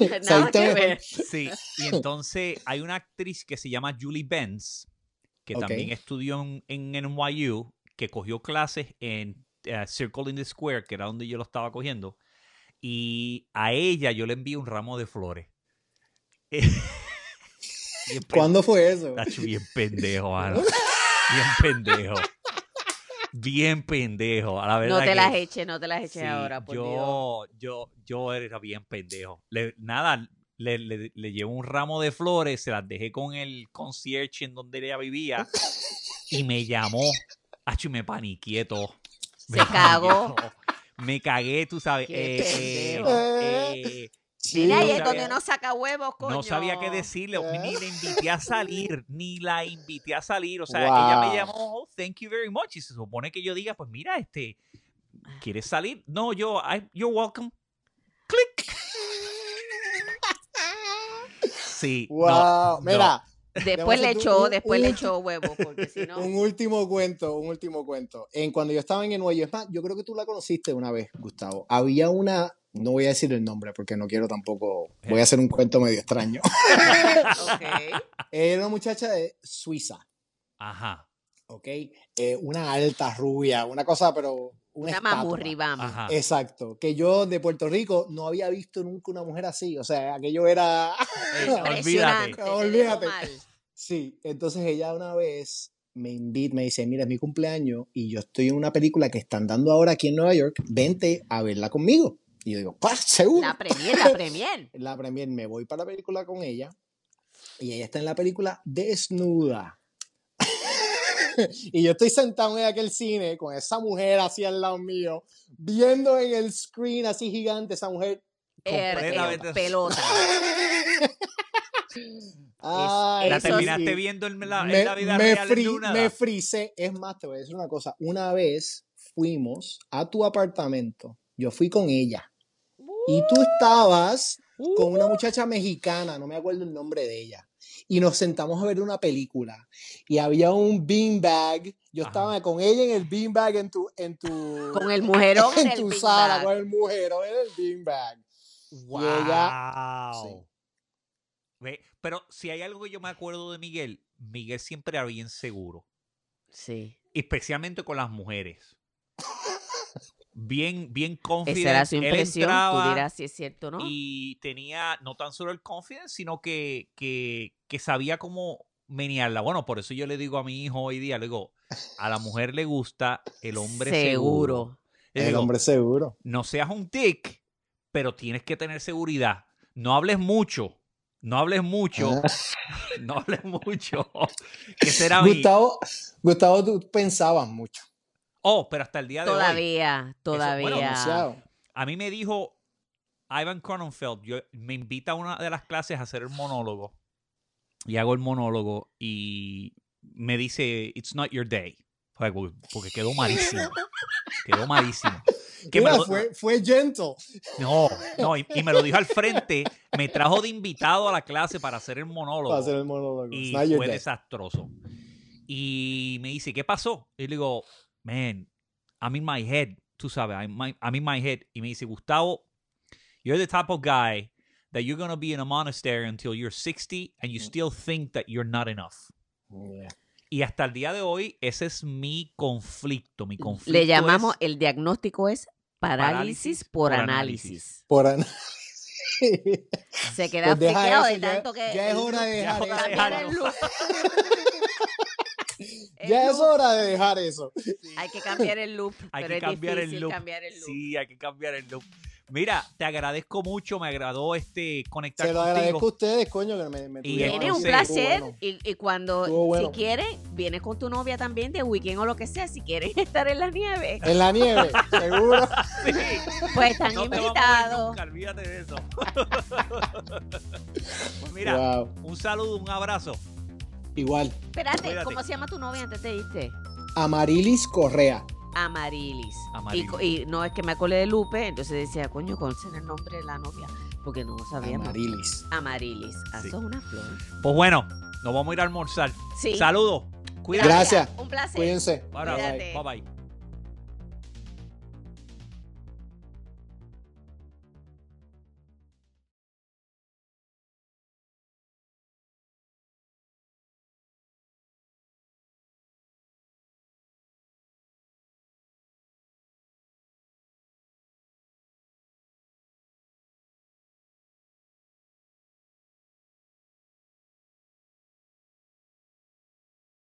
C: Nada que ver.
A: Sí, y entonces hay una actriz que se llama Julie Benz, que también estudió en, en NYU, que cogió clases en eh, Circle in the Square, que era donde yo lo estaba cogiendo, y a ella yo le envié un ramo de flores.
B: ¿Cuándo fue eso?
A: Tacho, bien pendejo, mano. Bien pendejo. Bien pendejo. A la verdad
C: No te
A: que-
C: las eches, no te las eches
A: Sí,
C: ahora, por Dios.
A: yo, yo, yo era bien pendejo. Le- nada, le, le, le llevo un ramo de flores, se las dejé con el concierge en donde ella vivía y me llamó. Acho, y me paniqué todo.
C: Se
A: Me
C: cagó.
A: paniqué. Me cagué, tú sabes.
C: Qué
A: eh, eh, eh,
C: Mira,
A: no
C: y es donde uno saca huevos, coño.
A: no sabía qué decirle,
B: Eh.
A: ni la invité a salir, ni la invité a salir. O sea, ella me
B: Wow.
A: llamó, oh, thank you very much. Y se supone que yo diga, pues mira, este, ¿quieres salir? No, yo, I- you're welcome. Click. Sí.
B: Wow.
A: no.
B: Mira,
C: Después le echó,
B: un-
C: después le echó huevo, porque si no.
B: un último cuento, un último cuento. En cuando yo estaba en York, es más, yo creo que tú la conociste una vez, Gustavo. Había una, no voy a decir el nombre porque no quiero tampoco, voy a hacer un cuento medio extraño. Era una muchacha de Suiza,
A: Ajá.
B: ¿ok? Eh, una alta rubia, una cosa, pero una,
C: Una.
B: Exacto, que yo de Puerto Rico no había visto nunca una mujer así, o sea, aquello era...
A: Eh, olvídate.
B: Olvídate. Sí, entonces ella una vez me invita, me dice, mira, es mi cumpleaños y yo estoy en una película que están dando ahora aquí en Nueva York, vente a verla conmigo. Y yo digo, ¡pah, seguro!
C: La premier, la premier.
B: La premier, me voy para la película con ella y ella está en la película desnuda. y yo estoy sentado en aquel cine con esa mujer así al lado mío, viendo en el screen así gigante esa mujer.
C: Er-
A: Completamente.
C: pelota.
B: Ay,
A: ¿La terminaste
B: sí.
A: viendo en la, en
B: me,
A: la vida
B: me
A: real
B: fri-
A: en
B: me frisé. Es más, te voy a decir una cosa. Una vez fuimos a tu apartamento. Yo fui con ella. Y tú estabas con una muchacha mexicana, no me acuerdo el nombre de ella. Y nos sentamos a ver una película. Y había un beanbag. Yo
A: Ajá.
B: estaba con ella en el beanbag en tu, en tu,
C: Con el mujerón en
B: en
C: el
B: tu sala,
C: Bag.
B: con el mujerón en el beanbag.
A: ¡Wow!
B: ella- sí.
A: Ve, Pero si hay algo que yo me acuerdo de Miguel, Miguel siempre era bien seguro.
C: Sí.
A: Especialmente con las mujeres. Bien, bien
C: Esa
A: confident.
C: era su impresión. Tú
A: entraba
C: dirás si es cierto o no.
A: y tenía no tan solo el confidence, sino que, que, que sabía cómo menearla. Bueno, por eso yo le digo a mi hijo hoy día, le digo, a la mujer le gusta el hombre seguro.
B: El
A: digo,
B: hombre seguro.
A: no seas un tic, pero tienes que tener seguridad. No hables mucho. No hables mucho.
B: Ah.
A: No hables mucho. que será.
B: Gustavo, Gustavo, tú pensabas mucho.
A: Oh, pero hasta el día de hoy.
C: Todavía,
A: bueno,
C: todavía.
B: Demasiado.
A: A mí me dijo Ivan Cronenfeld, yo, me invita a una de las clases a hacer el monólogo. Y hago el monólogo y me dice, It's not your day. Porque quedó malísimo. Quedó malísimo. Que me
B: Mira,
A: lo-
B: fue, fue gentle.
A: No, no, y, y me lo dijo al frente, me trajo de invitado a la clase para hacer el monólogo.
B: Para hacer el monólogo.
A: y fue
B: day.
A: desastroso. Y me dice, ¿qué pasó? Y le digo, man, I'm in my head, tú sabes, I'm, my- I'm in my head. Y me dice, Gustavo, you're the type of guy that you're going to be in a monastery until you're 60 and you
B: Mm.
A: still think that you're not enough.
B: Yeah.
A: Y hasta el día de hoy, ese es mi conflicto, mi conflicto
C: Le llamamos,
A: es-
C: el diagnóstico es parálisis,
A: Parálisis
C: por,
A: por
C: análisis.
B: Por an-
C: Se queda
B: Pues
C: de
B: eso, ya-
C: tanto que.
B: ya es hora de
A: Ya
B: dejar
A: hora
C: loop.
B: Ya es
C: loop,
B: hora de dejar eso.
C: Hay que cambiar el loop.
A: Hay
C: pero
A: que
C: es
A: cambiar el
C: cambiar loop.
A: Sí, hay que cambiar el look. Mira, te agradezco mucho, me agradó este conectar
B: Se lo
A: contigo.
B: agradezco a ustedes, coño, que me, me
A: Y
C: Tiene un placer
B: bueno.
C: y, y cuando,
B: bueno.
C: si quieres, vienes con tu novia también de weekend o lo que sea, si quieren estar en la nieve,
B: En la nieve, seguro.
A: Sí,
C: pues están
A: no
C: invitados.
A: nunca, olvídate de eso. pues mira,
B: Wow.
A: un saludo, un abrazo.
B: Igual.
C: Espérate,
A: Cuídate.
C: ¿cómo se llama tu novia antes de irte?
B: Amarilis Correa.
C: Amarilis.
A: Amarilis.
C: Y, no es que me acordé de Lupe, entonces decía, coño, ¿cuál será el nombre de la novia? Porque no sabíamos.
B: Amarilis.
C: Amarilis. Ah,
A: Sí.
C: Eso es una flor.
A: Pues bueno, nos vamos a ir a almorzar.
C: Sí.
A: Saludos. Cuídate.
B: Gracias.
C: Un placer.
B: Cuídense.
A: Abrazo.
C: Cuídate.
A: Bye bye.